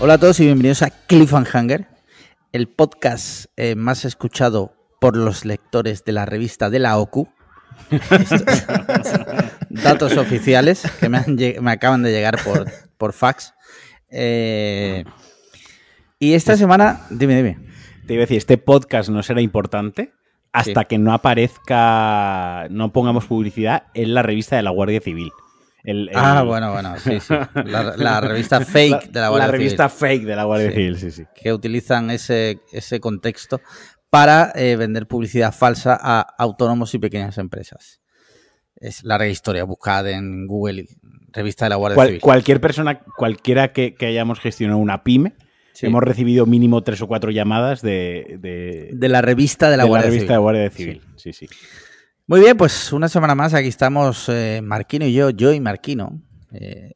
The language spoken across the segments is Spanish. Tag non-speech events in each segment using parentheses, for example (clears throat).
Hola a todos y bienvenidos a Cliffhanger, el podcast eh, más escuchado por los lectores de la revista de la OCU. (laughs) Datos oficiales que me, han lleg- me acaban de llegar por, por fax. Eh, y esta semana, dime, dime. Te iba a decir, este podcast no será importante hasta Sí. que no aparezca, no pongamos publicidad en la revista de la Guardia Civil. El- el- Ah, bueno, bueno, sí, sí. La, la (laughs) revista fake de la Guardia Civil. revista fake de la Guardia Sí. Civil, sí, sí. que utilizan ese, ese contexto para eh, vender publicidad falsa a autónomos y pequeñas empresas. Es larga historia, buscad en Google, revista de la Guardia Cual- Civil. cualquier persona, cualquiera que, que hayamos gestionado una pyme, Sí. hemos recibido mínimo tres o cuatro llamadas de, de, De la revista de la de Guardia revista Civil. de Guardia Civil. Sí, sí. Muy bien, pues una semana más, aquí estamos eh, Marquino y yo, yo y Marquino, eh,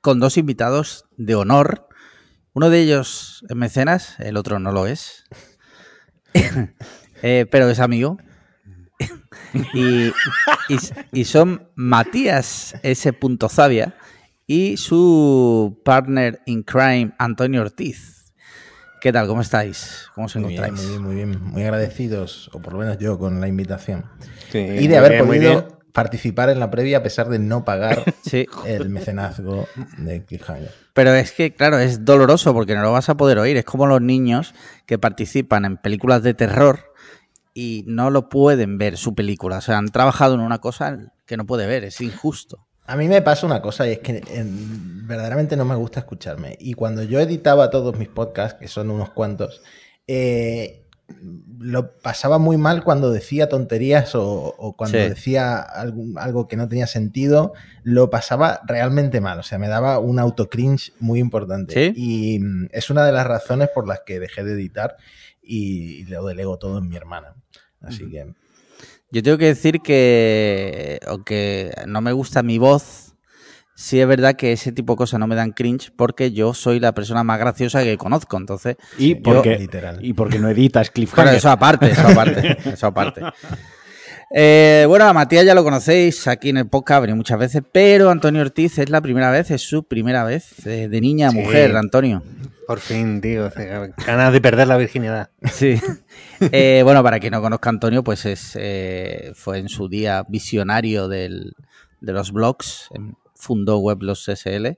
con dos invitados de honor. Uno de ellos es mecenas, el otro no lo es, (laughs) Eh, pero es amigo. y, son Matías S. Zavia y su partner in crime, Antonio Ortiz. ¿Qué tal? ¿Cómo estáis? ¿Cómo os Muy bien, encontráis? muy bien, muy bien. Muy agradecidos, o por lo menos yo, con la invitación. Sí, y de haber bien, podido participar en la previa a pesar de no pagar (laughs) Sí. el mecenazgo de Cliffhanger. Pero es que, claro, es doloroso porque no lo vas a poder oír. Es como los niños que participan en películas de terror y no lo pueden ver su película. O sea, han trabajado en una cosa que no puede ver. Es injusto. A mí me pasa una cosa y es que verdaderamente no me gusta escucharme. Y cuando yo editaba todos mis podcasts, que son unos cuantos, eh, lo pasaba muy mal cuando decía tonterías o, o cuando Sí. decía algo que no tenía sentido. Lo pasaba realmente mal. O sea, me daba un auto-cringe muy importante. ¿Sí? Y mm, es una de las razones por las que dejé de editar y, lo delego todo en mi hermana. Así que... Yo tengo que decir que, aunque no me gusta mi voz, sí es verdad que ese tipo de cosas no me dan cringe porque yo soy la persona más graciosa que conozco. Entonces, Y yo- porque, literal. y porque no editas (laughs) Cliffhanger. eso aparte, eso aparte, eso aparte. Eh, bueno, a Matías ya lo conocéis aquí en el podcast, ha venido muchas veces, pero Antonio Ortiz es la primera vez, es su primera vez eh, de niña a Sí. mujer, Antonio. Por fin, tío. Ganas de perder la virginidad. (laughs) Sí. Eh, bueno, para quien no conozca a Antonio, pues es eh, fue en su día visionario del- de los blogs, em, fundó Weblos SL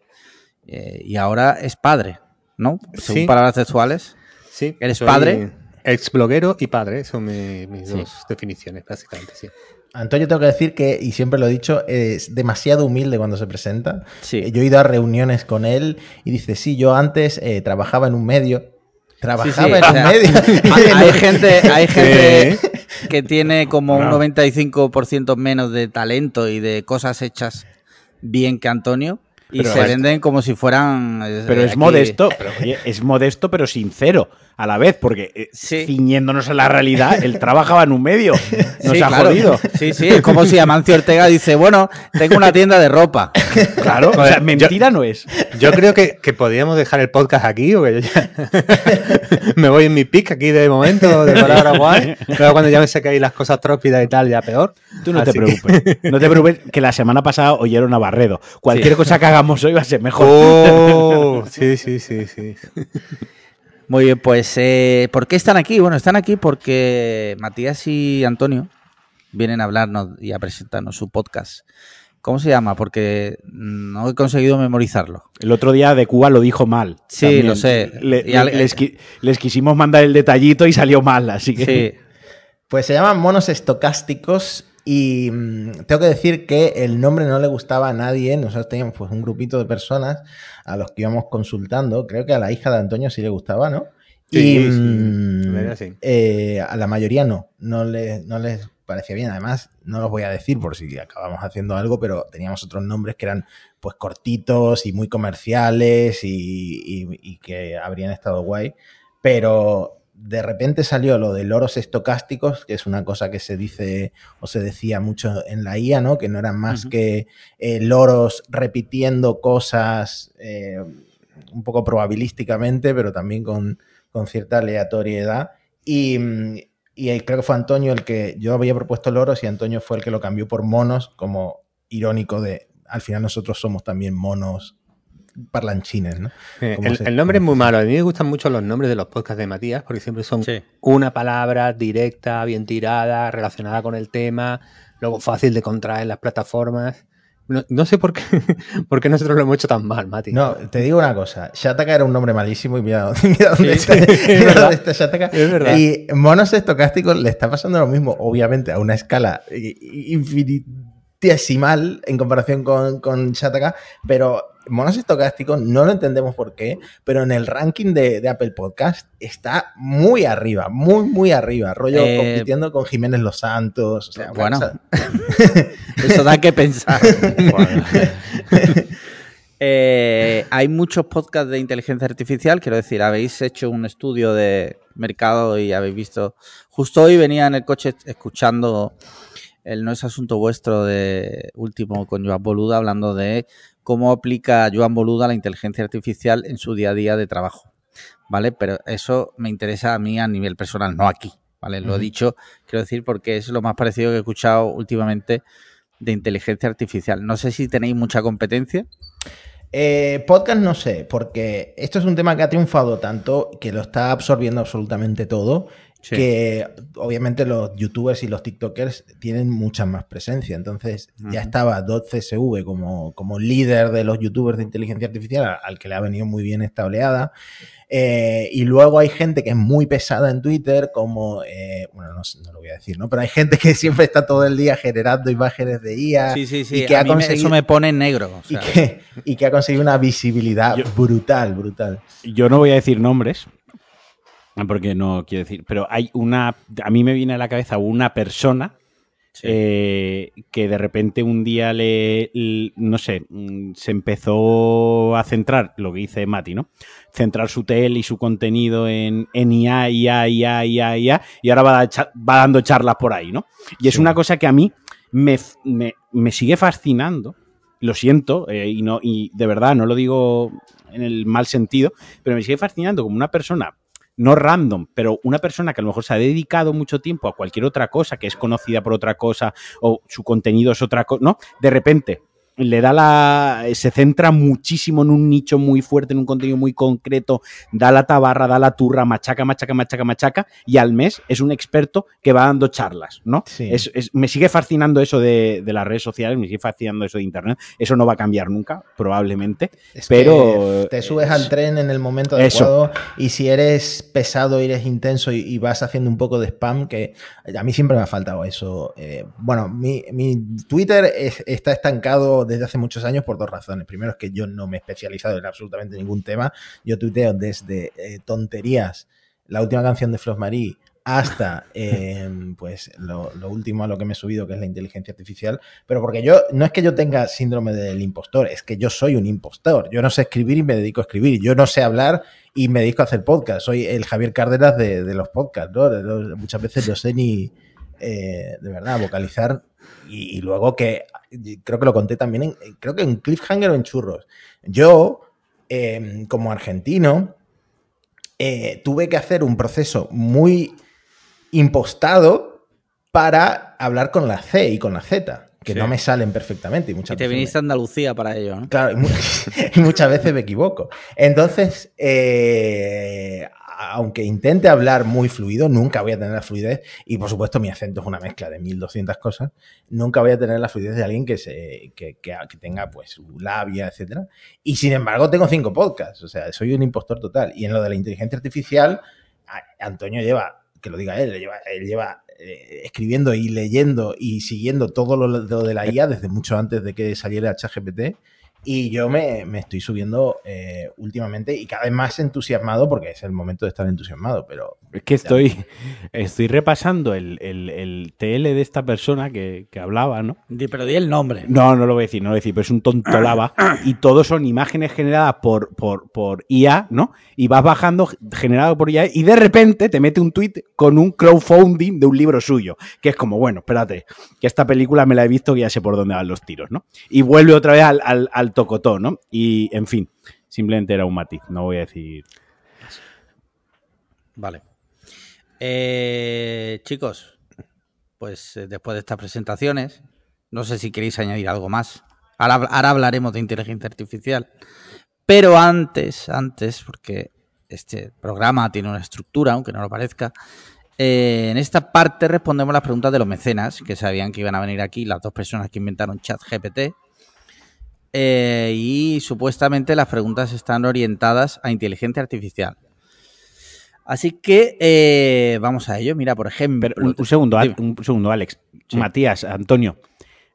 eh, y ahora es padre, ¿no? Según Sí. palabras textuales. Sí. ¿Eres padre? Ex bloguero y padre. Son mi- mis Sí. dos definiciones, básicamente, sí. Antonio, tengo que decir que, y siempre lo he dicho, es demasiado humilde cuando se presenta. Sí. Eh, Yo he ido a reuniones con él y dice, sí, yo antes eh, trabajaba en un medio. Trabajaba Sí, sí, en o un sea, medio. (laughs) Hay, hay gente, hay gente que tiene como un Bueno. 95% menos de talento y de cosas hechas bien que Antonio y Pero se es- venden como si fueran. eh, Pero es aquí- modesto, pero oye, es modesto pero sincero a la vez, porque eh, Sí. ciñéndonos a la realidad, él (laughs) trabajaba en un medio, nos Sí, ha claro. jodido. Sí, sí, (laughs) es como si Amancio Ortega dice, bueno, tengo una tienda de ropa. (laughs) Claro, o sea, mentira no es. Yo creo que, que podríamos dejar el podcast aquí, porque yo ya me voy en mi pick aquí de momento, de palabra guay. Pero cuando ya me sé que hay las cosas trópidas y tal, ya peor. Tú no te Así que- preocupes. No te preocupes que la semana pasada oyeron a Barredo. Cualquier Sí. cosa que hagamos hoy va a ser mejor. Oh, sí, sí, sí, sí. Muy bien, pues, eh, ¿por qué están aquí? Bueno, están aquí porque Matías y Antonio vienen a hablarnos y a presentarnos su podcast. ¿Cómo se llama? Porque no he conseguido memorizarlo. El otro día de Cuba lo dijo mal. Sí, lo sé. Le- Y al- le- les, les quisimos mandar el detallito y salió mal, así que. Sí, Pues se llaman monos estocásticos y mm, tengo que decir que el nombre no le gustaba a nadie. Nosotros teníamos pues un grupito de personas a los que íbamos consultando. Creo que a la hija de Antonio sí le gustaba, ¿no? Sí, y mm, sí. eh, a la mayoría no. No les, no les parecía bien. Además, no los voy a decir por si acabamos haciendo algo, pero teníamos otros nombres que eran pues cortitos y muy comerciales y, y- y que habrían estado guay. Pero de repente salió lo de loros estocásticos, que es una cosa que se dice o se decía mucho en la IA, ¿no? Que no eran más que eh, loros repitiendo cosas eh, un poco probabilísticamente, pero también con, con cierta aleatoriedad. Y, y creo que fue Antonio el que yo había propuesto loros y Antonio fue el que lo cambió por monos, como irónico de al final nosotros somos también monos parlanchines, ¿no? Eh, El, se- el nombre es muy malo. A mí me gustan mucho los nombres de los podcasts de Matías porque siempre son Sí. una palabra directa, bien tirada, relacionada con el tema, luego fácil de contraer en las plataformas. No, no sé por qué, (laughs) por qué nosotros lo hemos hecho tan mal, Mati. No, te digo una cosa. Shataka era un nombre malísimo y mira, (laughs) mira dónde Sí, está, sí, (laughs) es mira verdad. dónde está Shataka. Es verdad. Y monos estocásticos le está pasando lo mismo, obviamente, a una escala i- en comparación con, con Shataka, pero monos estocásticos no lo entendemos por qué, pero en el ranking de, de Apple Podcast está muy arriba, muy, muy arriba, rollo Eh, compitiendo con Jiménez Los Santos. O sea, Bueno. (laughs) Eso da que pensar. (laughs) (laughs) Eh, hay muchos podcasts de inteligencia artificial, quiero decir, habéis hecho un estudio de mercado y habéis visto. Justo hoy venía en el coche escuchando el No es asunto vuestro de último con Joan Boluda, hablando de cómo aplica Joan Boluda la inteligencia artificial en su día a día de trabajo. ¿Vale? Pero eso me interesa a mí a nivel personal, no aquí. ¿Vale? Lo he dicho, quiero decir, porque es lo más parecido que he escuchado últimamente de inteligencia artificial. No sé si tenéis mucha competencia. Eh, podcast no sé, porque esto es un tema que ha triunfado tanto que lo está absorbiendo absolutamente todo, Sí. que obviamente los youtubers y los tiktokers tienen mucha más presencia. Entonces ya estaba DotCSV como, como líder de los youtubers de inteligencia artificial, al que le ha venido muy bien esta oleada. Eh, y luego hay gente que es muy pesada en Twitter, como, eh, bueno, no, sé, no lo voy a decir, ¿no? Pero hay gente que siempre está todo el día generando imágenes de IA Sí, sí, sí. y que a ha mí conseguido- eso me pone en negro. o y, que, y que ha conseguido una visibilidad Yo- brutal, brutal. Yo no voy a decir nombres, porque no quiero decir, pero hay una, a mí me viene a la cabeza una persona sí. eh, que de repente un día le, no sé, mm, se empezó a centrar, lo que dice Mati, ¿no? Centrar su tel y su contenido en, en IA, IA, IA, IA, IA, y ahora va, da- va dando charlas por ahí, ¿no? Y es Sí. una cosa que a mí me, me- me sigue fascinando, lo siento, eh, y, no, y de verdad no lo digo en el mal sentido, pero me sigue fascinando como una persona no random, pero una persona que a lo mejor se ha dedicado mucho tiempo a cualquier otra cosa, que es conocida por otra cosa, o su contenido es otra cosa, ¿no? De repente le da la. se centra muchísimo en un nicho muy fuerte, en un contenido muy concreto, da la tabarra, da la turra, machaca, machaca, machaca, machaca, y al mes es un experto que va dando charlas, ¿no? Sí. Es- es- me sigue fascinando eso de, de las redes sociales, me sigue fascinando eso de internet. Eso no va a cambiar nunca, probablemente. Es pero, te subes es- al tren en el momento Eso. adecuado y si eres pesado y eres intenso y, y vas haciendo un poco de spam, que a mí siempre me ha faltado eso. Eh, bueno, mi, mi Twitter es- está estancado desde hace muchos años por dos razones. Primero es que yo no me he especializado en absolutamente ningún tema. Yo tuiteo desde eh, tonterías, la última canción de Flos Marie, hasta (laughs) eh, pues lo, lo último a lo que me he subido, que es la inteligencia artificial. Pero porque yo, no es que yo tenga síndrome del impostor, es que yo soy un impostor. Yo no sé escribir y me dedico a escribir. Yo no sé hablar y me dedico a hacer podcast. Soy el Javier Cárdenas de, de los podcasts, ¿no? De los- muchas veces no sé ni, eh, de verdad, vocalizar. Y, y luego que, creo que lo conté también, en, creo que en Cliffhanger o en Churros. Yo, eh, como argentino, eh, tuve que hacer un proceso muy impostado para hablar con la C y con la Z, que Sí. no me salen perfectamente. Y, muchas y te veces me- viniste a Andalucía para ello, ¿no? Claro, y, mu- (laughs) y muchas veces me equivoco. Entonces, eh, aunque intente hablar muy fluido, nunca voy a tener la fluidez. Y por supuesto, mi acento es una mezcla de 1200 cosas. Nunca voy a tener la fluidez de alguien que, se, que, que- tenga pues su labia, etcétera. Y sin embargo, tengo cinco podcasts. O sea, soy un impostor total. Y en lo de la inteligencia artificial, Antonio lleva, que lo diga él, lleva, él lleva eh, escribiendo y leyendo y siguiendo todo lo, lo de la IA desde mucho antes de que saliera ChatGPT. Y yo me, me estoy subiendo eh, últimamente y cada vez más entusiasmado porque es el momento de estar entusiasmado, pero Es que estoy, estoy repasando el, el- el TL de esta persona que, que hablaba, ¿no? Pero di el nombre. No, no lo voy a decir, no lo voy a decir, pero es un tonto (clears throat) lava y todo son imágenes generadas por, por, por IA, ¿no? Y vas bajando generado por IA y de repente te mete un tweet con un crowdfunding de un libro suyo, que es como, bueno, espérate, que esta película me la he visto que ya sé por dónde van los tiros, ¿no? Y vuelve otra vez al, al, al tocotó, ¿no? Y, en fin, simplemente era un matiz, no voy a decir... Vale. Eh, chicos, pues eh, después de estas presentaciones, no sé si queréis añadir algo más. Ahora, hablaremos de inteligencia artificial. Pero antes, antes, porque este programa tiene una estructura, aunque no lo parezca, eh, en esta parte respondemos las preguntas de los mecenas, que sabían que iban a venir aquí, las dos personas que inventaron ChatGPT. Eh, y supuestamente las preguntas están orientadas a inteligencia artificial. Así que eh, vamos a ello. Mira, por ejemplo. Pero un, un segundo, un segundo, Alex. Sí. Matías, Antonio.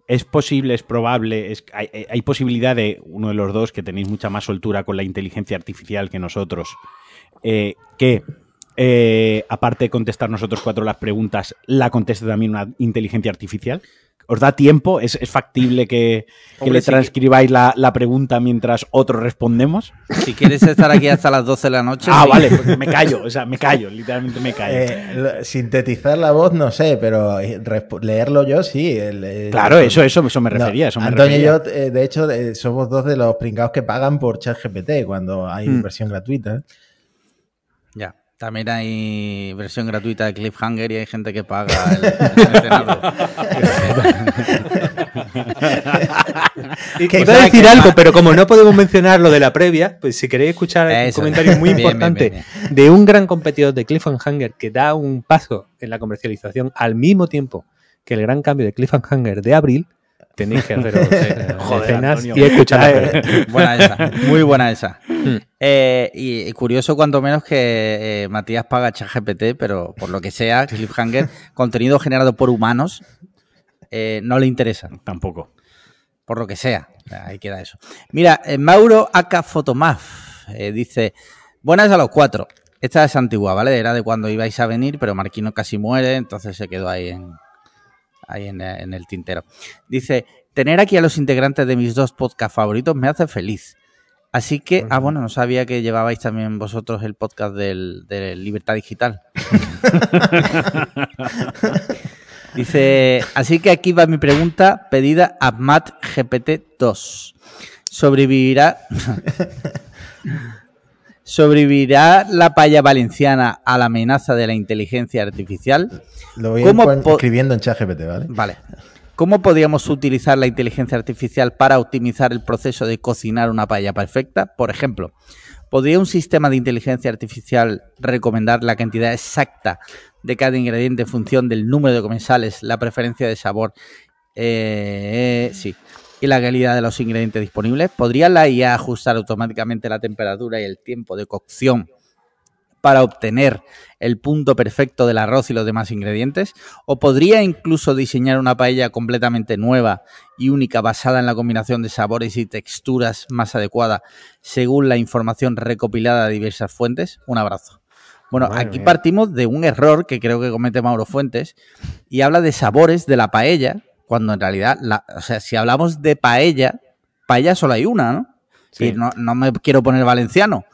¿Es posible, es probable, es, hay, hay posibilidad de uno de los dos que tenéis mucha más soltura con la inteligencia artificial que nosotros, eh, que eh, aparte de contestar nosotros cuatro las preguntas, la conteste también una inteligencia artificial? ¿Os da tiempo? ¿Es, es factible que, que Hombre, le transcribáis la, la pregunta mientras otros respondemos? Si quieres estar aquí hasta las 12 de la noche. Ah, sí. vale, pues me callo, o sea, me callo, literalmente me callo. Eh, lo- sintetizar la voz, no sé, pero eh, leerlo yo sí. el- el- claro, eso, eso, eso me No, refería. eso me Antonio y yo, eh, de hecho, eh, somos dos de los pringados que pagan por ChatGPT cuando hay Mm. versión gratuita. También hay versión gratuita de Cliffhanger y hay gente que paga el, el (laughs) Que- Iba a decir algo, pero como no podemos mencionar lo de la previa, pues si queréis escuchar un Eso. comentario muy (laughs) Bien, bien, importante bien, de un gran competidor de Cliffhanger que da un paso en la comercialización al mismo tiempo que el gran cambio de Cliffhanger de abril, tenéis que haceros (laughs) eh, Joder, Antonio. y escuchar. (laughs) Buena esa, muy buena esa. Hmm. Eh, y, y curioso cuanto menos que eh, Matías paga ChatGPT, pero por lo que sea, (laughs) Cliffhanger, contenido generado por humanos, eh, no le interesa, Tampoco. por lo que sea. Ahí queda eso. Mira, Mauro Aka Fotomaf dice, buenas a los cuatro. Esta es antigua, ¿vale? Era de cuando ibais a venir, pero Marquino casi muere, entonces se quedó ahí en, ahí en, en el tintero. Dice, tener aquí a los integrantes de mis dos podcasts favoritos me hace feliz. Así que, ah, bueno, no sabía que llevabais también vosotros el podcast del, de Libertad Digital. (laughs) Dice, así que aquí va mi pregunta pedida a Matt GPT-2. ¿Sobrevivirá, (laughs) ¿Sobrevivirá la paya valenciana a la amenaza de la inteligencia artificial? Lo voy a ir ¿Cómo escribiendo en ChatGPT, ¿vale? Vale. ¿Cómo podríamos utilizar la inteligencia artificial para optimizar el proceso de cocinar una paella perfecta? Por ejemplo, ¿podría un sistema de inteligencia artificial recomendar la cantidad exacta de cada ingrediente en función del número de comensales, la preferencia de sabor eh, sí, y la calidad de los ingredientes disponibles? ¿Podría la IA ajustar automáticamente la temperatura y el tiempo de cocción para obtener el punto perfecto del arroz y los demás ingredientes? ¿O podría incluso diseñar una paella completamente nueva y única basada en la combinación de sabores y texturas más adecuada según la información recopilada de diversas fuentes? Un abrazo. Bueno, Madre aquí mía. partimos de un error que creo que comete Mauro Fuentes y habla de sabores de la paella, cuando en realidad, la- o sea, si hablamos de paella, paella solo hay una, ¿no? Sí. Y no, no me quiero poner valenciano.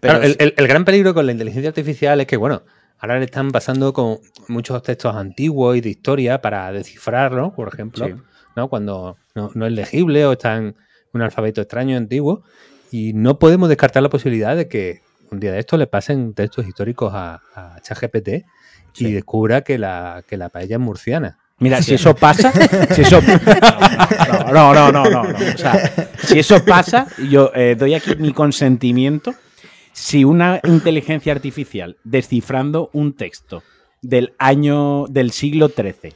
Claro, el, el- el gran peligro con la inteligencia artificial es que, bueno, ahora le están pasando con muchos textos antiguos y de historia para descifrarlo, por ejemplo, Sí. ¿no? Cuando no, no es legible o está en un alfabeto extraño antiguo. Y no podemos descartar la posibilidad de que un día de esto le pasen textos históricos a, a ChatGPT y descubra que la, que la paella es murciana. Mira, si eso pasa, si eso no, no, no, no. O sea, si eso pasa, yo eh, doy aquí mi consentimiento. Si una inteligencia artificial descifrando un texto del año del siglo XIII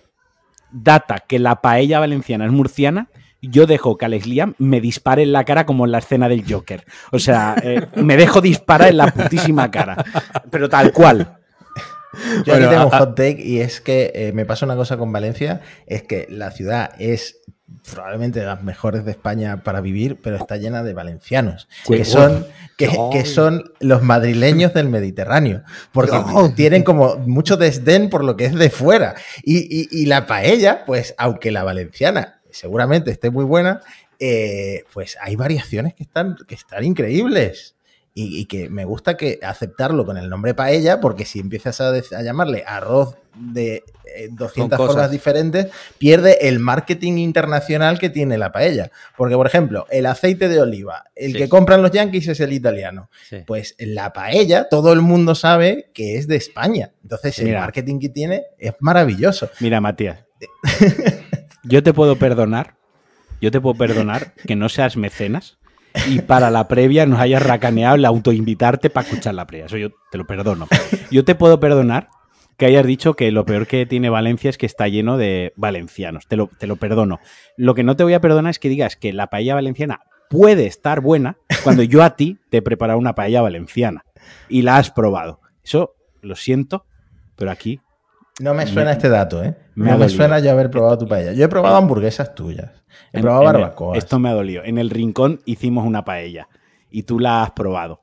data que la paella valenciana es murciana, yo dejo que Alex Liam me dispare en la cara como en la escena del Joker. O sea, eh, me dejo disparar en la putísima cara. Pero tal cual. Yo Bueno, aquí tengo un hot take y es que eh, me pasa una cosa con Valencia, es que la ciudad es probablemente de las mejores de España para vivir, pero está llena de valencianos, Sí. que son, que, son los madrileños del Mediterráneo, porque No. (laughs) tienen como mucho desdén por lo que es de fuera. Y, y- y la paella, pues aunque la valenciana seguramente esté muy buena, eh, pues hay variaciones que están, que están increíbles. Y, y que me gusta que aceptarlo con el nombre paella, porque si empiezas a, llamarle arroz de eh, 200 Con cosas. formas diferentes, pierde el marketing internacional que tiene la paella. Porque, por ejemplo, el aceite de oliva, el Sí. que compran los yankees es el italiano. sí. Pues la paella, todo el mundo sabe que es de España. Entonces, el marketing que tiene es maravilloso. Mira, Matías. Yo te puedo perdonar. Yo te puedo perdonar que no seas mecenas y para la previa nos hayas racaneado el autoinvitarte para escuchar la previa. Eso yo te lo perdono. Yo te puedo perdonar que hayas dicho que lo peor que tiene Valencia es que está lleno de valencianos. Te lo, te lo perdono. Lo que no te voy a perdonar es que digas que la paella valenciana puede estar buena cuando yo a ti te he preparado una paella valenciana y la has probado. Eso lo siento, pero aquí No me Me- suena este dato, ¿eh? me no me dolido. suena yo haber probado tu paella. Yo he probado hamburguesas tuyas. He En- probado barbacoa. esto me ha dolido. En el rincón hicimos una paella y tú la has probado.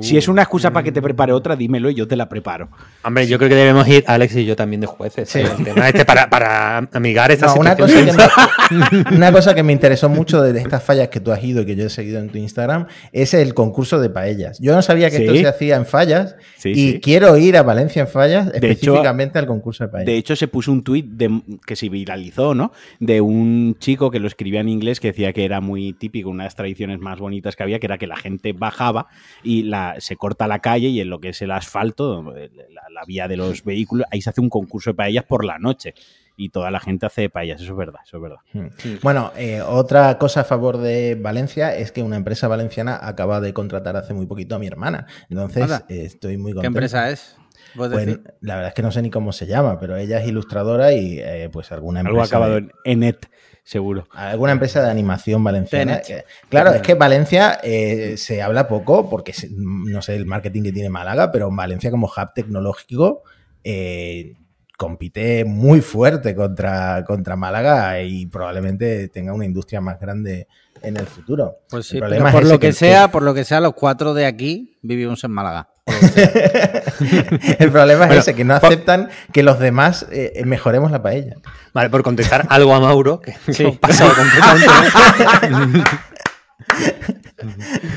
Si es una excusa para que te prepare otra, dímelo y yo te la preparo. Hombre, yo creo que debemos ir, Alex y yo también, de jueces. Sí. El tema este para, para amigar esta No, una, situación. cosa que me, (laughs) una cosa que me interesó mucho de estas fallas que tú has ido y que yo he seguido en tu Instagram es el concurso de paellas. Yo no sabía que esto se hacía en fallas Sí, y sí. quiero ir a Valencia en fallas específicamente al concurso de paellas. De hecho, se puso un tuit de- que se viralizó, ¿no? De un chico que lo escribía en inglés que decía que era muy típico, una de las tradiciones más bonitas que había, que era que la gente bajaba y la, se corta la calle y en lo que es el asfalto, la, la vía de los vehículos, ahí se hace un concurso de paellas por la noche. Y toda la gente hace paellas, eso es verdad, eso es verdad. Hmm. Bueno, eh, otra cosa a favor de Valencia es que una empresa valenciana acaba de contratar hace muy poquito a mi hermana. Entonces, eh, estoy muy contento. ¿Qué empresa es? ¿Puedes Pues, la verdad es que no sé ni cómo se llama, pero ella es ilustradora y eh, pues alguna empresa. Algo acabado de- en Enet, seguro. alguna empresa de animación valenciana. Que- claro, es que Valencia eh, se habla poco porque se- no sé el marketing que tiene Málaga, pero Valencia como hub tecnológico eh, compite muy fuerte contra, contra Málaga y probablemente tenga una industria más grande en el futuro. Pues sí, El pero problema es por lo que que- sea, por lo que sea, los cuatro de aquí vivimos en Málaga. (laughs) el problema es Bueno, ese, que no aceptan que los demás eh, mejoremos la paella. Vale, por contestar algo a Mauro, que sí. pasado completamente.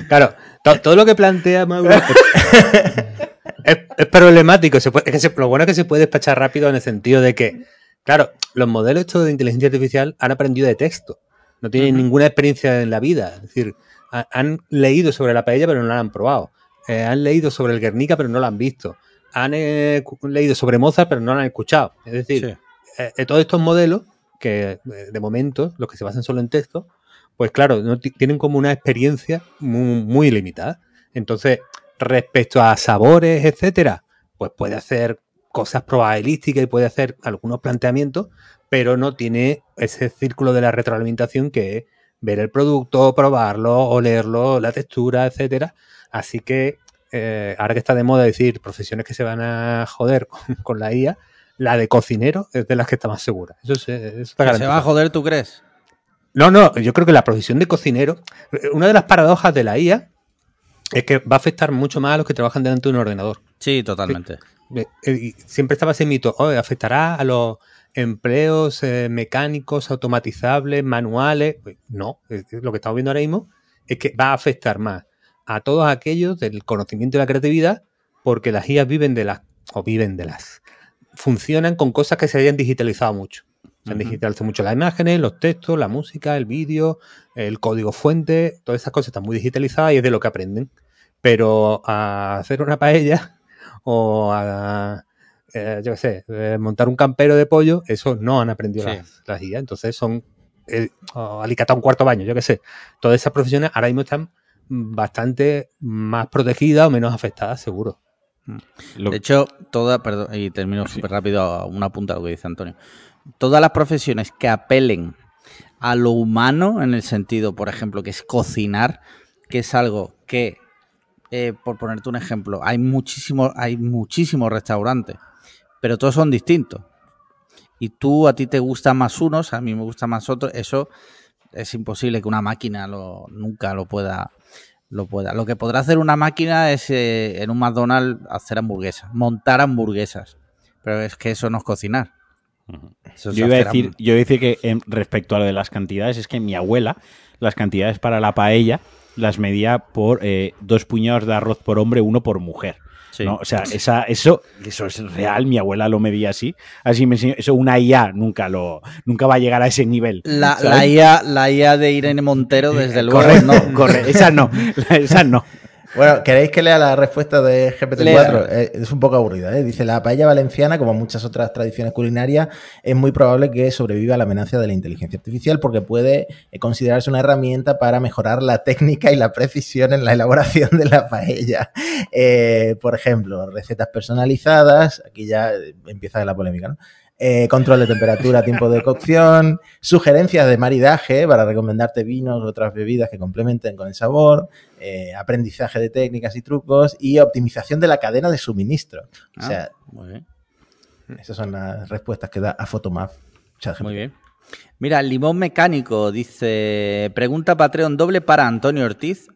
claro, to- todo lo que plantea Mauro es, es problemático. Se puede- es que se- lo bueno es que se puede despachar rápido en el sentido de que, claro, los modelos estos de inteligencia artificial han aprendido de texto. No tienen ninguna experiencia en la vida. Es decir, ha- han leído sobre la paella, pero no la han probado. Eh, han leído sobre el Guernica, pero no la han visto. Han eh, leído sobre Mozart, pero no la han escuchado. Es decir, Sí. eh, todos estos modelos, que de momento, los que se basan solo en texto, pues claro, no ti- tienen como una experiencia muy, muy limitada. Entonces, respecto a sabores, etcétera, pues puede hacer cosas probabilísticas y puede hacer algunos planteamientos, pero no tiene ese círculo de la retroalimentación que es ver el producto, probarlo, olerlo, la textura, etcétera. Así que eh, ahora que está de moda decir profesiones que se van a joder con, (laughs) con la IA, la de cocinero es de las que está más segura. Eso, se, eso está ¿Se va a joder, tú crees? No, no, yo creo que la profesión de cocinero, una de las paradojas de la IA es que va a afectar mucho más a los que trabajan delante de un ordenador. Sí, totalmente. Eh, eh, siempre estaba ese mito, "Oh, afectará a los empleos eh, mecánicos, automatizables, manuales. Pues no, eh, lo que estamos viendo ahora mismo es que va a afectar más a todos aquellos del conocimiento y la creatividad, porque las IAs viven de las, o viven de las, funcionan con cosas que se hayan digitalizado mucho. Se han digitalizado mucho las imágenes, los textos, la música, el vídeo, el código fuente, todas esas cosas están muy digitalizadas y es de lo que aprenden. Pero a hacer una paella o a, eh, yo qué sé, eh, montar un campero de pollo, eso no han aprendido Sí. las, las IA. Entonces son eh, o alicatar un cuarto baño, yo qué sé. Todas esas profesiones ahora mismo están bastante más protegidas o menos afectadas, seguro. Lo- De hecho, toda, perdón, y termino súper rápido a una punta de lo que dice Antonio. Todas las profesiones que apelen a lo humano, en el sentido, por ejemplo, que es cocinar, que es algo que, eh, por ponerte un ejemplo, hay muchísimos, hay muchísimos restaurantes, pero todos son distintos. Y tú, a ti te gustan más unos, a mí me gustan más otros, eso es imposible que una máquina lo, nunca lo pueda lo pueda. Lo que podrá hacer una máquina es eh, en un McDonald's hacer hamburguesas, montar hamburguesas. Pero es que eso no es cocinar. Eso es Yo iba, a decir, yo iba a decir que em, respecto a lo de las cantidades, es que mi abuela, las cantidades para la paella las medía por eh, dos puñados de arroz por hombre, uno por mujer. Sí. ¿no? O sea, esa, eso, eso es real, mi abuela lo medía así. Así me enseñó, eso una IA nunca lo, nunca va a llegar a ese nivel. La, la IA, la IA de Irene Montero, desde luego, Correcto, no. (laughs) correcto. Esa no, (laughs) esa no. Bueno, ¿queréis que lea la respuesta de GPT-4? Eh, es un poco aburrida. ¿eh? Dice, la paella valenciana, como muchas otras tradiciones culinarias, es muy probable que sobreviva a la amenaza de la inteligencia artificial porque puede eh, considerarse una herramienta para mejorar la técnica y la precisión en la elaboración de la paella. Eh, por ejemplo, recetas personalizadas, aquí ya empieza la polémica, ¿no? Eh, control de temperatura, tiempo de cocción, sugerencias de maridaje para recomendarte vinos u otras bebidas que complementen con el sabor, eh, aprendizaje de técnicas y trucos y optimización de la cadena de suministro. O Ah, sea, muy bien. esas son las respuestas que da a Photomap. Muy bien. Mira, Limón Mecánico dice: Pregunta Patreon doble para Antonio Ortiz,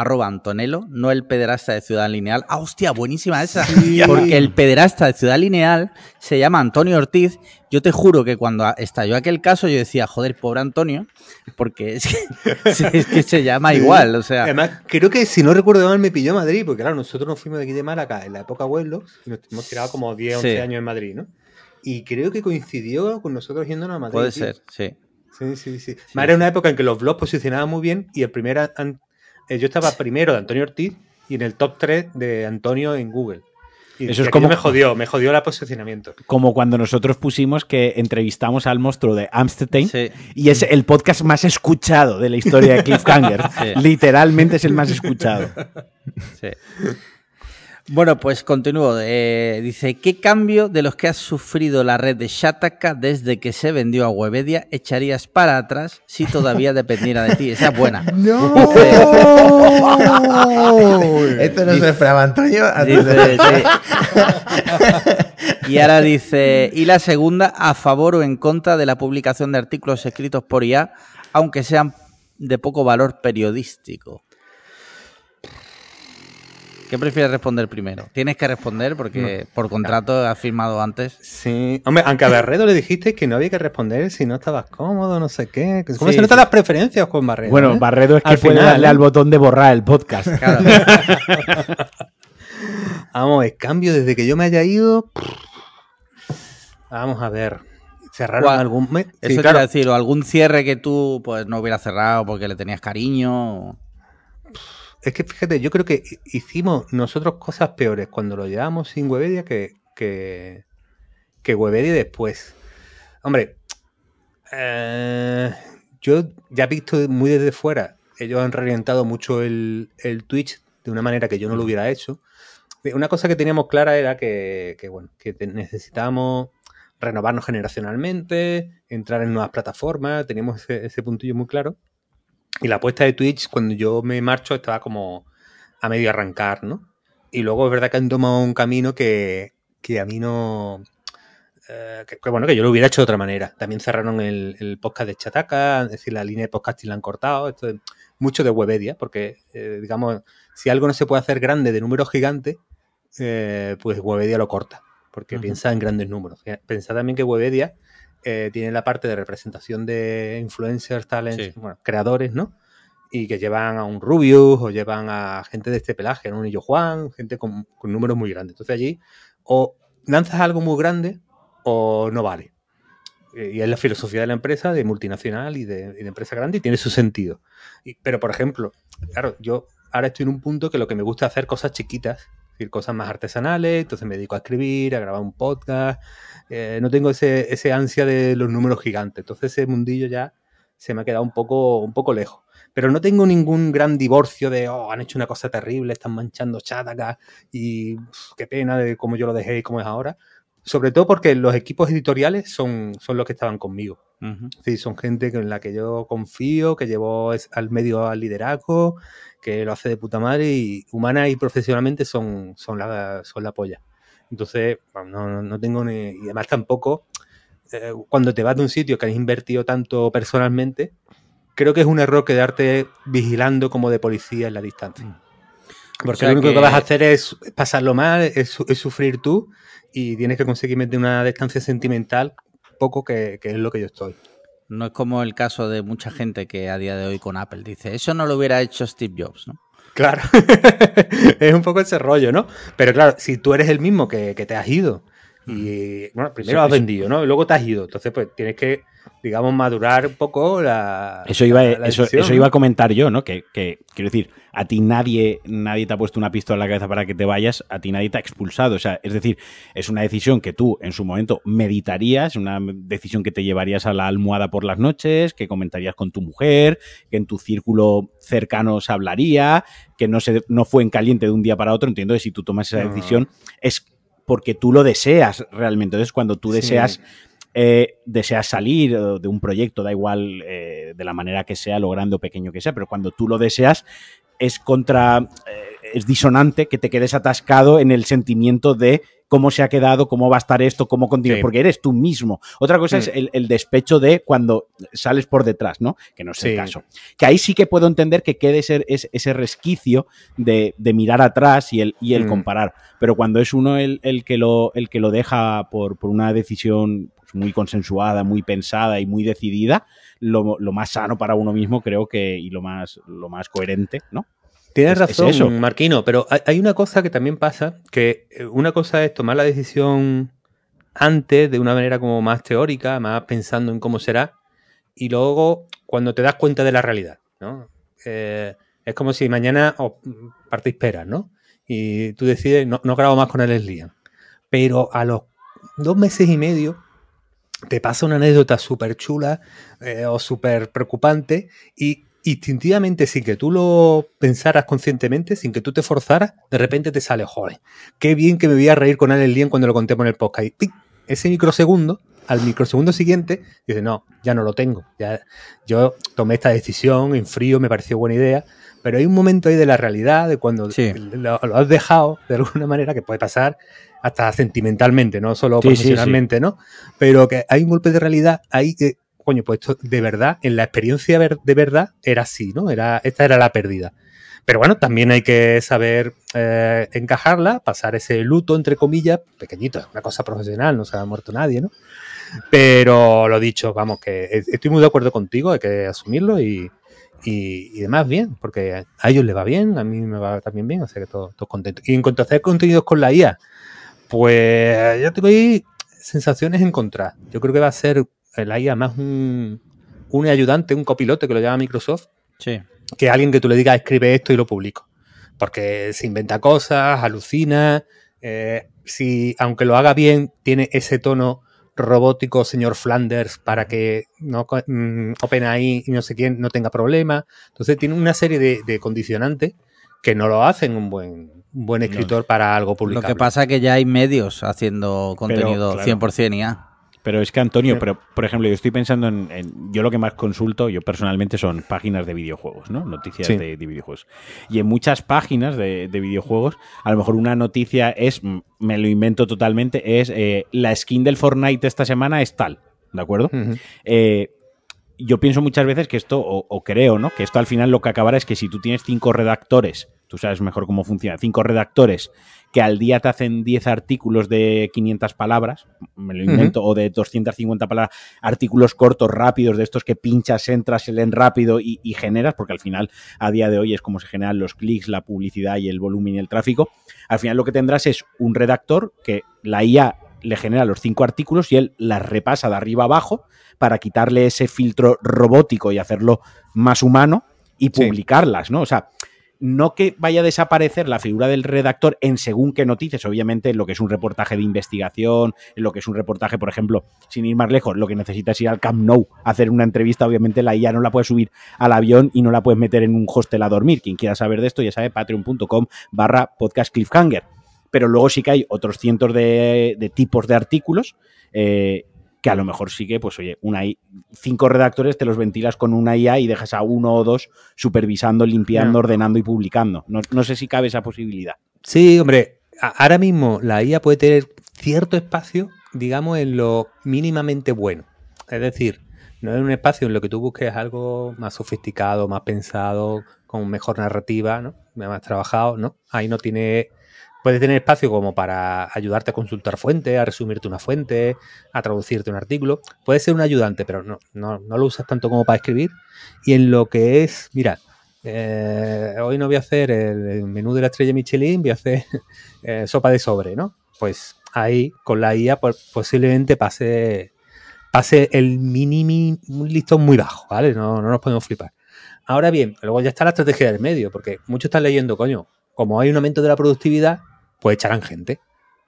arroba Antonelo, no el pederasta de Ciudad Lineal. Ah, hostia, buenísima esa. (laughs) Porque el pederasta de Ciudad Lineal se llama Antonio Ortiz. Yo te juro que cuando estalló aquel caso, yo decía, joder, pobre Antonio, porque es que, (laughs) es que se llama igual. O sea, Además, creo que si no recuerdo mal me pilló Madrid, porque claro, nosotros nos fuimos de aquí de Málaga en la época Huello y nos hemos tirado como 10, 11 Sí. años en Madrid, ¿no? Y creo que coincidió con nosotros yéndonos a Madrid. puede tío. ser, sí. Sí, sí, sí. Era una época en que los blogs posicionaban muy bien y el primer an- eh, yo estaba primero de Antonio Ortiz y en el top 3 de Antonio en Google. Y, Eso es como- me jodió, me jodió el posicionamiento. Como cuando nosotros pusimos que entrevistamos al monstruo de Amstein Sí. y es el podcast más escuchado de la historia de (laughs) Cliffhanger. Sí. Literalmente es el más escuchado. Sí. Bueno, pues continúo. Eh, dice, ¿qué cambio de los que has sufrido la red de Shataka desde que se vendió a Webedia echarías para atrás si todavía (laughs) dependiera de ti? Esa es buena. (laughs) Esto no se esperaba Antonio. Dice, sí. (laughs) Y ahora dice, y la segunda, a favor o en contra de la publicación de artículos escritos por IA, aunque sean de poco valor periodístico. ¿Qué prefieres responder primero? Tienes que responder porque por contrato has firmado antes. Sí. Hombre, aunque a Barredo le dijiste que no había que responder si no estabas cómodo, no sé qué. ¿Cómo Sí, se notan sí. las preferencias, Juan Barredo? Bueno, eh? Barredo es que Al puede final, darle ¿eh? al botón de borrar el podcast. Claro. (laughs) Vamos, el cambio desde que yo me haya ido. Vamos a ver. Cerraron ¿Cuál? algún mes. Eso Sí, claro. decir, o algún cierre que tú pues no hubieras cerrado porque le tenías cariño. o- Es que fíjate, yo creo que hi- hicimos nosotros cosas peores cuando lo llevamos sin Webedia que, que, Webedia después. Hombre, eh, yo ya he visto muy desde fuera, ellos han reorientado mucho el, el Twitch de una manera que yo no lo hubiera hecho. Eh, Una cosa que teníamos clara era que, bueno, que necesitábamos renovarnos generacionalmente, entrar en nuevas plataformas, teníamos ese puntillo muy claro. Y la apuesta de Twitch, cuando yo me marcho, estaba como a medio arrancar, ¿no? Y luego es verdad que han tomado un camino que, que a mí no. eh, que, que, bueno, que yo lo hubiera hecho de otra manera. También cerraron el, el podcast de Chataca, es decir, la línea de podcasting la han cortado. Esto es mucho de Webedia, porque, eh, digamos, si algo no se puede hacer grande de números gigantes, eh, pues Webedia lo corta, porque Ujú. piensa en grandes números. Pensad también que Webedia eh, tiene la parte de representación de influencers, talents, Sí. bueno, creadores, ¿no? Y que llevan a un Rubius o llevan a gente de este pelaje, ¿no? Un Illo Juan, gente con, con números muy grandes. Entonces allí o lanzas algo muy grande o no vale. Eh, Y es la filosofía de la empresa, de multinacional y de, y de empresa grande, y tiene su sentido. Y- pero, por ejemplo, claro, yo ahora estoy en un punto que lo que me gusta es hacer cosas chiquitas, decir, cosas más artesanales, entonces me dedico a escribir, a grabar un podcast, eh, no tengo ese, ese ansia de los números gigantes, entonces ese mundillo ya se me ha quedado un poco, un poco lejos. Pero no tengo ningún gran divorcio de, oh, han hecho una cosa terrible, están manchando Chataka y qué pena de cómo yo lo dejé y cómo es ahora. Sobre todo porque los equipos editoriales son, son los que estaban conmigo. Sí, son gente en la que yo confío, que llevó es- al medio al liderazgo, que lo hace de puta madre y humana y profesionalmente son, son, la, son la polla. Entonces, bueno, no, no- tengo ni... Y además tampoco, eh, cuando te vas de un sitio que has invertido tanto personalmente, creo que es un error quedarte vigilando como de policía en la distancia. Porque sea lo único que... que- vas a hacer es pasarlo mal, es, es sufrir tú y tienes que conseguir meter una distancia sentimental poco que, que es lo que yo estoy. No es como el caso de mucha gente que a día de hoy con Apple dice, eso no lo hubiera hecho Steve Jobs, ¿no? Claro, (laughs) es un poco ese rollo, ¿no? Pero claro, si tú eres el mismo que, que te has ido Y bueno, primero has vendido, ¿no? Y luego te has ido. Entonces, pues tienes que, digamos, madurar un poco la. Eso iba, la- la eso, decisión, eso ¿no? iba a comentar yo, ¿no? Que, que, quiero decir, a ti nadie, nadie te ha puesto una pistola en la cabeza para que te vayas, a ti nadie te ha expulsado. O sea, es decir, es una decisión que tú en su momento meditarías, una decisión que te llevarías a la almohada por las noches, que comentarías con tu mujer, que en tu círculo cercano se hablaría, que no, se, no fue en caliente de un día para otro. Entiendo que si tú tomas esa No. decisión es porque tú lo deseas realmente. Entonces, cuando tú Sí. deseas eh, deseas salir eh, de un proyecto, da igual eh, de la manera que sea, lo grande o pequeño que sea, pero cuando tú lo deseas es contra, eh, es disonante que te quedes atascado en el sentimiento de cómo se ha quedado, cómo va a estar esto, cómo continúa, Sí. porque eres tú mismo. Otra cosa Mm. es el, el despecho de cuando sales por detrás, ¿no? Que no es el caso. Que ahí sí que puedo entender que quede ese, ese, ese resquicio de, de mirar atrás y el, y el Mm. comparar. Pero cuando es uno el, el que, lo, el que lo deja por, por una decisión pues, muy consensuada, muy pensada y muy decidida, lo, lo más sano para uno mismo creo que y lo más, lo más coherente, ¿no? Tienes Es- es razón, eso. Marquino, pero hay, una cosa que también pasa, que eh, una cosa es tomar la decisión antes de una manera como más teórica, más pensando en cómo será, y luego cuando te das cuenta de la realidad, ¿no? Eh, es como si mañana os partís peras, ¿no? Y tú decides, no, no grabo más con el Liam. Pero a los dos meses y medio te pasa una anécdota súper chula eh, o súper preocupante y instintivamente, sin que tú lo pensaras conscientemente, sin que tú te forzaras, de repente te sale, joder, qué bien que me voy a reír con Alex Lien cuando lo contemos en el podcast. Ese microsegundo, al microsegundo siguiente, dices, no, ya no lo tengo. Ya, yo tomé esta decisión en frío, me pareció buena idea, pero hay un momento ahí de la realidad, de cuando Sí. lo, lo has dejado de alguna manera que puede pasar hasta sentimentalmente, no solo sí. profesionalmente, ¿no? Pero que hay un golpe de realidad ahí que, coño, pues esto de verdad, en la experiencia de verdad, era así, ¿no? Era, esta era la pérdida. Pero bueno, también hay que saber eh, encajarla, pasar ese luto, entre comillas, pequeñito, es una cosa profesional, no se ha muerto nadie, ¿no? Pero lo dicho, vamos, que es- estoy muy de acuerdo contigo, hay que asumirlo y, y, y demás bien, porque a ellos les va bien, a mí me va también bien, o que todos todo contentos. Y en cuanto a hacer contenidos con la IA, pues yo tengo ahí sensaciones encontradas. Yo creo que va a ser la IA más un, un ayudante, un copilote que lo llama Microsoft, Sí. que alguien que tú le digas escribe esto y lo publico. Porque se inventa cosas, alucina. eh, si, aunque lo haga bien, tiene ese tono robótico, señor Flanders, para que no mm, OpenAI y no sé quién no tenga problemas. Entonces tiene una serie de, de condicionantes que no lo hacen un buen, un buen escritor para algo Lo publicable. que pasa es que ya hay medios haciendo contenido claro. 100% IA. Pero es que Antonio, pero por ejemplo, yo estoy pensando en, en- yo lo que más consulto, yo personalmente son páginas de videojuegos, ¿no? Noticias Sí. de, de videojuegos. Y en muchas páginas de, de videojuegos, a lo mejor una noticia es, me lo invento totalmente, es eh, la skin del Fortnite esta semana es tal, ¿de acuerdo? Eh, yo pienso muchas veces que esto, o, o creo, ¿no? Que esto al final lo que acabará es que si tú tienes cinco redactores, tú sabes mejor cómo funciona, cinco redactores que al día te hacen 10 artículos de 500 palabras, me lo invento, o de 250 palabras, artículos cortos, rápidos, de estos que pinchas, entras, se leen rápido y, y generas, porque al final a día de hoy es como se generan los clics, la publicidad y el volumen y el tráfico. Al final lo que tendrás es un redactor que la IA le genera los cinco artículos y él las repasa de arriba abajo para quitarle ese filtro robótico y hacerlo más humano y Sí. publicarlas, ¿no? O sea, no que vaya a desaparecer la figura del redactor en según qué noticias, obviamente en lo que es un reportaje de investigación, en lo que es un reportaje, por ejemplo, sin ir más lejos, lo que necesitas ir al Camp Nou a hacer una entrevista, obviamente la IA no la puedes subir al avión y no la puedes meter en un hostel a dormir. Quien quiera saber de esto ya sabe patreon.com barra podcast cliffhanger. Pero luego sí que hay otros cientos de, de tipos de artículos eh, que a lo mejor sí que, pues oye, una I- cinco redactores te los ventilas con una IA y dejas a uno o dos supervisando, limpiando, ordenando y publicando. No, no sé si cabe esa posibilidad. Sí, hombre, ahora mismo la IA puede tener cierto espacio, digamos, en lo mínimamente bueno. Es decir, no es un espacio en lo que tú busques algo más sofisticado, más pensado, con mejor narrativa, ¿no? Más trabajado, ¿no? Ahí no tiene. Puede tener espacio como para ayudarte a consultar fuentes, a resumirte una fuente, a traducirte un artículo. Puede ser un ayudante, pero no, no, lo usas tanto como para escribir. Y en lo que es, mira, eh, hoy no voy a hacer el, menú de la estrella Michelin, voy a hacer (laughs) eh, sopa de sobre, ¿no? Pues ahí con la IA pues, posiblemente pase, pase el mínimo listón muy bajo, ¿vale? No, no nos podemos flipar. Ahora bien, luego ya está la estrategia del medio, porque muchos están leyendo, coño, como hay un aumento de la productividad, pues echarán gente.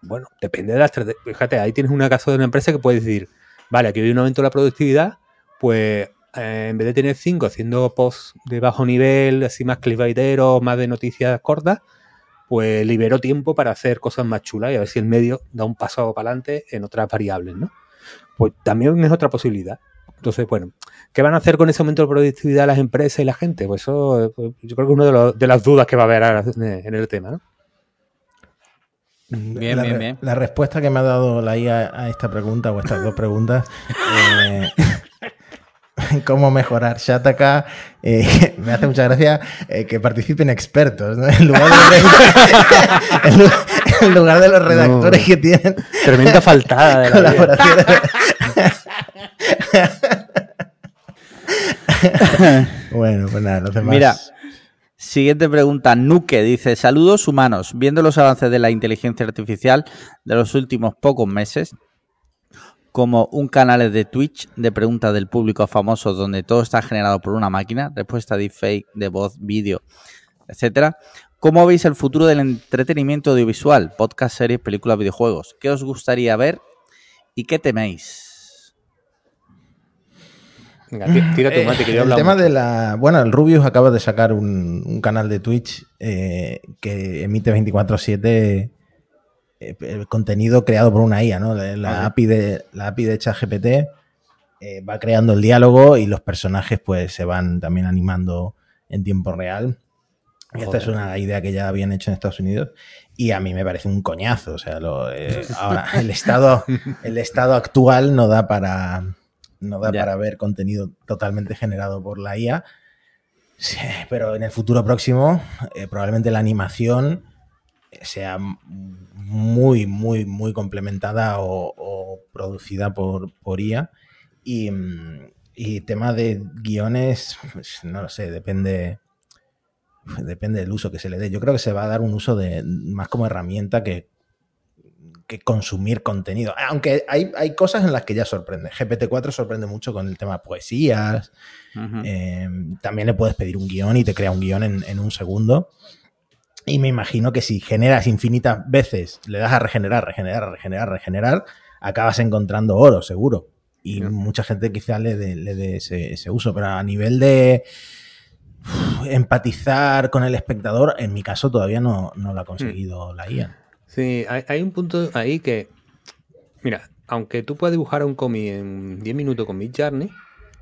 Bueno, depende de la estrategia. Fíjate, ahí tienes un caso de una empresa que puede decir, vale, aquí hay un aumento de la productividad, pues eh, en vez de tener cinco haciendo posts de bajo nivel, así más clickbaiteros, más de noticias cortas, pues libero tiempo para hacer cosas más chulas y a ver si el medio da un paso para adelante en otras variables, ¿no? Pues también es otra posibilidad. Entonces, bueno, ¿qué van a hacer con ese aumento de productividad las empresas y la gente? Pues eso pues, yo creo que es una de, de, las dudas que va a haber ahora en el tema, ¿no? Bien, la, bien, bien. La respuesta que me ha dado la IA a esta pregunta o estas dos preguntas, eh, (laughs) cómo mejorar Shataka, eh, (laughs) me hace mucha gracia eh, que participen expertos, ¿no? en, lugar (laughs) de, en, lugar, en, lugar de, los redactores no, que tienen. Tremenda faltada de colaboración. bueno, pues nada, los demás. Mira, Siguiente pregunta, Nuke dice, saludos humanos, viendo los avances de la inteligencia artificial de los últimos pocos meses, como un canal de Twitch de preguntas del público famoso donde todo está generado por una máquina, respuesta de fake, de voz, vídeo, etcétera. ¿Cómo veis el futuro del entretenimiento audiovisual, podcast, series, películas, videojuegos? ¿Qué os gustaría ver y qué teméis? Venga, tira tu mate, que yo El tema de la. Bueno, el Rubius acaba de sacar un, un canal de Twitch eh, que emite 24-7 eh, contenido creado por una IA, ¿no? La, la API de la API de ChatGPT eh, va creando el diálogo y los personajes pues se van también animando en tiempo real. Y esta es una idea que ya habían hecho en Estados Unidos y a mí me parece un coñazo. O sea, lo, eh, ahora el estado, el estado actual no da para, no da Ya. para ver contenido totalmente generado por la IA. Sí, pero en el futuro próximo, eh, probablemente la animación sea muy, muy, muy complementada o, o producida por, por IA. Y, mm, y tema de guiones, pues, no lo sé, depende. Depende del uso que se le dé. Yo creo que se va a dar un uso de más como herramienta que, que consumir contenido. Aunque hay, hay cosas en las que ya sorprende. GPT-4 sorprende mucho con el tema de poesías. Eh, también le puedes pedir un guion y te crea un guion en, en un segundo. Y me imagino que si generas infinitas veces, le das a regenerar, regenerar, regenerar, regenerar, acabas encontrando oro, seguro. Y mucha gente quizá le dé le dé ese, ese uso. Pero a nivel de empatizar con el espectador, en mi caso todavía no, no lo ha conseguido la IA. Sí, hay, hay un punto ahí que, mira, aunque tú puedas dibujar un cómic en 10 minutos con Mid Journey,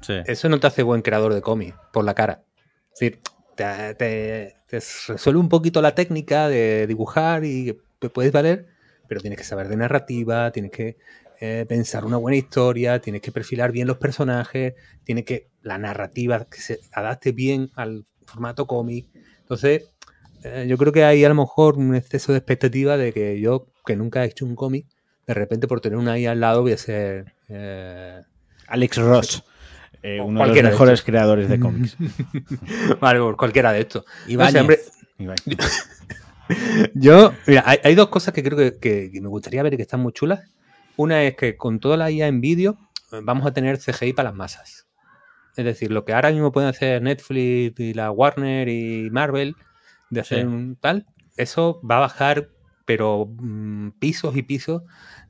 Sí. eso no te hace buen creador de cómic por la cara. Es decir, te, te- te resuelve un poquito la técnica de dibujar y te puedes valer, pero tienes que saber de narrativa, tienes que eh, pensar una buena historia, tienes que perfilar bien los personajes, tienes que la narrativa que se adapte bien al formato cómic. Entonces, yo creo que hay a lo mejor un exceso de expectativa de que yo, que nunca he hecho un cómic, de repente por tener una ahí al lado voy a ser... eh, Alex Ross, eh, O uno de los de mejores estos. creadores de (laughs) cómics. (laughs) vale, por cualquiera de estos. No Ibai. (laughs) Yo, mira, hay, hay dos cosas que creo que, que- que me gustaría ver y que están muy chulas. Una es que con toda la IA en vídeo eh, vamos a tener CGI para las masas. Es decir, lo que ahora mismo pueden hacer Netflix y la Warner y Marvel de hacer Sí. un tal, eso va a bajar, pero mm, pisos y pisos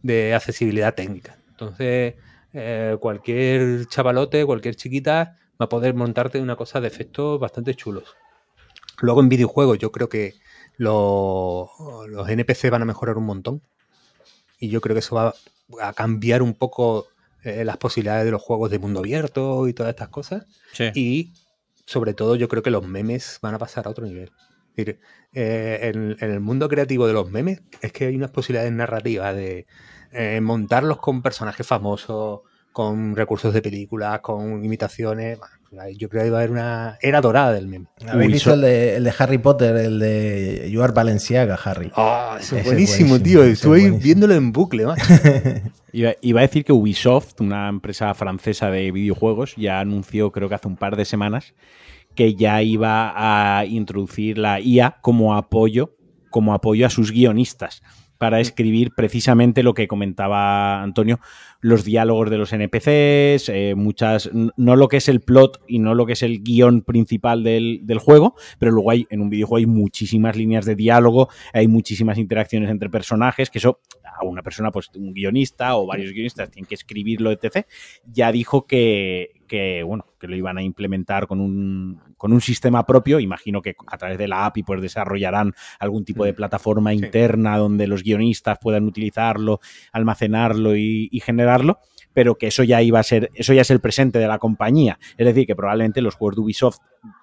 de accesibilidad técnica. Entonces, eh, cualquier chavalote, cualquier chiquita va a poder montarte una cosa de efectos bastante chulos. Luego en videojuegos yo creo que lo- los NPC van a mejorar un montón. Y yo creo que eso va a cambiar un poco eh, las posibilidades de los juegos de mundo abierto y todas estas cosas. Sí. Y sobre todo yo creo que los memes van a pasar a otro nivel. Eh, en, en el mundo creativo de los memes es que hay unas posibilidades narrativas de eh, montarlos con personajes famosos, con recursos de películas, con imitaciones. Bueno, Yo creo que va a haber una era dorada del meme. ¿Habéis Uy, visto so- el de, el de Harry Potter, el de You are Balenciaga, Harry? Ah, eso Ese es buenísimo, buenísimo, tío. Estuve buenísimo. viéndolo en bucle. (laughs) Iba, iba a decir que Ubisoft, una empresa francesa de videojuegos, ya anunció, creo que hace un par de semanas, que ya iba a introducir la IA como apoyo, como apoyo a sus guionistas. para escribir precisamente lo que comentaba Antonio, los diálogos de los NPCs, eh, muchas, no lo que es el plot y no lo que es el guion principal del, del juego, pero luego hay, en un videojuego hay muchísimas líneas de diálogo, hay muchísimas interacciones entre personajes, que eso a una persona, pues un guionista o varios guionistas tienen que escribirlo, etc. Ya dijo que, que, bueno, que lo iban a implementar con un, con un sistema propio. Imagino que a través de la API pues desarrollarán algún tipo de plataforma Sí. interna donde los guionistas puedan utilizarlo, almacenarlo y, y generarlo. Pero que eso ya iba a ser, eso ya es el presente de la compañía. Es decir, que probablemente los juegos de Ubisoft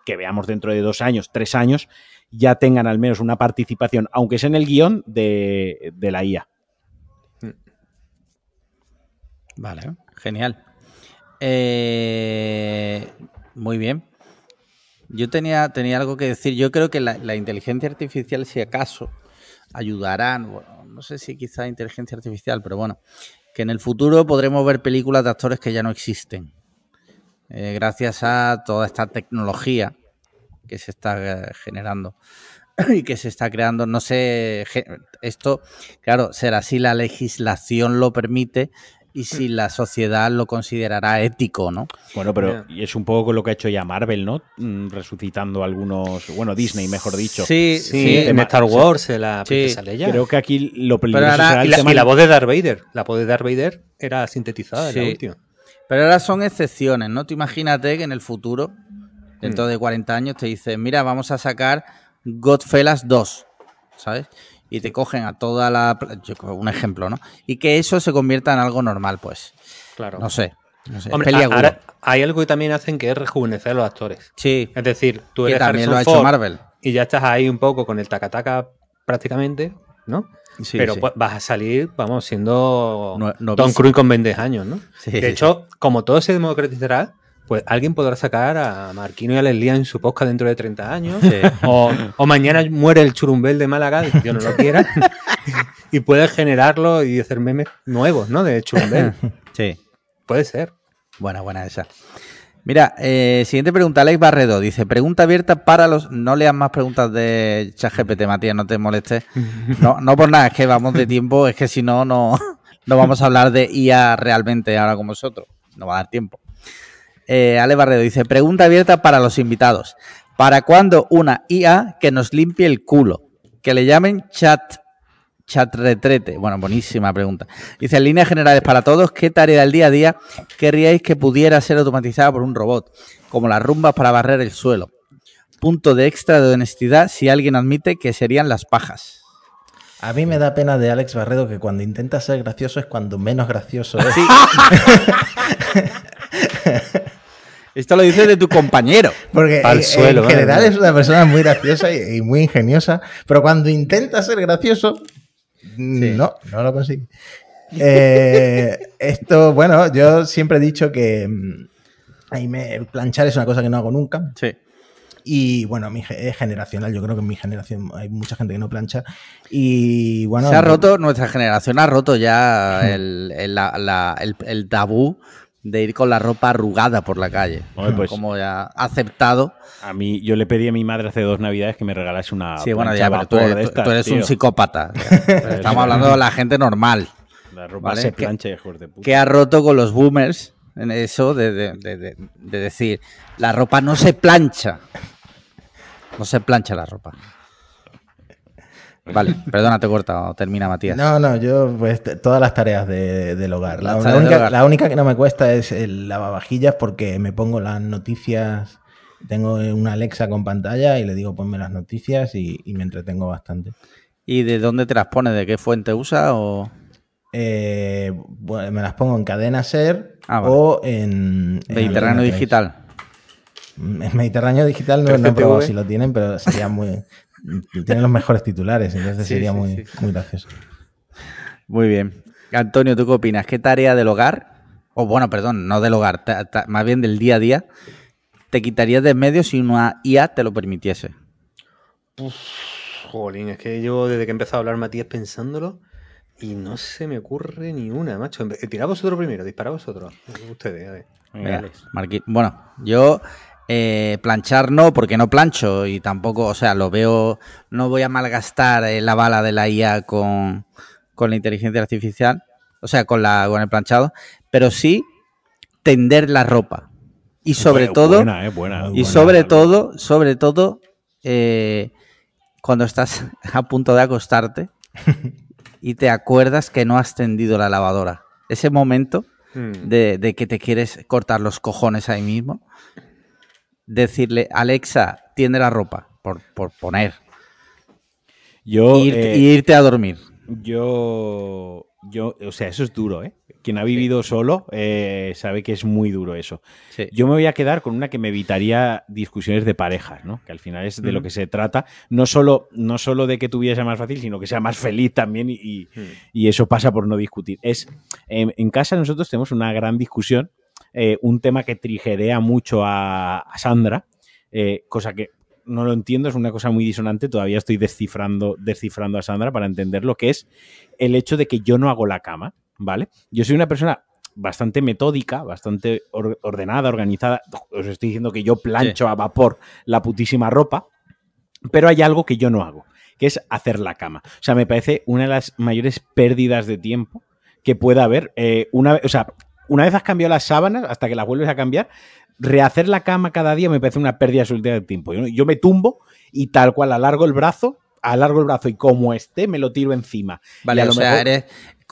que veamos dentro de dos años, tres años, ya tengan al menos una participación, aunque sea en el guion, de, de la IA. Vale, genial. Eh, muy bien. Yo tenía, tenía algo que decir. Yo creo que la, inteligencia artificial, si acaso, ayudará, no sé si quizá inteligencia artificial, pero bueno, que en el futuro podremos ver películas de actores que ya no existen. Eh, gracias a toda esta tecnología que se está eh, generando (clears throat) y que se está creando. No sé, esto, claro, será si la legislación lo permite y si la sociedad lo considerará ético, ¿no? Bueno, pero Ya. y es un poco lo que ha hecho ya Marvel, ¿no? Mm, Resucitando algunos, bueno, Disney, mejor dicho. Sí, Sí, sí. en Star Wars, en la Sí, princesa Leia. Creo que aquí lo peligroso ahora- será el y, la, tema y la de- voz de Darth Vader. La voz de Darth Vader era sintetizada en la última. Pero ahora son excepciones, ¿no? Tú imagínate que en el futuro, dentro Mm. de 40 años, te dicen, mira, vamos a sacar Godfellas 2, ¿sabes? Y te cogen a toda la... yo un ejemplo, ¿no? Y que eso se convierta en algo normal, pues. Claro. No sé. No sé. Hombre, ahora hay algo que también hacen que es rejuvenecer a los actores. Sí, Es decir, tú que eres también lo ha hecho Ford Marvel. y ya estás ahí un poco con el tacataca prácticamente, ¿no? Sí, Pero sí. pues, vas a salir, vamos, siendo No-. Tom Cruise con 20 años, ¿no? Sí, de hecho, como todo se democratizará, pues alguien podrá sacar a Marquino y a Leslie en su podcast dentro de 30 años. Sí. (laughs) O, o mañana muere el churumbel de Málaga, Dios no lo quiera, (laughs) y puedes generarlo y hacer memes nuevos, ¿no? De churumbel. (laughs) Sí. Puede ser. Buena, buena esa. Mira, eh, siguiente pregunta, Alex Barredo. Dice, pregunta abierta para los... No leas más preguntas de ChatGPT, Matías, no te molestes. No, no por nada, es que vamos de tiempo, es que si no, no, no vamos a hablar de IA realmente ahora con vosotros. No va a dar tiempo. Eh, Ale Barredo dice, pregunta abierta para los invitados. ¿Para cuándo una IA que nos limpie el culo? Que le llamen chat Chat retrete. Bueno, buenísima pregunta. Dice, en líneas generales para todos, ¿qué tarea del día a día querríais que pudiera ser automatizada por un robot? Como las rumbas para barrer el suelo. Punto de extra de honestidad si alguien admite que serían las pajas. A mí me da pena de Alex Barredo que cuando intenta ser gracioso es cuando menos gracioso es. (laughs) Esto lo dices de tu compañero. Porque Al en, suelo, en madre general es una persona muy graciosa y, y muy ingeniosa, pero cuando intenta ser gracioso, mm, no, no lo consigue. (laughs) Eh, esto, bueno, yo siempre he dicho que mm, ahí me, planchar es una cosa que no hago nunca. Sí. Y bueno, mi, es generacional. Yo creo que en mi generación hay mucha gente que no plancha. Y bueno. Se ha roto, nuestra generación ha roto ya el, el- la- la- el- el tabú de ir con la ropa arrugada por la calle. Pues- Como ya aceptado. A mí, yo le pedí a mi madre hace dos navidades que me regalase una. sí, bueno, ya, pero tú eres, de tú- estas, tú eres un psicópata. (laughs) Estamos hablando de la gente normal. La ropa ¿vale? se Que- plancha, hijos de puta. que ha roto con los boomers en eso de- de- de decir la ropa no se plancha. No se plancha la ropa. (laughs) Vale, perdona, te he cortado. Termina, Matías. No, no, yo pues todas las tareas de- del hogar. La, única, hogar. la única que no me cuesta es el lavavajillas porque me pongo las noticias. Tengo una Alexa con pantalla y le digo ponme las noticias y, y me entretengo bastante. ¿Y de dónde te las pones? ¿De qué fuente usa? O... Eh, bueno, me las pongo en cadena ser Ah, vale. o en, en Mediterráneo Antena 3. Digital. En Mediterráneo Digital no, no he probado si lo tienen, pero sería muy. (laughs) tienen los mejores titulares, entonces Sí, sería sí, muy, sí. muy gracioso. Muy bien. Antonio, ¿tú qué opinas? ¿Qué tarea del hogar? O bueno, perdón, no del hogar, ta- ta- más bien del día a día, te quitarías de en medio si una IA te lo permitiese? Jolín, es que yo desde que he empezado a hablar Matías pensándolo y no se me ocurre ni una, macho. Tirad vosotros primero, disparad vosotros. Ustedes, a ver. Venga. Marqui- Bueno, yo Eh, planchar no, porque no plancho y tampoco, o sea, lo veo, no voy a malgastar eh, la bala de la IA con, con la inteligencia artificial, o sea, con, la, con el planchado, pero sí tender la ropa. Y sobre todo, buena, eh, buena, y buena sobre todo, sobre todo, eh, cuando estás (laughs) a punto de acostarte (laughs) y te acuerdas que no has tendido la lavadora. Ese momento Mm. de, de que te quieres cortar los cojones ahí mismo, decirle, Alexa, tiende la ropa, por, por poner, Yo, y, irte, eh, irte a dormir. yo, yo, o sea, eso es duro, ¿eh? Quien ha vivido solo eh, sabe que es muy duro eso. Sí. Yo me voy a quedar con una que me evitaría discusiones de parejas, ¿no? Que al final es de lo Ujú. que se trata. No solo, no solo de que tu vida sea más fácil, sino que sea más feliz también y, y- Mm. y eso pasa por no discutir. Es, en, en casa nosotros tenemos una gran discusión, eh, un tema que trigerea mucho a, a Sandra, eh, cosa que no lo entiendo, es una cosa muy disonante, todavía estoy descifrando, descifrando a Sandra para entender lo que es el hecho de que yo no hago la cama, ¿vale? Yo soy una persona bastante metódica, bastante or- ordenada, organizada. Os estoy diciendo que yo plancho a vapor la putísima ropa, pero hay algo que yo no hago, que es hacer la cama. O sea, me parece una de las mayores pérdidas de tiempo que pueda haber. Eh, una, o sea, una vez has cambiado las sábanas, hasta que las vuelves a cambiar, rehacer la cama cada día me parece una pérdida absoluta de tiempo. Yo, yo me tumbo y tal cual alargo el brazo, alargo el brazo y como esté me lo tiro encima. Vale, Y a lo o sea, eres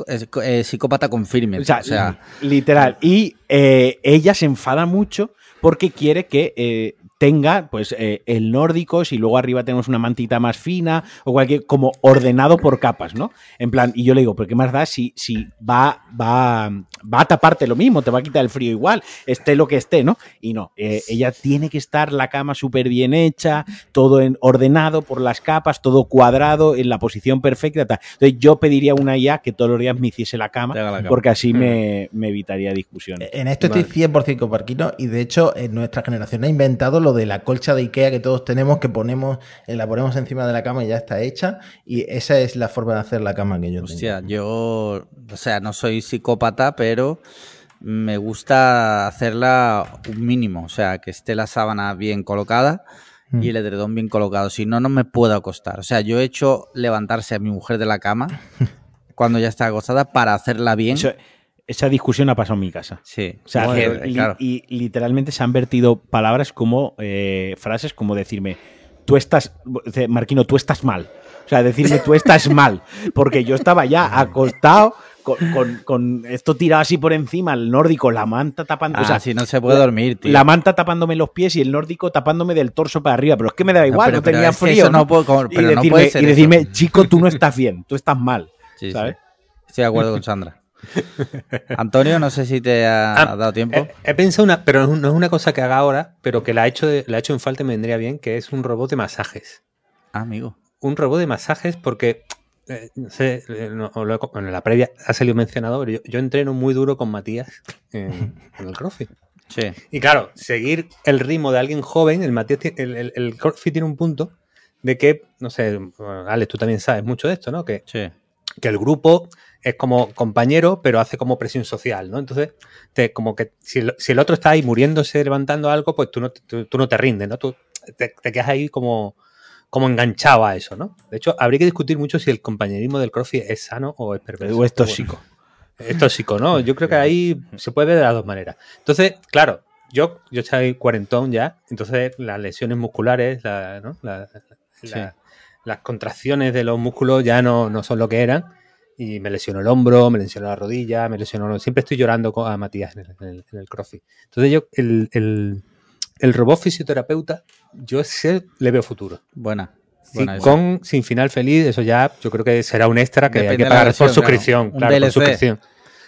es- eh, psicópata confirme. o sea, literal. Y eh, ella se enfada mucho porque quiere que eh, tenga pues eh, el nórdico, si luego arriba tenemos una mantita más fina o cualquier, como ordenado por capas, ¿no? En plan, y yo le digo, ¿pero qué más da si, si va, va, va a taparte lo mismo, te va a quitar el frío igual, esté lo que esté, ¿no? Y no, eh, ella tiene que estar la cama súper bien hecha, todo en, ordenado por las capas, todo cuadrado, en la posición perfecta. Tal. Entonces yo pediría a una IA que todos los días me hiciese la cama, la porque así me, (laughs) me evitaría discusiones. En esto estoy 100% con Parquino y de hecho en nuestra generación ha inventado lo de la colcha de Ikea que todos tenemos que ponemos eh, la ponemos encima de la cama y ya está hecha y esa es la forma de hacer la cama que yo Hostia, tengo. yo, o sea, no soy psicópata, pero me gusta hacerla un mínimo, o sea, que esté la sábana bien colocada Mm. y el edredón bien colocado, si no, no me puedo acostar. O sea, yo he hecho levantarse a mi mujer de la cama (laughs) cuando ya está acostada para hacerla bien. Eso- esa discusión ha pasado en mi casa. Sí, O sea, Bueno, que li- claro. y literalmente se han vertido palabras como eh, frases como decirme, tú estás, Marquino, tú estás mal. O sea, decirme, tú estás mal. Porque yo estaba ya (laughs) acostado con, con- con esto tirado así por encima, el nórdico, la manta tapando. Ah, o sea, si no se puede la- dormir, tío. La manta tapándome los pies y el nórdico tapándome del torso para arriba. Pero es que me da No, igual, pero- no, pero tenía frío. eso no puedo- como- y pero no decirme, puede ser y eso. decirme, chico, tú no estás bien, tú estás mal. Sí, sí. Estoy de acuerdo con Sandra. (laughs) Antonio, no sé si te ha Ah, dado tiempo. He, he pensado una, pero no es una cosa que haga ahora, pero que la he hecho, la he hecho en falta y me vendría bien, que es un robot de masajes. Ah, amigo. Un robot de masajes porque, eh, no sé, eh, no- lo he co- bueno, en la previa ha salido mencionado, pero yo, yo entreno muy duro con Matías en, (laughs) en el CrossFit. Sí. Y claro, seguir el ritmo de alguien joven, el Matías, el, el, el CrossFit tiene un punto de que, no sé, bueno, Alex, tú también sabes mucho de esto, ¿no? Que Sí. que el grupo es como compañero, pero hace como presión social, ¿no? Entonces, te, como que si el, si el otro está ahí muriéndose, levantando algo, pues tú no, te- tú, tú no te rindes, ¿no? Tú te, te quedas ahí como, como enganchado a eso, ¿no? De hecho, habría que discutir mucho si el compañerismo del CrossFit es sano o es perverso. O es tóxico. bueno, es tóxico, ¿no? Yo creo que ahí se puede ver de las dos maneras. Entonces, claro, yo, yo estoy cuarentón ya, entonces las lesiones musculares, la- ¿no? La- la- las contracciones de los músculos ya no, no son lo que eran. Y me lesionó el hombro, me lesionó la rodilla, me lesionó. Siempre estoy llorando con- a Matías en el, en el- en el CrossFit. Entonces, yo, el, el- el robot fisioterapeuta, yo ese le veo futuro. Buena. Sí, con sin final feliz, eso ya yo creo que será un extra que Depende hay que pagar por suscripción. claro. Claro, por suscripción.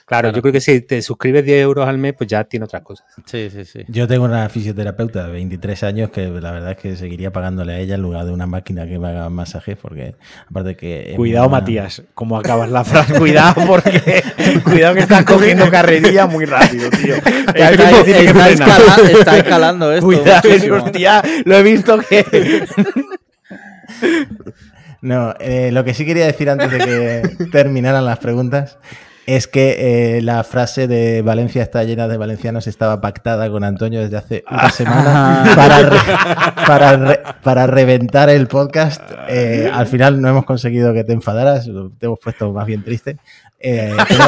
Claro, Claro. yo creo que si te suscribes 10 euros al mes, pues ya tiene otras cosas. Sí, sí, sí. Yo tengo una fisioterapeuta de 23 años que la verdad es que seguiría pagándole a ella en lugar de una máquina que me haga masajes porque aparte que... Cuidado. Matías, como acabas la frase. (laughs) Cuidado, porque. (laughs) Cuidado que estás (laughs) cogiendo carrerilla muy rápido, tío. Está, que está escalando esto. Cuidado, hostia, lo he visto que. No, eh, lo que sí quería decir antes de que terminaran las preguntas es que eh, la frase de Valencia está llena de valencianos estaba pactada con Antonio desde hace una (laughs) semana para, re- para, re- para reventar el podcast. Eh, al final no hemos conseguido que te enfadaras, te hemos puesto más bien triste. Eh, tengo,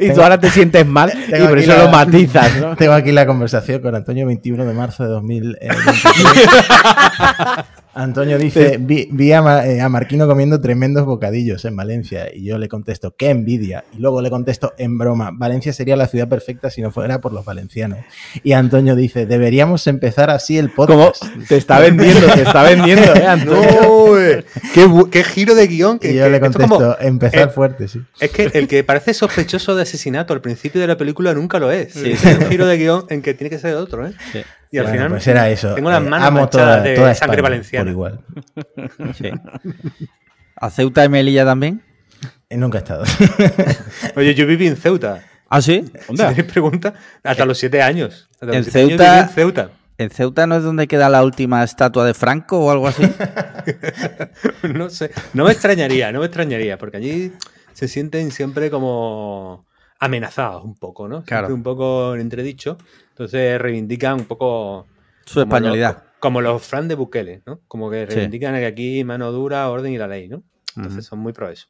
(laughs) y tú ahora te sientes mal (laughs) y Tengo por eso la- lo matizas, ¿no? (laughs) tengo aquí la conversación con Antonio 21 de marzo de 2023. Antonio dice, vi, vi a, Ma- eh, a Marquino comiendo tremendos bocadillos en Valencia y yo le contesto, qué envidia. Y luego le contesto en broma, Valencia sería la ciudad perfecta si no fuera por los valencianos. Y Antonio dice, deberíamos empezar así el podcast. te está vendiendo, te está vendiendo, ¿eh, Antonio? No, eh, qué, giro de guion. Que, Y yo que- le esto contesto, como- empezar eh, fuerte, sí. Es que el que parece sospechoso de asesinato al principio de la película nunca lo es. Sí, un giro de guion en que tiene que ser otro, ¿eh? Sí. Y al Bueno, final pues era eso. tengo las Eh, manos amo toda, de toda sangre España valenciana. Por igual. Sí. ¿A Ceuta y Melilla también? Eh, Nunca he estado. (laughs) Oye, yo viví en Ceuta. ¿Ah, sí? Si tenéis pregunta, hasta los siete años. Hasta los En siete años Ceuta- viví en Ceuta. ¿En Ceuta no es donde queda la última estatua de Franco o algo así? (laughs) No sé. No me extrañaría, no me extrañaría, porque allí se sienten siempre como amenazados un poco, ¿no? Siempre Claro. un poco en entredicho. Entonces reivindican un poco Su españolidad. los- como los Fran de Bukele, ¿no? Como que reivindican que aquí mano dura, orden y la ley, ¿no? Entonces son muy pro eso.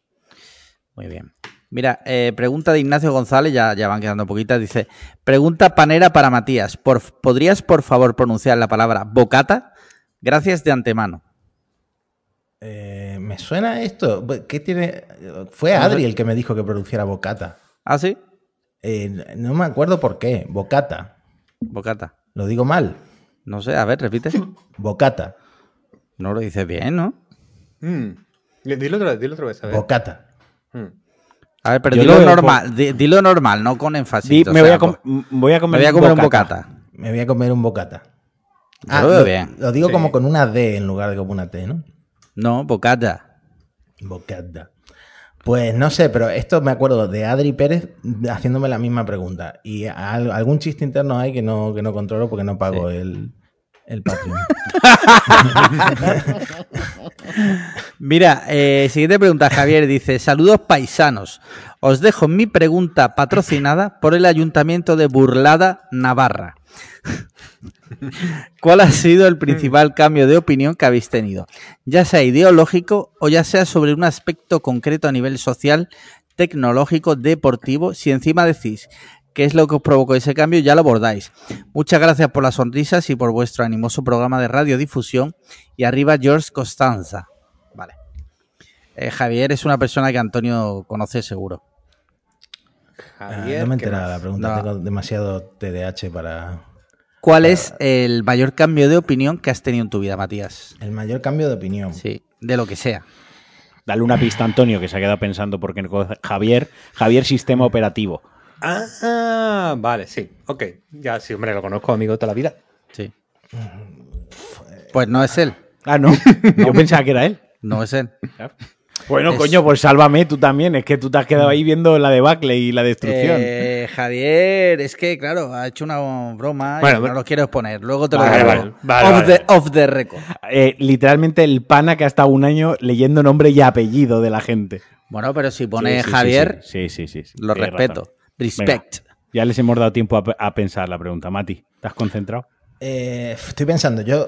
Muy bien. Mira, eh, pregunta de Ignacio González, ya, ya van quedando poquitas. Dice: Pregunta panera para Matías. Por, ¿Podrías, por favor, pronunciar la palabra bocata? Gracias de antemano. Eh, ¿Me suena esto? ¿Qué tiene? Fue Adri el que me dijo que pronunciara bocata. ¿Ah, sí? Eh, no me acuerdo por qué. Bocata. Bocata. Lo digo mal. No sé, a ver, repite. (laughs) Bocata. No lo dices bien, ¿no? Mm. Dilo otra vez, dilo otra vez, a ver. Bocata. Mm. A ver, pero Yo dilo normal, di- dilo normal, no con énfasis. Di, o me, sea, voy a bo- com- voy a me comer, voy a comer un bocata. Me voy a comer un bocata. Yo lo veo bien. lo digo Sí. como con una D en lugar de como una T, ¿no? No, bocata. Bocata. Pues no sé, pero esto me acuerdo de Adri Pérez haciéndome la misma pregunta. Y al- algún chiste interno hay que no, que no controlo porque no pago el, el Patreon. (laughs) Mira, eh, siguiente pregunta, Javier. Dice, saludos paisanos. Os dejo mi pregunta patrocinada por el Ayuntamiento de Burlada, Navarra. ¿Cuál ha sido el principal cambio de opinión que habéis tenido? Ya sea ideológico o ya sea sobre un aspecto concreto a nivel social, tecnológico, deportivo. Si encima decís qué es lo que os provocó ese cambio, ya lo abordáis. Muchas gracias por las sonrisas y por vuestro animoso programa de radiodifusión. Y arriba George Costanza. Vale. Eh, Javier es una persona que Antonio conoce seguro. Ah, Javier, no me he ¿qué enterado de más? la pregunta. No. Tengo demasiado TDAH para. ¿Cuál es el mayor cambio de opinión que has tenido en tu vida, Matías? El mayor cambio de opinión. Sí, de lo que sea. Dale una pista a Antonio que se ha quedado pensando porque no conoce- Javier, Javier Sistema Operativo. Ah, vale, sí. Ok. Ya, sí, hombre, lo conozco, amigo, toda la vida. Sí. Pues no es él. Ah, no. (laughs) Yo pensaba que era él. No es él. Bueno, Es- coño, pues sálvame tú también. Es que tú te has quedado ahí viendo la debacle y la destrucción. Eh, Javier, es que, claro, ha hecho una broma Bueno, y no lo quiero exponer. Luego te lo Vale, digo. vale, vale, off, vale. The, off the record. Eh, literalmente el pana que ha estado un año leyendo nombre y apellido de la gente. Bueno, pero si pone Sí, sí, sí, Javier, Sí, sí, sí. sí, lo tienes respeto. razón. Respect. Ya les hemos dado tiempo a, pe- a pensar la pregunta. Mati, ¿estás concentrado? Eh, estoy pensando, yo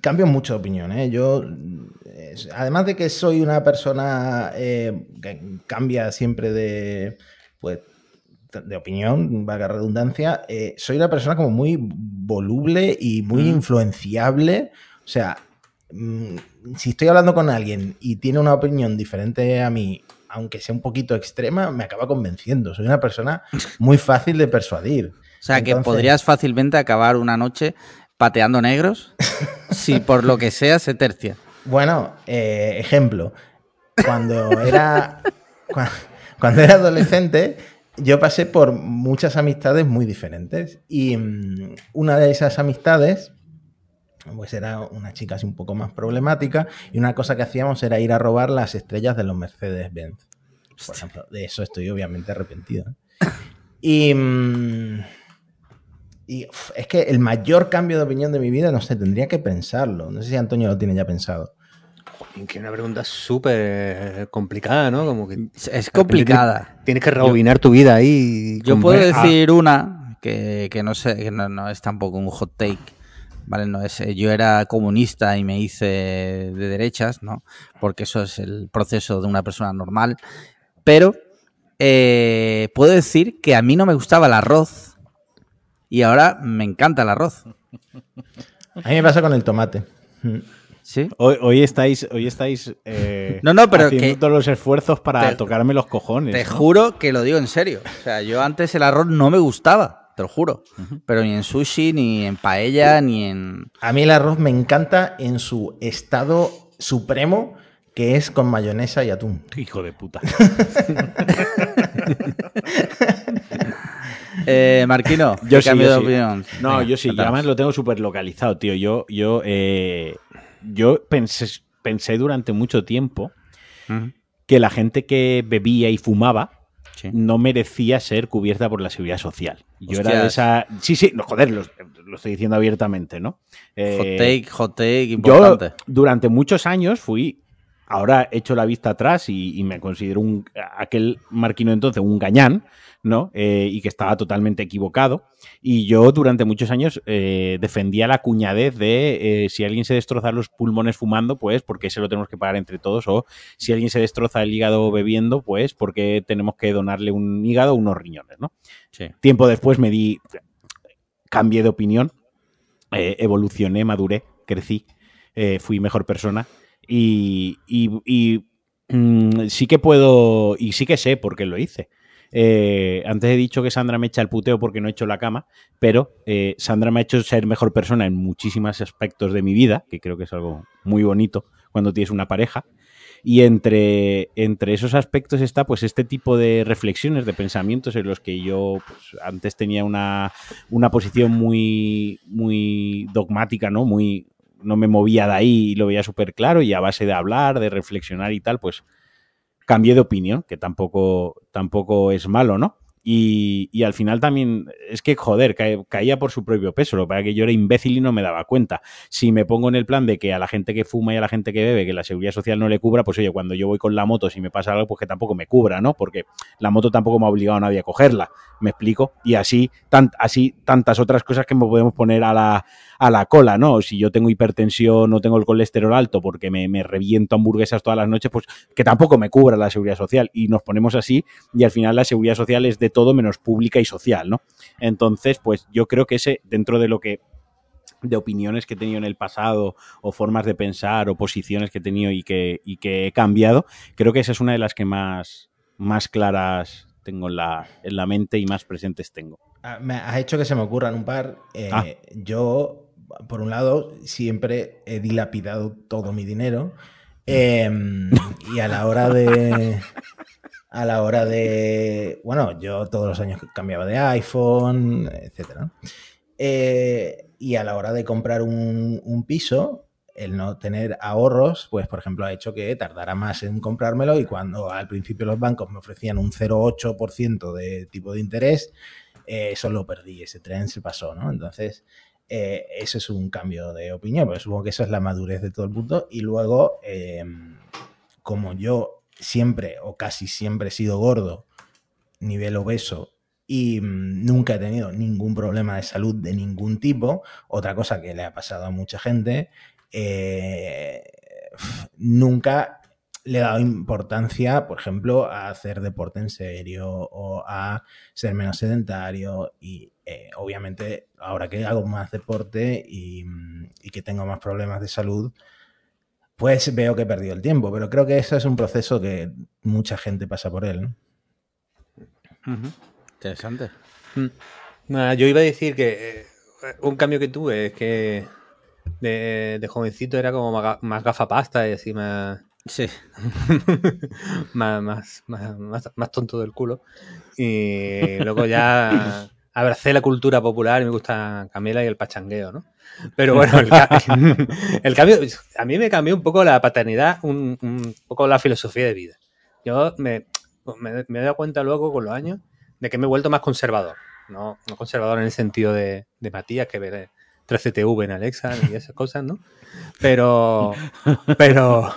cambio mucho de opinión. ¿eh? Yo, además de que soy una persona eh, que cambia siempre de, pues, de opinión, valga redundancia, eh, soy una persona como muy voluble y muy influenciable. O sea, mm, si estoy hablando con alguien y tiene una opinión diferente a mí, aunque sea un poquito extrema, me acaba convenciendo. Soy una persona muy fácil de persuadir. O sea, que podrías fácilmente acabar una noche pateando negros si por lo que sea se tercia. Bueno, eh, ejemplo. Cuando era, (laughs) cua- cuando era adolescente, yo pasé por muchas amistades muy diferentes. Y mm, una de esas amistades, pues era una chica así un poco más problemática. Y una cosa que hacíamos era ir a robar las estrellas de los Mercedes-Benz. Por ejemplo, de eso estoy obviamente arrepentido. Y. mm, y uf, es que el mayor cambio de opinión de mi vida, no sé, tendría que pensarlo. No sé si Antonio lo tiene ya pensado. Que es una pregunta súper complicada, ¿no? Como que Es complicada. tienes que rebobinar tu vida ahí. Yo puedo Ah, decir una que, que no sé, que no, no es tampoco un hot take. Vale, no es. eh, Yo era comunista y me hice de derechas, ¿no? Porque eso es el proceso de una persona normal. Pero eh, puedo decir que a mí no me gustaba el arroz y ahora me encanta el arroz. A mí me pasa con el tomate. ¿Sí? Hoy, hoy estáis, hoy estáis eh, No, no, pero haciendo que- todos los esfuerzos para te- tocarme los cojones. Te ¿no? juro que lo digo en serio. O sea, yo antes el arroz no me gustaba, te lo juro. Pero ni en sushi, ni en paella, ni en. A mí el arroz me encanta en su estado supremo, que es con mayonesa y atún. Hijo de puta. (laughs) Eh, Marquino, (laughs) Yo ¿qué sí, cambio yo de sí. opinión? No, Venga, yo sí, yo además lo tengo súper localizado, tío. Yo, yo, eh, yo pensé, pensé durante mucho tiempo que la gente que bebía y fumaba sí. no merecía ser cubierta por la seguridad social. Yo era de esa. Sí, sí, no, joder, lo, lo estoy diciendo abiertamente, ¿no? Eh, Hot take, hot take, Yo importante. durante muchos años fui. Ahora he hecho la vista atrás y, y me considero un, aquel marquino entonces un gañán, ¿no? Eh, y que estaba totalmente equivocado. Y yo durante muchos años eh, defendía la cuñadez de eh, si alguien se destroza los pulmones fumando, pues porque se lo tenemos que pagar entre todos. O si alguien se destroza el hígado bebiendo, pues porque tenemos que donarle un hígado o unos riñones, ¿no? Sí. Tiempo después me di, cambié de opinión, eh, evolucioné, maduré, crecí, eh, fui mejor persona y, y- y, mm, sí que puedo, y sí que sé por qué lo hice. Eh, antes he dicho que Sandra me echa el puteo porque no he hecho la cama, pero eh, Sandra me ha hecho ser mejor persona en muchísimos aspectos de mi vida, que creo que es algo muy bonito cuando tienes una pareja. Y entre, entre esos aspectos está pues este tipo de reflexiones, de pensamientos en los que yo pues, antes tenía una, una posición muy, muy dogmática, ¿no? Muy, no me movía de ahí y lo veía súper claro y a base de hablar, de reflexionar y tal, pues cambié de opinión, que tampoco, tampoco es malo, ¿no? Y, y al final también, es que, joder, ca- caía por su propio peso. Lo que pasa es que yo era imbécil y no me daba cuenta. Si me pongo en el plan de que a la gente que fuma y a la gente que bebe, que la seguridad social no le cubra, pues oye, cuando yo voy con la moto, si me pasa algo, pues que tampoco me cubra, ¿no? Porque la moto tampoco me ha obligado a nadie a cogerla. ¿Me explico? Y así, así tantas otras cosas que me podemos poner a la, a la cola, ¿no? Si yo tengo hipertensión o tengo el colesterol alto porque me, me reviento hamburguesas todas las noches, pues que tampoco me cubra la seguridad social. Y nos ponemos así y al final la seguridad social es de todo menos pública y social, ¿no? Entonces, pues yo creo que ese, dentro de lo que de opiniones que he tenido en el pasado o formas de pensar o posiciones que he tenido y que, y que he cambiado, creo que esa es una de las que más, más claras tengo en la, en la mente y más presentes tengo. Ah, Me has hecho que se me ocurran un par. Eh, Ah. Yo, por un lado, siempre he dilapidado todo mi dinero. eh, (laughs) y a la hora de. A la hora de. Bueno, yo todos los años cambiaba de iPhone, etcétera. Eh, y a la hora de comprar un, un piso, el no tener ahorros, pues por ejemplo ha hecho que tardara más en comprármelo y cuando al principio los bancos me ofrecían un 0,8% de tipo de interés, eh, eso lo perdí, ese tren se pasó, ¿no? Entonces, eh, eso es un cambio de opinión, pero supongo que eso es la madurez de todo el mundo. Y luego, eh, como yo siempre o casi siempre he sido gordo, nivel obeso, y mm, nunca he tenido ningún problema de salud de ningún tipo, otra cosa que le ha pasado a mucha gente, eh, nunca le he dado importancia, por ejemplo, a hacer deporte en serio o a ser menos sedentario y eh, obviamente ahora que hago más deporte y, y que tengo más problemas de salud, pues veo que he perdido el tiempo, pero creo que eso es un proceso que mucha gente pasa por él. Interesante. Mm. Nada, yo iba a decir que eh, un cambio que tuve es que de, de jovencito era como más, ga- más gafapasta y así más, Sí. (laughs) más, más, más, más- tonto del culo. Y luego ya (laughs) abracé la cultura popular y me gusta Camila y el pachangueo, ¿no? Pero (laughs) bueno, el, ca- el cambio, a mí me cambió un poco la paternidad, un, un poco la filosofía de vida. Yo me, me, me he dado cuenta luego con los años de que me he vuelto más conservador. No, no conservador en el sentido de, de Matías, que 3CTV en Alexa y esas cosas, ¿no? Pero, pero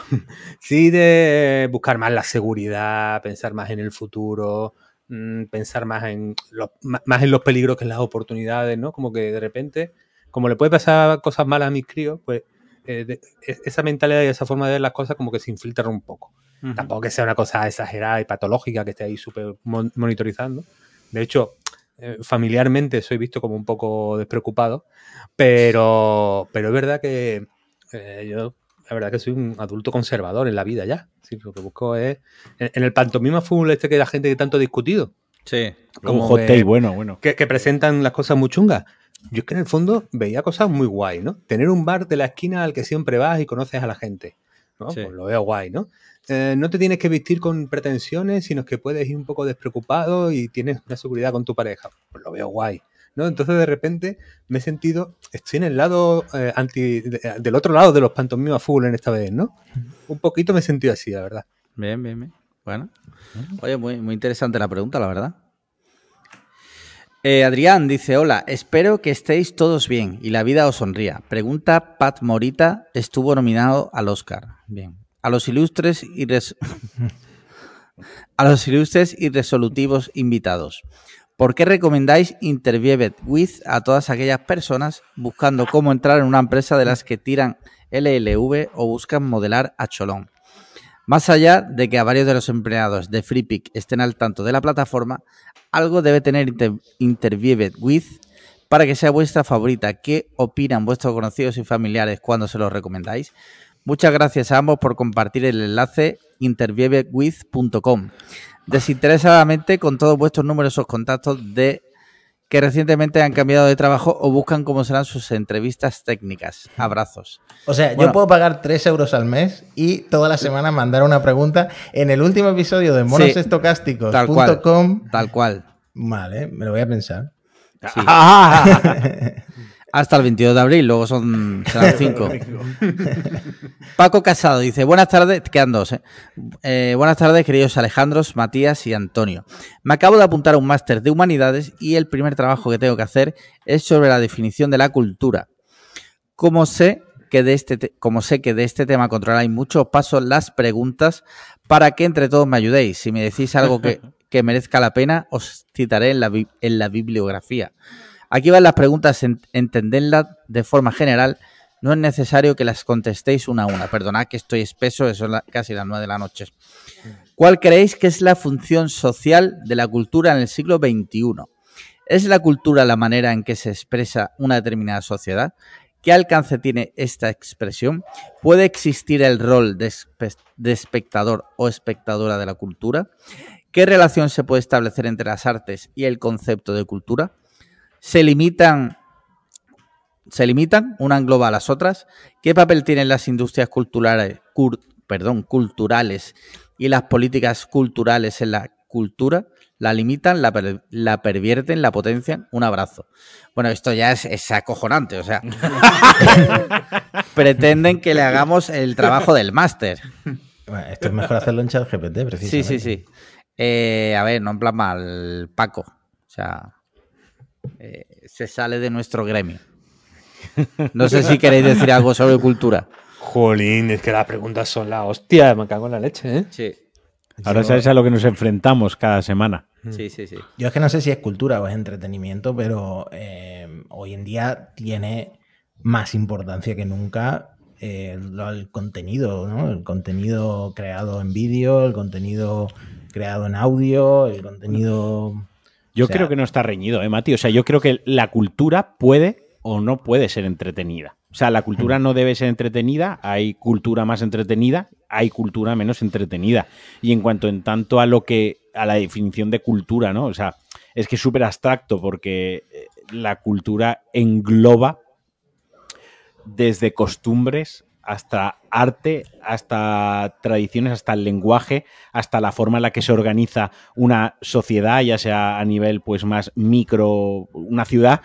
sí de buscar más la seguridad, pensar más en el futuro, mm, pensar más en, los, más en los peligros que en las oportunidades, ¿no? Como que de repente, como le puede pasar cosas malas a mis críos, pues eh, e, esa mentalidad y esa forma de ver las cosas como que se infiltra un poco. Tampoco que sea una cosa exagerada y patológica que esté ahí súper monitorizando. De hecho, eh, familiarmente soy visto como un poco despreocupado, pero, pero es verdad que eh, yo, la verdad que soy un adulto conservador en la vida ya. lo que busco es, en, el pantomima fútbol este que la gente que tanto ha discutido. Sí. Como un hot take, bueno, bueno. Que, que presentan las cosas muy chungas. Yo es que en el fondo veía cosas muy guay, ¿no? Tener un bar de la esquina al que siempre vas y conoces a la gente. ¿no? Pues lo veo guay, ¿no? Eh, no te tienes que vestir con pretensiones, sino que puedes ir un poco despreocupado y tienes una seguridad con tu pareja. Pues lo veo guay. ¿no? Entonces de repente me he sentido, estoy en el lado eh, anti, del otro lado de los pantomimas full en esta vez, ¿no? Un poquito me he sentido así, la verdad. Bien, bien, bien. Bueno. Oye, muy, muy interesante la pregunta, la verdad. Eh, Adrián dice, hola, espero que estéis todos bien y la vida os sonría. Pregunta Pat Morita, estuvo nominado al Oscar. Bien. A los ilustres y a los ilustres y resolutivos invitados. ¿Por qué recomendáis Interviewed with a todas aquellas personas buscando cómo entrar en una empresa de las que tiran LLV o buscan modelar a cholón? Más allá de que a varios de los empleados de FreePick estén al tanto de la plataforma, algo debe tener Interviewed with para que sea vuestra favorita. ¿Qué opinan vuestros conocidos y familiares cuando se los recomendáis? Muchas gracias a ambos por compartir el enlace interviewedwith.com. Desinteresadamente con todos vuestros numerosos contactos de que recientemente han cambiado de trabajo o buscan cómo serán sus entrevistas técnicas. Abrazos. O sea, yo puedo pagar 3 euros al mes y toda la semana mandar una pregunta en el último episodio de monosestocásticos.com. Tal, tal cual. Vale, me lo voy a pensar. (laughs) (laughs) Hasta el 22 de abril, luego son serán (laughs) 5. Paco Casado dice, buenas tardes, quedan dos, ¿eh? ¿eh? buenas tardes queridos Alejandros, Matías y Antonio. Me acabo de apuntar a un máster de humanidades y el primer trabajo que tengo que hacer es sobre la definición de la cultura. Como sé que de este, como sé que de este tema controláis mucho, paso las preguntas para que entre todos me ayudéis. Si me decís algo que, (laughs) que merezca la pena, os citaré en la, en la bibliografía. Aquí van las preguntas, entendedlas de forma general. No es necesario que las contestéis una a una. Perdonad que estoy espeso, eso es casi las nueve de la noche. ¿Cuál creéis que es la función social de la cultura en el siglo XXI? ¿Es la cultura la manera en que se expresa una determinada sociedad? ¿Qué alcance tiene esta expresión? ¿Puede existir el rol de espectador o espectadora de la cultura? ¿Qué relación se puede establecer entre las artes y el concepto de cultura? Se limitan, se limitan, una engloba a las otras. ¿Qué papel tienen las industrias culturales, perdón, culturales y las políticas culturales en la cultura? La limitan, la, pervierten, la potencian. Un abrazo. Bueno, esto ya es, acojonante, o sea. (laughs) pretenden que le hagamos el trabajo del máster. esto es mejor hacerlo en chat GPT, precisamente. Sí, sí, sí. Eh, a ver, no en plan mal, Paco. O sea, eh, se sale de nuestro gremio. No sé si queréis decir algo sobre cultura. Jolín, es que las preguntas son la hostia, me cago en la leche, ¿eh? Sí. Ahora sabes a lo que nos enfrentamos cada semana. Sí, sí, sí. Yo es que no sé si es cultura o es entretenimiento, pero eh, hoy en día tiene más importancia que nunca el contenido, ¿no? El contenido creado en vídeo, el contenido creado en audio, el contenido yo creo que no está reñido, ¿eh, Mati? O sea, yo creo que la cultura puede o no puede ser entretenida. O sea, la cultura mm. no debe ser entretenida, hay cultura más entretenida, hay cultura menos entretenida. Y en cuanto en tanto a lo que, a la definición de cultura, ¿no? O sea, es que es súper abstracto porque eh, la cultura engloba desde costumbres hasta arte, hasta tradiciones, hasta el lenguaje, hasta la forma en la que se organiza una sociedad, ya sea a nivel pues más micro, una ciudad,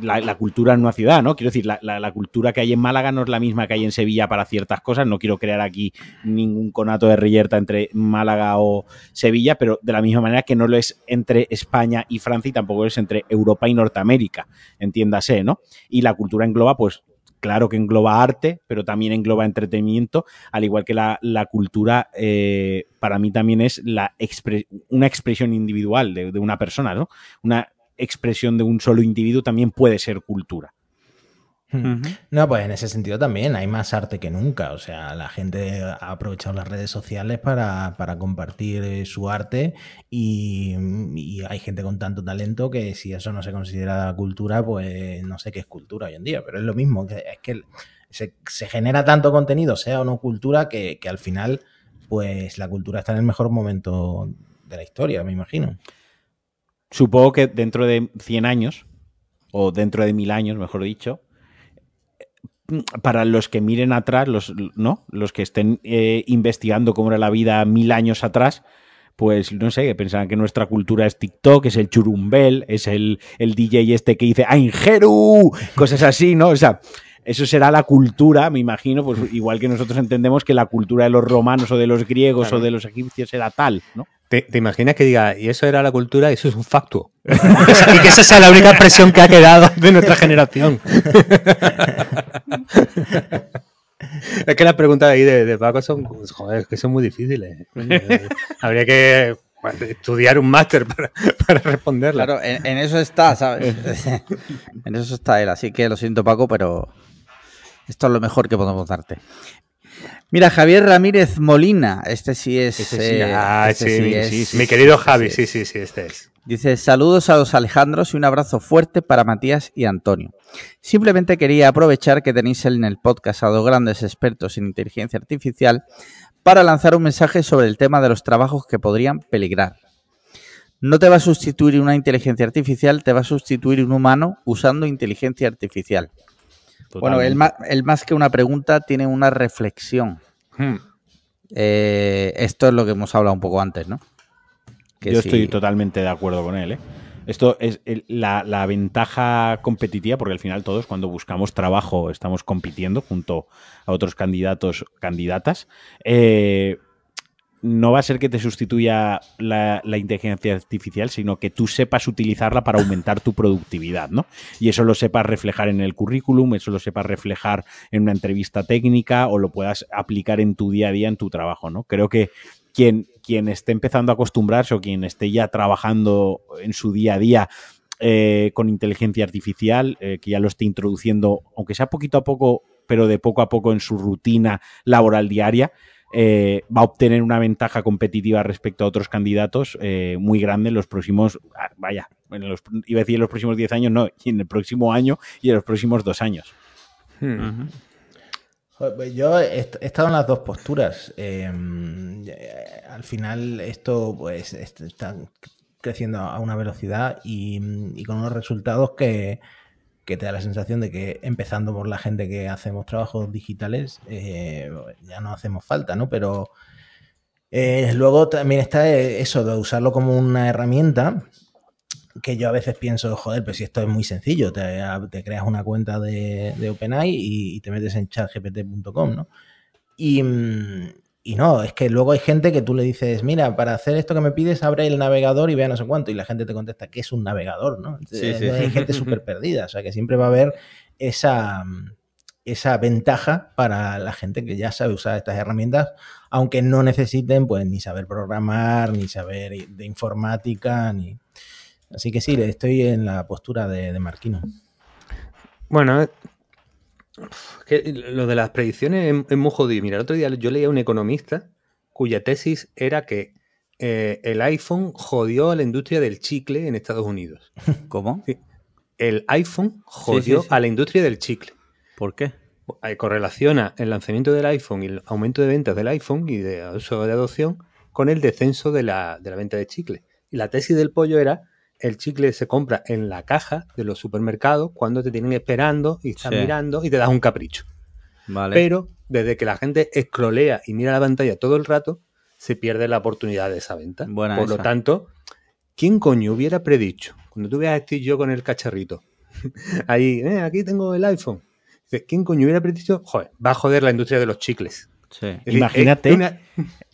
la, cultura en una ciudad, ¿no? Quiero decir, la, cultura que hay en Málaga no es la misma que hay en Sevilla para ciertas cosas, no quiero crear aquí ningún conato de reyerta entre Málaga o Sevilla, pero de la misma manera que no lo es entre España y Francia y tampoco es entre Europa y Norteamérica, entiéndase, ¿no? Y la cultura engloba pues claro que engloba arte, pero también engloba entretenimiento, al igual que la, cultura, eh, para mí también es una expresión individual de, de, una persona, ¿no? Una expresión de un solo individuo también puede ser cultura. No, pues en ese sentido también hay más arte que nunca. O sea, la gente ha aprovechado las redes sociales para, compartir eh, su arte y, hay gente con tanto talento que si eso no se considera cultura, pues no sé qué es cultura hoy en día. Pero es lo mismo, es que se, genera tanto contenido, sea o no cultura, que, que al final, pues la cultura está en el mejor momento de la historia, me imagino. Supongo que dentro de 100 años, o dentro de mil años, mejor dicho, para los que miren atrás, los, ¿no? los que estén eh, investigando cómo era la vida mil años atrás, pues no sé, que pensarán que nuestra cultura es TikTok, es el churumbel, es el, el DJ este que dice ¡Aingeru! Cosas así, ¿no? O sea, eso será la cultura, me imagino, pues igual que nosotros entendemos que la cultura de los romanos o de los griegos o de los egipcios era tal, ¿no? ¿Te, imaginas que diga, y eso era la cultura y eso es un facto? (laughs) y que esa sea la única expresión que ha quedado (laughs) de nuestra generación. (laughs) es que las preguntas ahí de, Paco son, joder, que son muy difíciles. (laughs) Habría que estudiar un máster para, para responderla. Claro, en, eso está, ¿sabes? (laughs) en eso está él, así que lo siento Paco, pero esto es lo mejor que podemos darte. Mira, Javier Ramírez Molina, este sí es. Este ah, este sí, sí, Mi querido Javi, sí, sí, sí, este es. Dice: Saludos a los Alejandros y un abrazo fuerte para Matías y Antonio. Simplemente quería aprovechar que tenéis en el podcast a dos grandes expertos en inteligencia artificial para lanzar un mensaje sobre el tema de los trabajos que podrían peligrar. No te va a sustituir una inteligencia artificial, te va a sustituir un humano usando inteligencia artificial. Bueno, el más, que una pregunta tiene una reflexión. Hmm. Eh, esto es lo que hemos hablado un poco antes, ¿no? Yo estoy totalmente de acuerdo con él. ¿eh? Esto es la, ventaja competitiva, porque al final todos cuando buscamos trabajo estamos compitiendo junto a otros candidatos, candidatas. Eh, no va a ser que te sustituya la, inteligencia artificial, sino que tú sepas utilizarla para aumentar tu productividad, ¿no? Y eso lo sepas reflejar en el currículum, eso lo sepas reflejar en una entrevista técnica o lo puedas aplicar en tu día a día, en tu trabajo, ¿no? Creo que quien, quien esté empezando a acostumbrarse o quien esté ya trabajando en su día a día eh, con inteligencia artificial, eh, que ya lo esté introduciendo, aunque sea poquito a poco, pero de poco a poco en su rutina laboral diaria, eh, va a obtener una ventaja competitiva respecto a otros candidatos eh, muy grande en los próximos, ah, vaya, en los, iba a decir en los próximos 10 años, no, y en el próximo año y en los próximos dos años. Hmm. Yo he, estado en las dos posturas. Em, eh, al final esto pues está creciendo a una velocidad y con unos resultados que, que te da la sensación de que empezando por la gente que hacemos trabajos digitales, eh, ya no hacemos falta, ¿no? Pero eh, luego también está eso de usarlo como una herramienta que yo a veces pienso, joder, pues si esto es muy sencillo, te, creas una cuenta de, OpenAI y, y, te metes en chatgpt.com, ¿no? Y, mm, y no, es que luego hay gente que tú le dices, mira, para hacer esto que me pides, abre el navegador y vea no sé cuánto. Y la gente te contesta, ¿qué es un navegador? ¿no? Hay gente súper perdida. O sea, que siempre va a haber esa, esa ventaja para la gente que ya sabe usar estas herramientas, aunque no necesiten pues ni saber programar, ni saber de informática, ni... Así que sí, estoy en la postura de, de Marquino. Bueno, lo de las predicciones es, muy jodido. Mira, el otro día yo leía a un economista cuya tesis era que eh, el iPhone jodió a la industria del chicle en Estados Unidos. (laughs) ¿Cómo? El iPhone jodió a la industria del chicle. ¿Por qué? Eh, correlaciona el lanzamiento del iPhone y el aumento de ventas del iPhone y de uso de adopción con el descenso de la, de la venta de chicle. Y la tesis del pollo era el chicle se compra en la caja de los supermercados cuando te tienen esperando y están mirando y te das un capricho. Vale. Pero desde que la gente escrolea y mira la pantalla todo el rato, se pierde la oportunidad de esa venta. Buena Por lo tanto, ¿quién coño hubiera predicho? Cuando tú veas a Steve yo con el cacharrito, (laughs) ahí, eh, aquí tengo el iPhone. ¿Quién coño hubiera predicho? Joder, va a joder la industria de los chicles. Sí. Imagínate. una-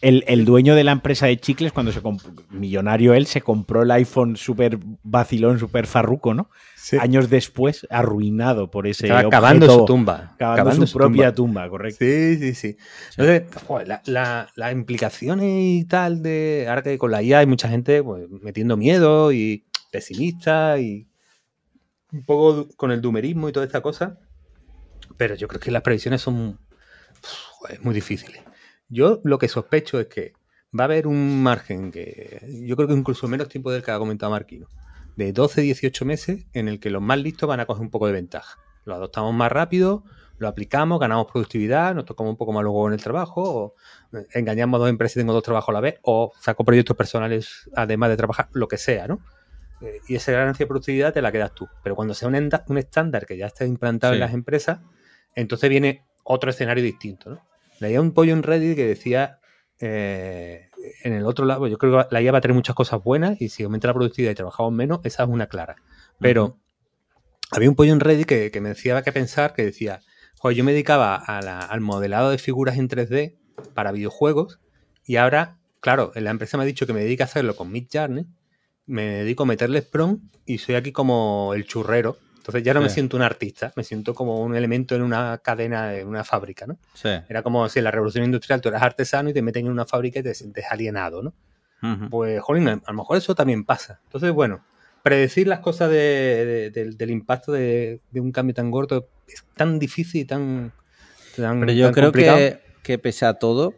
El, el dueño de la empresa de chicles, cuando se millonario él, se compró el iPhone súper vacilón, súper farruco, ¿no? Sí. Años después, arruinado por ese Estaba cavando objeto, su tumba. Cavando, su, propia tumba, correcto. Sí, sí, sí. Entonces, joder, la- la- las implicaciones y tal de. Ahora que con la IA hay mucha gente pues, metiendo miedo y pesimista y un poco con el dumerismo y toda esta cosa. Pero yo creo que las previsiones son joder, muy difíciles. Yo lo que sospecho es que va a haber un margen que yo creo que incluso menos tiempo del que ha comentado Marquino, de 12-18 meses en el que los más listos van a coger un poco de ventaja. Lo adoptamos más rápido, lo aplicamos, ganamos productividad, nos tocamos un poco más luego en el trabajo, o engañamos a dos empresas y tengo dos trabajos a la vez, o saco proyectos personales además de trabajar, lo que sea, ¿no? Eh, Y esa ganancia de productividad te la quedas tú. Pero cuando sea un, estándar que ya esté implantado Sí. en las empresas, entonces viene otro escenario distinto, ¿no? Leía un pollo en Reddit que decía eh, en el otro lado, yo creo que la IA va a tener muchas cosas buenas y si aumenta la productividad y trabajamos menos, esa es una clara. Pero había un pollo en Reddit que, que me decía que pensar, que decía, joder, yo me dedicaba a la- al modelado de figuras en 3D para videojuegos y ahora, claro, la empresa me ha dicho que me dedica a hacerlo con Midjourney, me dedico a meterle prompt y soy aquí como el churrero. Entonces ya no me siento un artista, me siento como un elemento en una cadena, en una fábrica, ¿no? Sí. Era como si en la revolución industrial tú eras artesano y te meten en una fábrica y te sientes alienado, ¿no? Pues, jolín, a lo mejor eso también pasa. Entonces, bueno, predecir las cosas de- de- del- del impacto de, un cambio tan gordo es tan difícil y tan, tan Pero yo tan creo complicado. que, que pese a todo,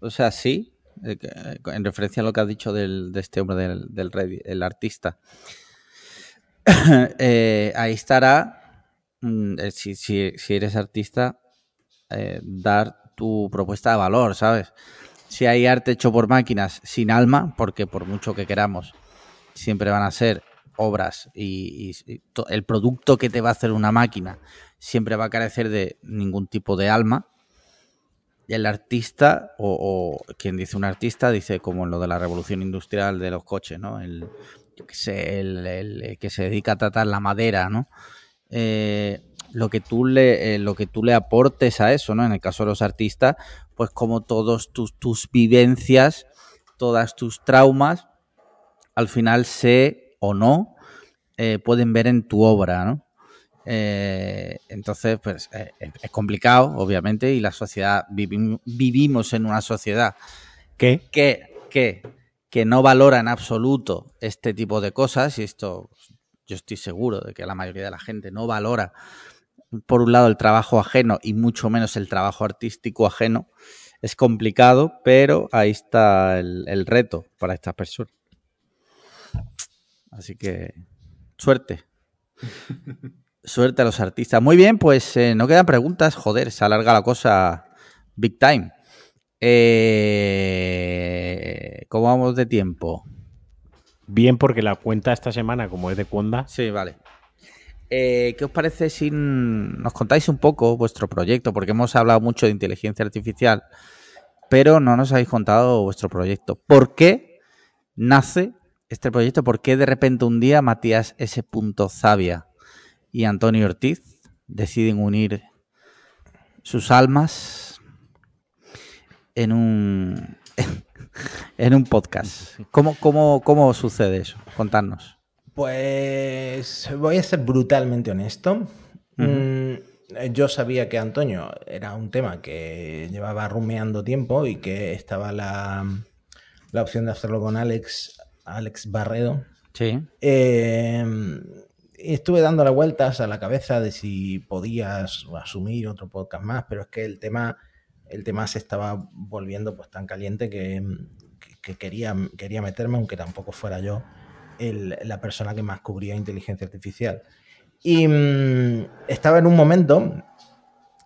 o sea, sí, eh, eh, en referencia a lo que has dicho del, de este hombre del, del Reddit, el artista, (laughs) eh, ahí estará, mm, eh, si, eres artista, eh, dar tu propuesta de valor, ¿sabes? Si hay arte hecho por máquinas sin alma, porque por mucho que queramos, siempre van a ser obras y, el producto que te va a hacer una máquina siempre va a carecer de ningún tipo de alma. Y el artista, o, o quien dice un artista, dice como en lo de la revolución industrial de los coches, ¿no? El, yo qué sé, el, el- el que se dedica a tratar la madera, ¿no? Eh, lo que tú le eh, lo que tú le aportes a eso, ¿no? En el caso de los artistas, pues como todos tus, tus vivencias, todas tus traumas, al final se o no eh, pueden ver en tu obra, ¿no? Eh, entonces, pues es complicado, obviamente, y la sociedad, vivim- vivimos en una sociedad ¿Qué? que, que, que no valora en absoluto este tipo de cosas, y esto yo estoy seguro de que la mayoría de la gente no valora, por un lado, el trabajo ajeno y mucho menos el trabajo artístico ajeno. Es complicado, pero ahí está el, el reto para estas personas. Así que, suerte. (laughs) Suerte a los artistas. Muy bien, pues eh, no quedan preguntas. Joder, se alarga la cosa big time. Eh, ¿Cómo vamos de tiempo? Bien, porque la cuenta esta semana, como es de Conda, Sí, vale. Eh, ¿Qué os parece si nos contáis un poco vuestro proyecto? Porque hemos hablado mucho de inteligencia artificial, pero no nos habéis contado vuestro proyecto. ¿Por qué nace este proyecto? ¿Por qué de repente un día Matías S. Zavia y Antonio Ortiz deciden unir sus almas en un (laughs) en un podcast? ¿Cómo, cómo, cómo sucede eso? Contadnos. Pues voy a ser brutalmente honesto. Mm, yo sabía que Antonio era un tema que llevaba rumeando tiempo y que estaba la, la opción de hacerlo con Alex, Alex Barredo. Sí. Eh, estuve dándole vueltas a la cabeza de si podías asumir otro podcast más, pero es que el tema, el tema se estaba volviendo pues tan caliente que, que- que quería, quería meterme, aunque tampoco fuera yo la persona que más cubría inteligencia artificial. Y mm, estaba en un momento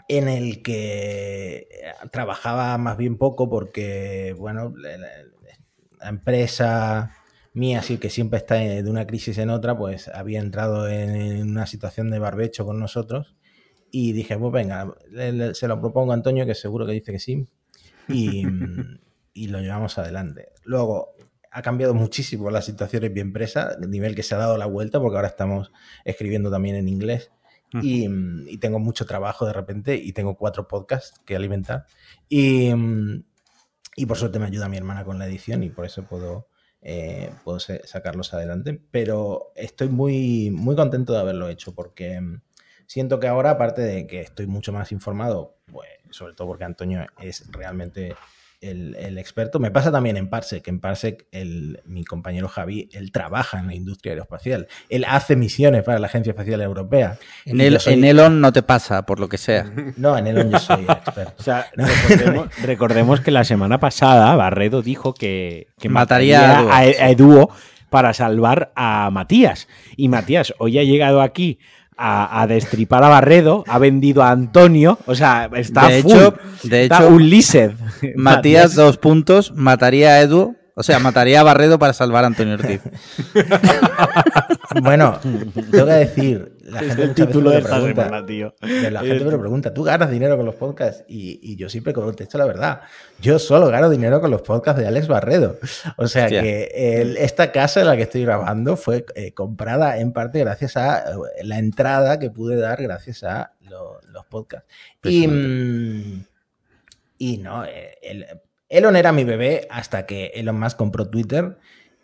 en el que trabajaba más bien poco porque, bueno, la, empresa mía, así que siempre está de una crisis en otra, pues había entrado en, en una situación de barbecho con nosotros Y dije, pues venga, le- le- se lo propongo a Antonio, que seguro que dice que sí. Y, (laughs) y lo llevamos adelante. Luego, ha cambiado muchísimo la situación en mi empresa, el nivel que se ha dado la vuelta, porque ahora estamos escribiendo también en inglés. Y, y tengo mucho trabajo de repente y tengo cuatro podcasts que alimentar. Y, y por suerte me ayuda mi hermana con la edición y por eso puedo, eh, puedo sacarlos adelante. Pero estoy muy, muy contento de haberlo hecho porque siento que ahora, aparte de que estoy mucho más informado, pues, sobre todo porque Antonio es realmente el, el experto, me pasa también en Parsec. En Parsec, el, mi compañero Javi, él trabaja en la industria aeroespacial. Él hace misiones para la Agencia Espacial Europea. En, el, soy- en Elon no te pasa, por lo que sea. No, en Elon yo soy el experto. (laughs) O sea, recordemos, recordemos que la semana pasada Barredo dijo que, que Mataría mataría a a, a Eduo para salvar a Matías. Y Matías hoy ha llegado aquí a, a destripar a Barredo, ha vendido a Antonio, o sea, está De full. hecho- de Está hecho, un lizard. Matías, dos puntos, mataría a Edu, o sea, mataría a Barredo para salvar a Antonio Ortiz. (laughs) Bueno, tengo que decir, la Es gente el título de esta pregunta, semana, tío. pero la gente me lo pregunta, ¿tú ganas dinero con los podcasts? Y, y yo siempre contesto la verdad. Yo solo gano dinero con los podcasts de Alex Barredo. O sea Hostia. que el- esta casa en la que estoy grabando fue eh, comprada en parte gracias a eh, la entrada que pude dar gracias a lo- los podcasts. Y, mm, y no, eh, el- Elon era mi bebé hasta que Elon Musk compró Twitter.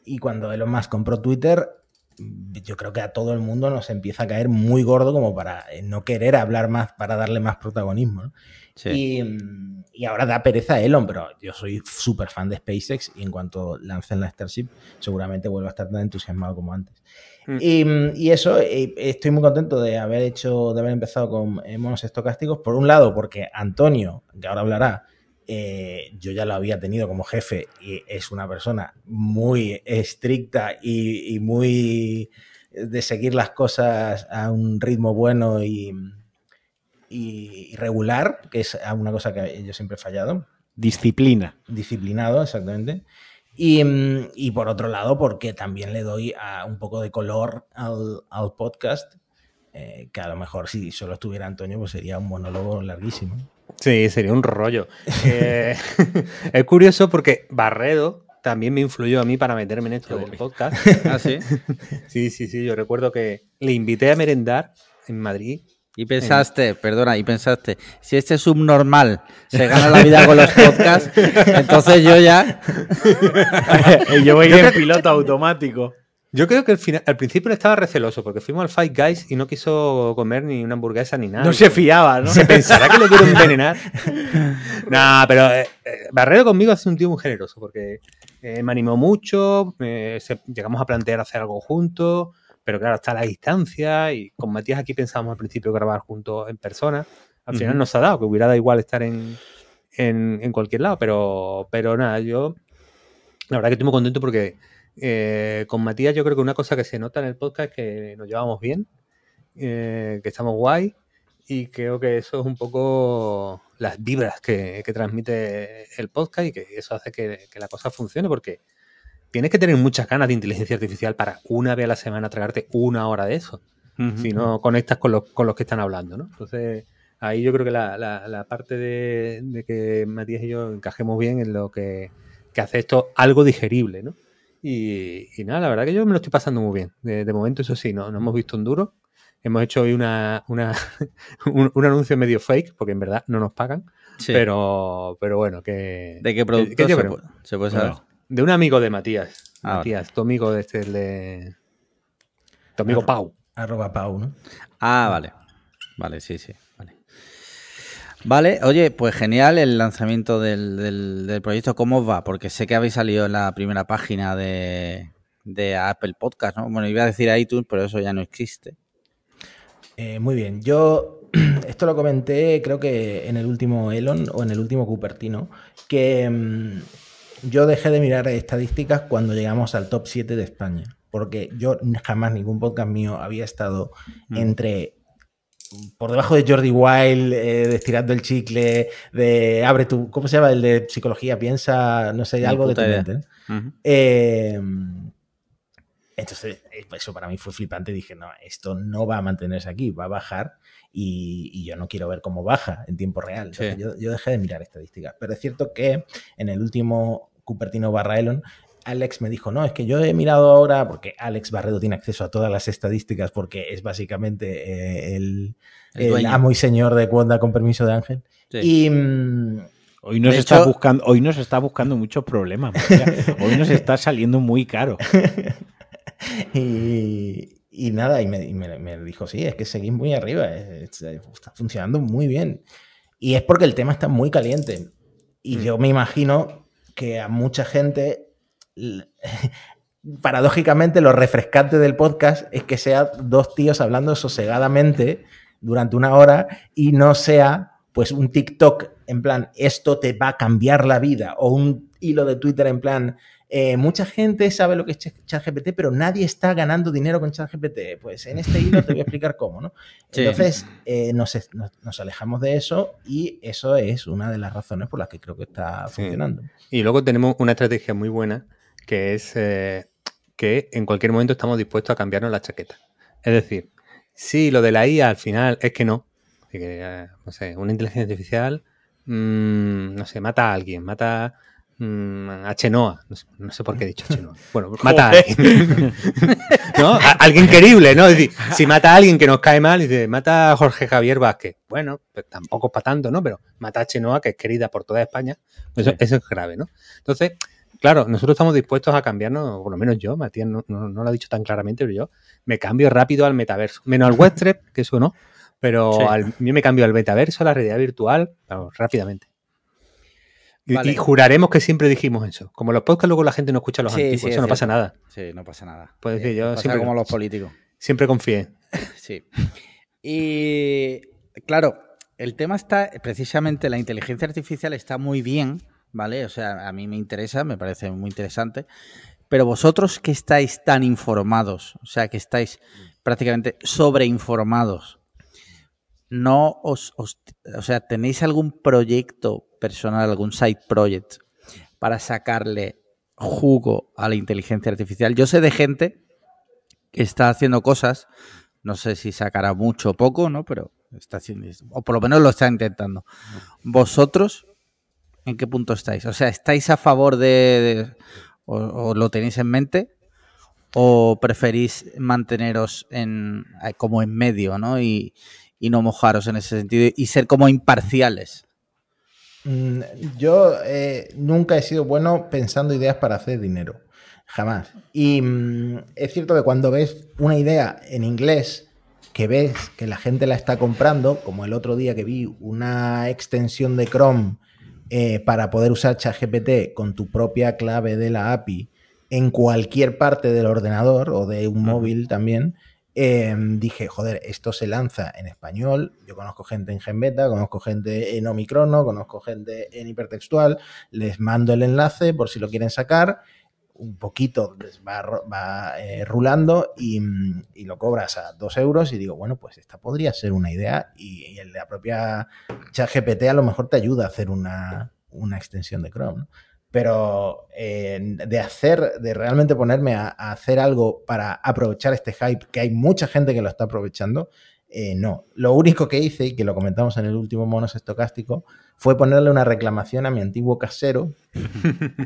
Y cuando Elon Musk compró Twitter, yo creo que a todo el mundo nos empieza a caer muy gordo como para eh, no querer hablar más, para darle más protagonismo. ¿no? Sí. Y, y ahora da pereza a Elon, pero yo soy súper fan de SpaceX y en cuanto lancen la Starship, seguramente vuelvo a estar tan entusiasmado como antes. Mm. Y, y eso, eh, estoy muy contento de haber hecho, de haber empezado con eh, monos estocásticos. Por un lado, porque Antonio, que ahora hablará, eh, yo ya lo había tenido como jefe y es una persona muy estricta y, y muy de seguir las cosas a un ritmo bueno y, y regular, que es una cosa que yo siempre he fallado Disciplina. disciplinado, exactamente. Y, y por otro lado, porque también le doy a un poco de color al, al podcast, eh, que a lo mejor si solo estuviera Antonio, pues sería un monólogo larguísimo. Sí, sería un rollo. Eh, (laughs) es curioso porque Barredo también me influyó a mí para meterme en esto del podcast. (laughs) ¿Ah, sí? (laughs) Sí, sí, sí. Yo recuerdo que le invité a merendar en Madrid. Y pensaste, perdona, y pensaste, si este subnormal se gana la vida con los podcasts, entonces yo ya... yo voy en piloto automático. Yo creo que al, final, al principio estaba receloso porque fuimos al Fight Guys y no quiso comer ni una hamburguesa ni nada. No se fiaba, ¿no? ¿Se pensará que lo quiero (laughs) envenenar? no, pero eh, eh, Barredo conmigo ha sido un tío muy generoso porque eh, me animó mucho, eh, se- llegamos a plantear hacer algo juntos, pero claro, está la distancia y con Matías aquí pensábamos al principio grabar juntos en persona. Al final Ujú. nos ha dado, que hubiera dado igual estar en, en, en cualquier lado, pero, pero nada, yo la verdad que estoy muy contento porque eh, con Matías yo creo que una cosa que se nota en el podcast es que nos llevamos bien, eh, que estamos guay y creo que eso es un poco las vibras que, que transmite el podcast y que eso hace que, que la cosa funcione porque tienes que tener muchas ganas de inteligencia artificial para una vez a la semana tragarte una hora de eso si no conectas con los, con los que están hablando, ¿no? Entonces, ahí yo creo que la, la- la parte de, de que Matías y yo encajemos bien en lo que, que hace esto algo digerible, ¿no? Y, y nada, la verdad que yo me lo estoy pasando muy bien. De, de momento, eso sí, no, no hemos visto un duro. Hemos hecho hoy una, una- (laughs) un, un anuncio medio fake, porque en verdad no nos pagan. Sí. Pero, pero bueno, que. ¿De qué producto que se, puede, se puede saber? bueno, de un amigo de Matías. Ah, Matías, tu amigo de este, el de. Tu amigo Pau. Arroba Pau, ¿no? Ah, vale. Vale, sí, sí. Vale. Oye, pues genial el lanzamiento del, del- del proyecto. ¿Cómo os va? Porque sé que habéis salido en la primera página de, de Apple Podcast, ¿no? Bueno, iba a decir iTunes, pero eso ya no existe. Eh, muy bien, yo (clears throat) esto lo comenté creo que en el último Elon o en el último Cupertino, que mm, yo dejé de mirar estadísticas cuando llegamos al top 7 de España, porque yo jamás ningún podcast mío había estado entre por debajo de Jordi Wild, eh, de Estirando el Chicle, de Abre tu, ¿cómo se llama? El de psicología, piensa, no sé, algo de tu mente. Eh, Entonces, eh, eso para mí fue flipante. Dije, no, esto no va a mantenerse aquí, va a bajar y, y yo no quiero ver cómo baja en tiempo real. Entonces, Sí. yo, yo dejé de mirar estadísticas. Pero es cierto que en el último Cupertino barra Elon, Alex me dijo, no, es que yo he mirado ahora, porque Alex Barredo tiene acceso a todas las estadísticas porque es básicamente eh, el, El el dueño. amo y señor de Cuonda con permiso de Ángel. Sí. Y, mm, Hoy nos, De está hecho- buscando, hoy nos está buscando muchos problemas. María. (laughs) Hoy nos está saliendo muy caro. (laughs) Y, y nada, y, me, y me- me dijo, sí, es que seguís muy arriba, es- es- está funcionando muy bien. Y es porque el tema está muy caliente. Y Mm. yo me imagino que a mucha gente, (laughs) paradójicamente, lo refrescante del podcast es que sea dos tíos hablando sosegadamente durante una hora y no sea pues un TikTok en plan, esto te va a cambiar la vida, o un hilo de Twitter en plan, eh, mucha gente sabe lo que es Ch- ChatGPT, pero nadie está ganando dinero con ChatGPT. Pues en este hilo te voy a explicar cómo, ¿no? Sí. Entonces, eh, nos, nos- nos alejamos de eso y eso es una de las razones por las que creo que está Sí. funcionando. Y luego tenemos una estrategia muy buena que es eh, que en cualquier momento estamos dispuestos a cambiarnos la chaqueta. Es decir, si lo de la IA al final es que no, que, eh, no sé, una inteligencia artificial, mm, no sé, mata a alguien, mata mm, a Chenoa, no sé, no sé por qué he dicho Chenoa. (laughs) Bueno, mata a alguien. (laughs) ¿No? A- alguien querible, ¿no? Es decir, si mata a alguien que nos cae mal, dice, mata a Jorge Javier Vázquez. Bueno, pues tampoco es para tanto, ¿no? Pero mata a Chenoa, que es querida por toda España. Eso, Sí. eso es grave, ¿no? Entonces, claro, nosotros estamos dispuestos a cambiarnos, por lo menos yo, Matías no, no- no lo ha dicho tan claramente, pero yo me cambio rápido al metaverso. Menos al Web3, (laughs) que eso no, pero Sí. al- yo me cambio al metaverso, a la realidad virtual, vamos, rápidamente. Y, Vale. y juraremos que siempre dijimos eso. Como los podcasts luego la gente no escucha los Sí, antiguos, sí, eso es no pasa nada. Sí, no pasa nada. Puedes decir, yo pasa siempre- como los políticos. Siempre confié. (laughs) Sí. Y claro, el tema está, precisamente la inteligencia artificial está muy bien, ¿vale? O sea, a mí me interesa, me parece muy interesante. Pero vosotros que estáis tan informados, o sea, que estáis prácticamente sobreinformados, no os, os- o sea, ¿tenéis algún proyecto personal, algún side project para sacarle jugo a la inteligencia artificial? Yo sé de gente que está haciendo cosas, no sé si sacará mucho o poco, ¿no? Pero está haciendo, o por lo menos lo está intentando. ¿Vosotros en qué punto estáis? O sea, ¿estáis a favor de, o lo tenéis en mente? ¿O preferís manteneros en, eh, como en medio, ¿no? Y, y no mojaros en ese sentido y ser como imparciales. Mm, Yo eh, nunca he sido bueno pensando ideas para hacer dinero. Jamás. Y mm, es cierto que cuando ves una idea en inglés que ves que la gente la está comprando, como el otro día que vi una extensión de Chrome eh, para poder usar ChatGPT con tu propia clave de la API en cualquier parte del ordenador o de un móvil también, eh, dije, joder, esto se lanza en español. Yo conozco gente en Genbeta, conozco gente en Omicrono, conozco gente en hipertextual. Les mando el enlace por si lo quieren sacar. Un poquito les va, va, eh, rulando y, y lo cobras a dos euros. Y digo, bueno, pues esta podría ser una idea. Y, y la propia ChatGPT a lo mejor te ayuda a hacer una, una extensión de Chrome. Pero eh, de hacer, de realmente ponerme a, a hacer algo para aprovechar este hype, que hay mucha gente que lo está aprovechando, eh, no. Lo único que hice, y que lo comentamos en el último monos estocástico, fue ponerle una reclamación a mi antiguo casero,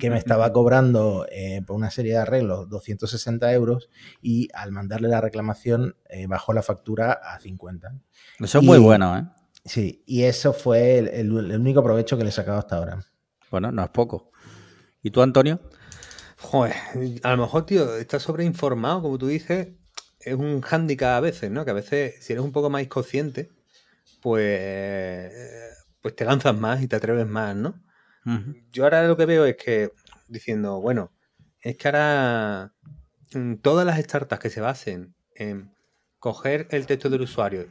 que me estaba cobrando eh, por una serie de arreglos 260 euros, y al mandarle la reclamación eh, bajó la factura a 50. Eso es muy bueno, ¿eh? Sí, y eso fue el, el- el único provecho que le he sacado hasta ahora. Bueno, no es poco. ¿Y tú, Antonio? Joder, a lo mejor, tío, estás sobreinformado, como tú dices, es un hándicap a veces, ¿no? Que a veces, si eres un poco más consciente, pues, pues te lanzas más y te atreves más, ¿no? Yo ahora lo que veo es que, diciendo, bueno, es que ahora mm, todas las startups que se basen en coger el texto del usuario,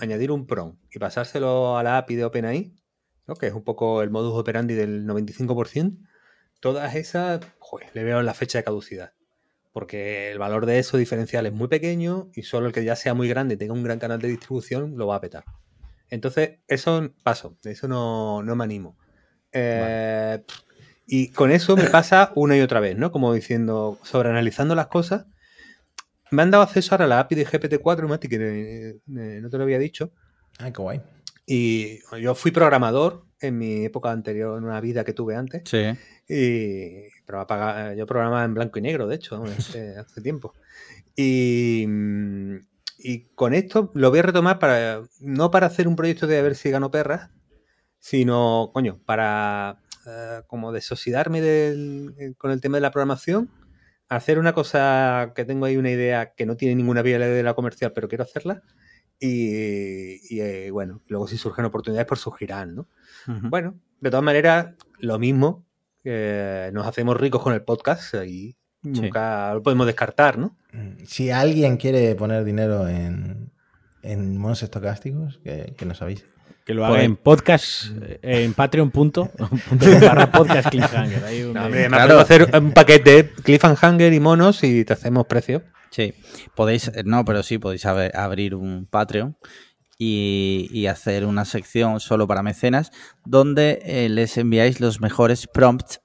añadir un prompt y pasárselo a la API de OpenAI, ¿no? que es un poco el modus operandi del 95%, todas esas, joder, le veo la fecha de caducidad. Porque el valor de eso diferencial es muy pequeño y solo el que ya sea muy grande y tenga un gran canal de distribución lo va a petar. Entonces, eso paso, de eso no, no me animo. Eh, Y con eso me pasa (laughs) una y otra vez, ¿no? Como diciendo, sobreanalizando las cosas, me han dado acceso ahora a la API de GPT-4, Mati, que eh, eh, no te lo había dicho. Ay, qué guay. Y yo fui programador en mi época anterior, en una vida que tuve antes. Sí. Y yo programaba en blanco y negro, de hecho, hace, (laughs) hace tiempo. Y, mm, y con esto lo voy a retomar para no para hacer un proyecto de a ver si gano perras, sino, coño, para eh, como desoxidarme del- eh, con el tema de la programación, hacer una cosa que tengo ahí una idea que no tiene ninguna vía de la comercial, pero quiero hacerla. Y, y, eh, bueno, luego si surgen oportunidades, pues surgirán, ¿no? Bueno, de todas maneras, lo mismo, eh, nos hacemos ricos con el podcast y nunca lo podemos descartar, ¿no? Mm, Si alguien quiere poner dinero en, en monos estocásticos, que, que nos avise. Que lo haga Pues- en podcast, eh, en patreon. punto- (laughs) (laughs) barra podcast cliffhanger. Ahí un- No, hombre, además Claro. hacer un paquete de cliffhanger y monos y te hacemos precio. Sí, podéis, eh, no, pero sí, podéis abrir un Patreon y, y hacer una sección solo para mecenas donde eh, les enviáis los mejores prompts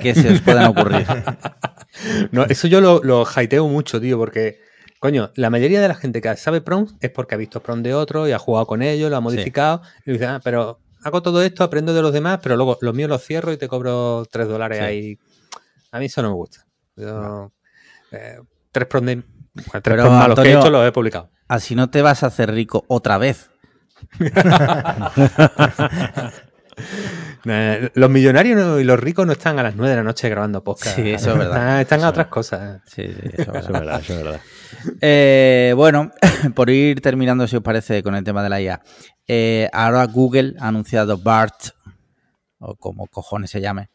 que se os puedan ocurrir. (laughs) No, eso yo lo, lo hypeo mucho, tío, porque, coño, la mayoría de la gente que sabe prompts es porque ha visto prompts de otro y ha jugado con ellos, lo ha modificado y dice, ah, pero hago todo esto, aprendo de los demás, pero luego los míos los cierro y te cobro 3 dólares Sí. ahí. A mí eso no me gusta. Yo, eh, tres prompts, de- bueno, tres Pero, prompts malos que he hecho los he publicado. Así no te vas a hacer rico otra vez. (laughs) (laughs) Eh, los millonarios y los ricos no están a las 9 de la noche grabando podcast. Sí, eso es verdad. Están, están a otras cosas. Sí, sí, eso es verdad. verdad, eso es verdad. (laughs) Eh, bueno, (laughs) por ir terminando, si os parece, con el tema de la IA. eh, ahora Google ha anunciado BART, o como cojones se llame.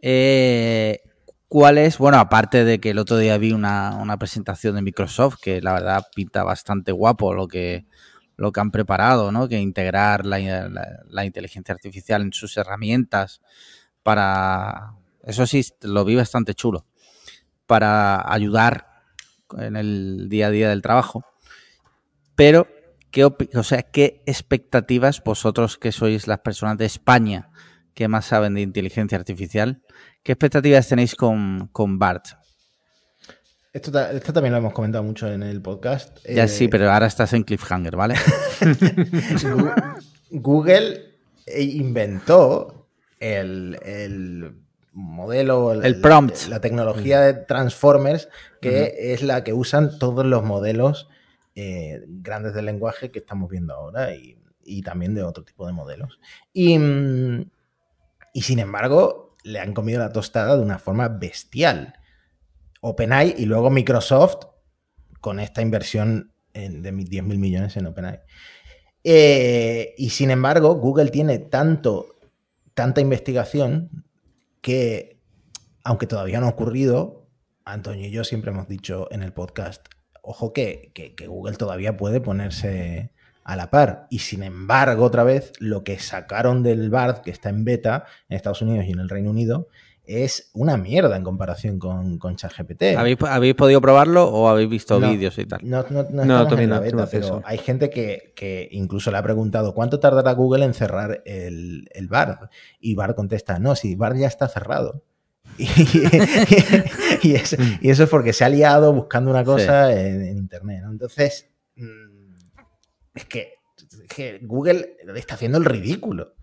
Eh, ¿Cuál es? Bueno, aparte de que el otro día vi una, una presentación de Microsoft, que la verdad pinta bastante guapo lo que, lo que han preparado, ¿no? Que integrar la, la- inteligencia artificial en sus herramientas para... Eso sí, lo vi bastante chulo. Para ayudar en el día a día del trabajo. Pero, ¿qué, o sea, ¿qué expectativas vosotros que sois las personas de España que más saben de inteligencia artificial? ¿Qué expectativas tenéis con, con BART? Esto, esto también lo hemos comentado mucho en el podcast. Ya Eh, sí, pero ahora estás en cliffhanger, ¿vale? (laughs) Google inventó el, el modelo, El prompt. la tecnología de Transformers, que es la que usan todos los modelos eh, grandes del lenguaje que estamos viendo ahora y, y también de otro tipo de modelos. Y, mm, y sin embargo, le han comido la tostada de una forma bestial. OpenAI y luego Microsoft con esta inversión en- de 10 mil millones en OpenAI. Eh, y sin embargo, Google tiene tanto, tanta investigación que, aunque todavía no ha ocurrido, Antonio y yo siempre hemos dicho en el podcast, ojo que, que- que Google todavía puede ponerse a la par. Y sin embargo, otra vez, lo que sacaron del BARD, que está en beta en Estados Unidos y en el Reino Unido, es una mierda en comparación con, con ChatGPT. ¿Habéis, habéis podido probarlo o habéis visto No. vídeos y tal? No, no, no, No, en la beta, pero hay gente que, que incluso le ha preguntado ¿cuánto tardará Google en cerrar el, el bar? Y Bar contesta, no, si Bar ya está cerrado. (laughs) Y, y es- y eso es porque se ha liado buscando una cosa en, en internet. ¿no? Entonces, mm, es que, es que Google está haciendo el ridículo.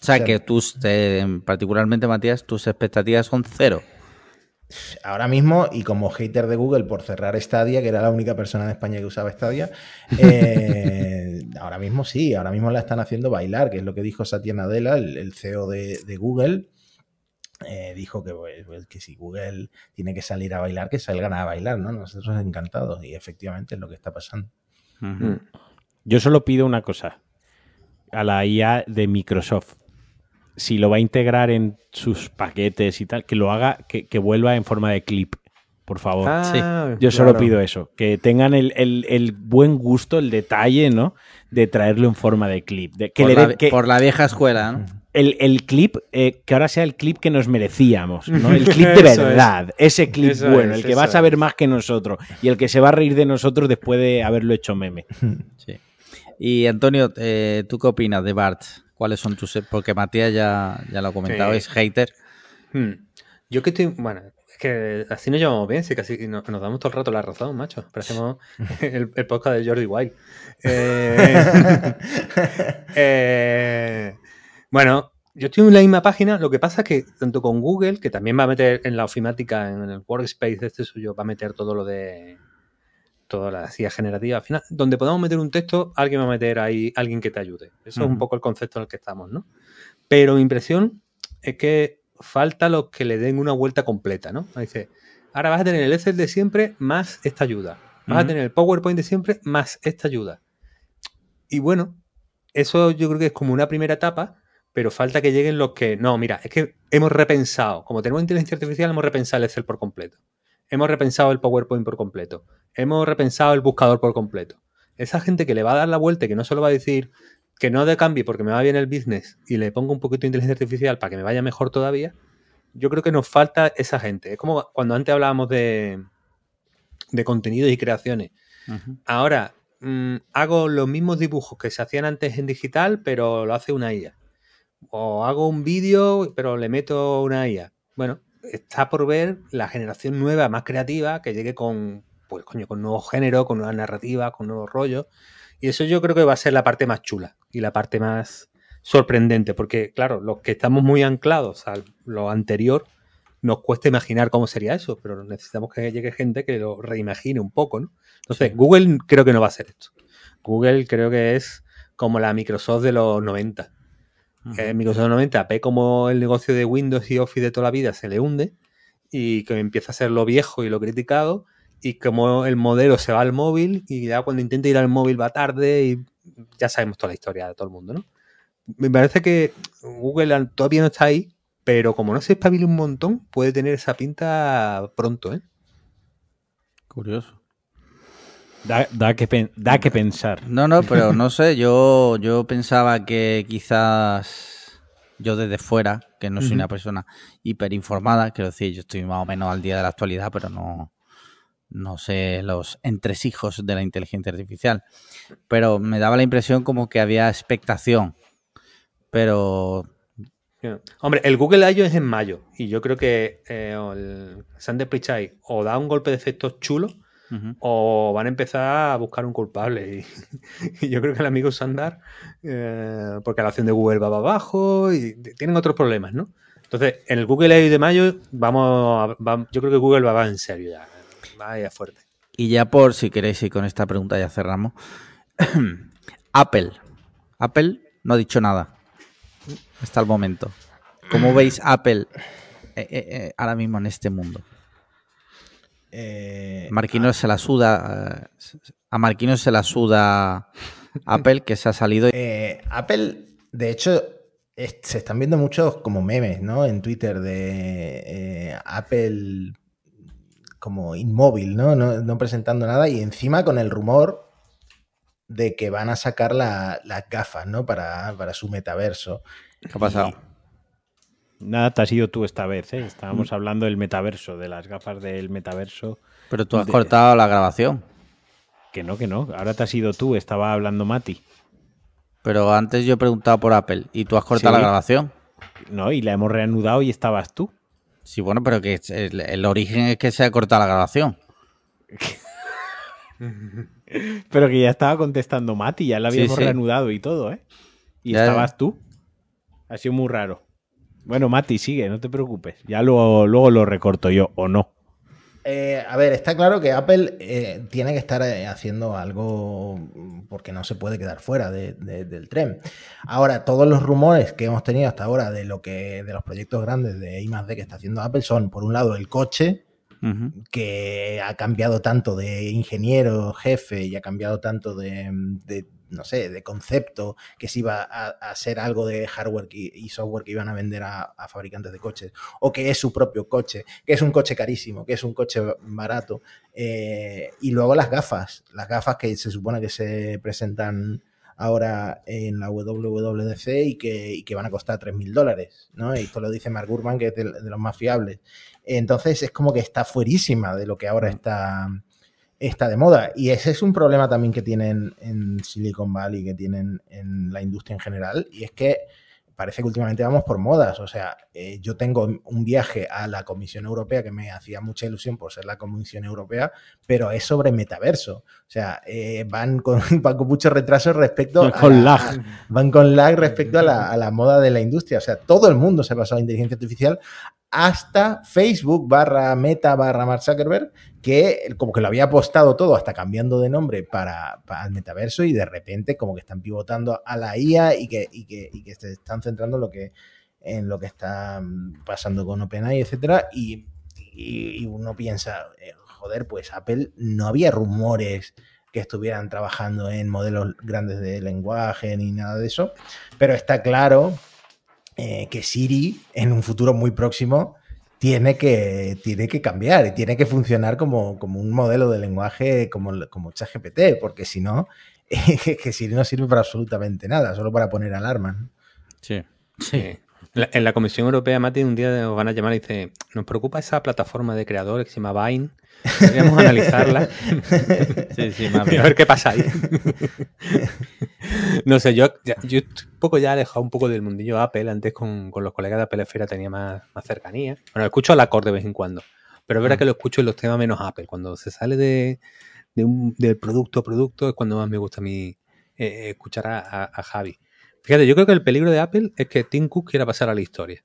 O sea, que tus, eh, particularmente Matías, tus expectativas son cero. Ahora mismo, y como hater de Google por cerrar Stadia, que era la única persona en España que usaba Stadia, (laughs) eh, ahora mismo sí, ahora mismo la están haciendo bailar, que es lo que dijo Satya Nadella, el, el CEO de, de Google. Eh, dijo que, pues, pues, que si Google tiene que salir a bailar, que salgan a bailar, ¿no? Nosotros encantados, y efectivamente es lo que está pasando. Yo solo pido una cosa a la IA de Microsoft. Si lo va a integrar en sus paquetes y tal, que lo haga, que, que vuelva en forma de clip, por favor. Ah, Yo solo claro. pido eso, que tengan el, el- el buen gusto, el detalle, ¿no? De traerlo en forma de clip. De, que por, le la, den- que por la vieja escuela, ¿no? el, el clip, eh, que ahora sea el clip que nos merecíamos, ¿no? (laughs) El clip de es. verdad, ese clip Eso bueno, es, el que va a saber es. más que nosotros y el que se va a reír de nosotros después de haberlo hecho meme. (laughs) Sí. Y Antonio, eh, ¿tú qué opinas de Bart? ¿Cuáles son tus...? Porque Matías ya, ya lo ha comentado, Sí. es hater. Hmm. Yo que estoy, bueno, Es que así nos llevamos bien, sí, casi nos, nos damos todo el rato la razón, macho. Parecemos (laughs) el, el podcast de Jordi Wild. (laughs) Eh, eh, bueno, yo estoy en la misma página, lo que pasa es que tanto con Google, que también va a meter en la ofimática, en el workspace este suyo, va a meter todo lo de toda la CIA generativa. Al final, donde podamos meter un texto, alguien va a meter ahí alguien que te ayude. Eso es un poco el concepto en el que estamos, ¿no? Pero mi impresión es que falta los que le den una vuelta completa, ¿no? Dice, ahora vas a tener el Excel de siempre más esta ayuda. Vas a tener el PowerPoint de siempre más esta ayuda. Y bueno, eso yo creo que es como una primera etapa, pero falta que lleguen los que, no, mira, es que hemos repensado, como tenemos inteligencia artificial, hemos repensado el Excel por completo. Hemos repensado el PowerPoint por completo. Hemos repensado el buscador por completo. Esa gente que le va a dar la vuelta y que no solo va a decir que no de cambie porque me va bien el business y le pongo un poquito de inteligencia artificial para que me vaya mejor todavía, yo creo que nos falta esa gente. Es como cuando antes hablábamos de, de contenidos y creaciones. Ahora mm, hago los mismos dibujos que se hacían antes en digital, pero lo hace una IA. O hago un vídeo, pero le meto una IA. Bueno, está por ver la generación nueva, más creativa, que llegue con, pues, coño, con nuevos géneros, con nuevas narrativas, con nuevos rollos. Y eso yo creo que va a ser la parte más chula y la parte más sorprendente, porque claro, los que estamos muy anclados a lo anterior, nos cuesta imaginar cómo sería eso, pero necesitamos que llegue gente que lo reimagine un poco, ¿no? Entonces, Google creo que no va a hacer esto. Google creo que es como la Microsoft de los 90. Eh, Microsoft 90 ve como el negocio de Windows y Office de toda la vida se le hunde y que empieza a ser lo viejo y lo criticado y como el modelo se va al móvil y ya cuando intenta ir al móvil va tarde y ya sabemos toda la historia de todo el mundo, ¿no? Me parece que Google todavía no está ahí, pero como no se espabile un montón, puede tener esa pinta pronto, ¿eh? Curioso. Da, da que, pen- da que pensar. No, no, pero no sé, yo, yo pensaba que quizás yo desde fuera, que no soy una persona hiperinformada, quiero decir, yo estoy más o menos al día de la actualidad, pero no, no sé los entresijos de la inteligencia artificial. Pero me daba la impresión como que había expectación. Pero Hombre, el Google I.O. es en mayo y yo creo que eh, el Sander Pichai o da un golpe de efectos chulo o van a empezar a buscar un culpable. Y, (laughs) y yo creo que el amigo Sandar, eh, porque la acción de Google va para abajo y tienen otros problemas, ¿no? Entonces, en el Google I.O. de mayo, vamos, a- va- yo creo que Google va, va en serio ya, va a ir fuerte. Y ya por si queréis y con esta pregunta ya cerramos. (clears throat) Apple. Apple no ha dicho nada. Hasta el momento. ¿Cómo veis Apple eh, eh, eh, ahora mismo en este mundo? Eh, Marquino se la suda. eh, a Marquino se la suda (laughs) Apple, que se ha salido. Eh, Apple, de hecho, es- se están viendo muchos como memes, ¿no? En Twitter de eh, Apple como inmóvil, ¿no? ¿no? no presentando nada y encima con el rumor de que van a sacar la- las gafas, ¿no? Para, para su metaverso. ¿Qué ha pasado? Nada, te has ido tú esta vez, ¿eh? Estábamos hablando del metaverso, de las gafas del metaverso. Pero tú has de- cortado la grabación. Que no, que no. Ahora te has ido tú, estaba hablando Mati. Pero antes yo he preguntado por Apple y tú has cortado Sí. la grabación. No, y la hemos reanudado y estabas tú. Sí, bueno, pero que el, el origen es que se ha cortado la grabación. (laughs) Pero que ya estaba contestando Mati, ya la habíamos sí. reanudado y todo, ¿eh? Y Ya, estabas tú. Ha sido muy raro. Bueno, Mati, sigue, no te preocupes. Ya luego, luego lo recorto yo, o no. Eh, a ver, está claro que Apple eh, tiene que estar eh, haciendo algo porque no se puede quedar fuera de- de- del tren. Ahora, todos los rumores que hemos tenido hasta ahora de lo que de los proyectos grandes de I+D que está haciendo Apple son, por un lado, el coche, que ha cambiado tanto de ingeniero jefe y ha cambiado tanto de, de, no sé, de concepto, que se iba a, a ser algo de hardware y software que iban a vender a, a fabricantes de coches, o que es su propio coche, que es un coche carísimo, que es un coche barato. Eh, y luego las gafas, las gafas que se supone que se presentan ahora en la WWDC y que, y que van a costar 3.000 dólares, ¿no? Y esto lo dice Mark Gurman, que es de, de los más fiables. Entonces es como que está fuerísima de lo que ahora está, está de moda. Y ese es un problema también que tienen en Silicon Valley, que tienen en la industria en general, y es que parece que últimamente vamos por modas. O sea, eh, yo tengo un viaje a la Comisión Europea que me hacía mucha ilusión por ser la Comisión Europea, pero es sobre metaverso. O sea, eh, van, con, (laughs) van con mucho retraso respecto a Con la- lag. van con lag respecto a la, a la moda de la industria. O sea, todo el mundo se ha pasado a inteligencia artificial hasta Facebook barra Meta barra Mark Zuckerberg, que como que lo había apostado todo hasta cambiando de nombre para, para el metaverso y de repente como que están pivotando a la IA y que, y que, y que se están centrando en lo que, en lo que está mm, pasando con OpenAI, etcétera, y, y- uno piensa, eh, joder, pues Apple no había rumores que estuvieran trabajando en modelos grandes de lenguaje ni nada de eso, pero está claro eh, que Siri en un futuro muy próximo tiene que, tiene que cambiar y tiene que funcionar como, como un modelo de lenguaje como, como ChatGPT, porque si no, (laughs) que Siri no sirve para absolutamente nada, solo para poner alarmas. ¿no? Sí. Sí. La- En la Comisión Europea, Mati, un día nos van a llamar y dice, nos preocupa esa plataforma de creadores que se llama Vine. Podríamos analizarla (laughs) Sí, sí, mami. (laughs) a ver qué pasa ahí. (laughs) no sé, yo, yo un poco ya alejado un poco del mundillo Apple. Antes con, con los colegas de Apple Esfera tenía más, más cercanía. Bueno, escucho al acorde de vez en cuando. Pero es verdad que lo escucho en los temas menos Apple. Cuando se sale de, de un- del producto a producto es cuando más me gusta a mí eh, escuchar a, a- a Javi. Fíjate, yo creo que el peligro de Apple es que Tim Cook quiera pasar a la historia.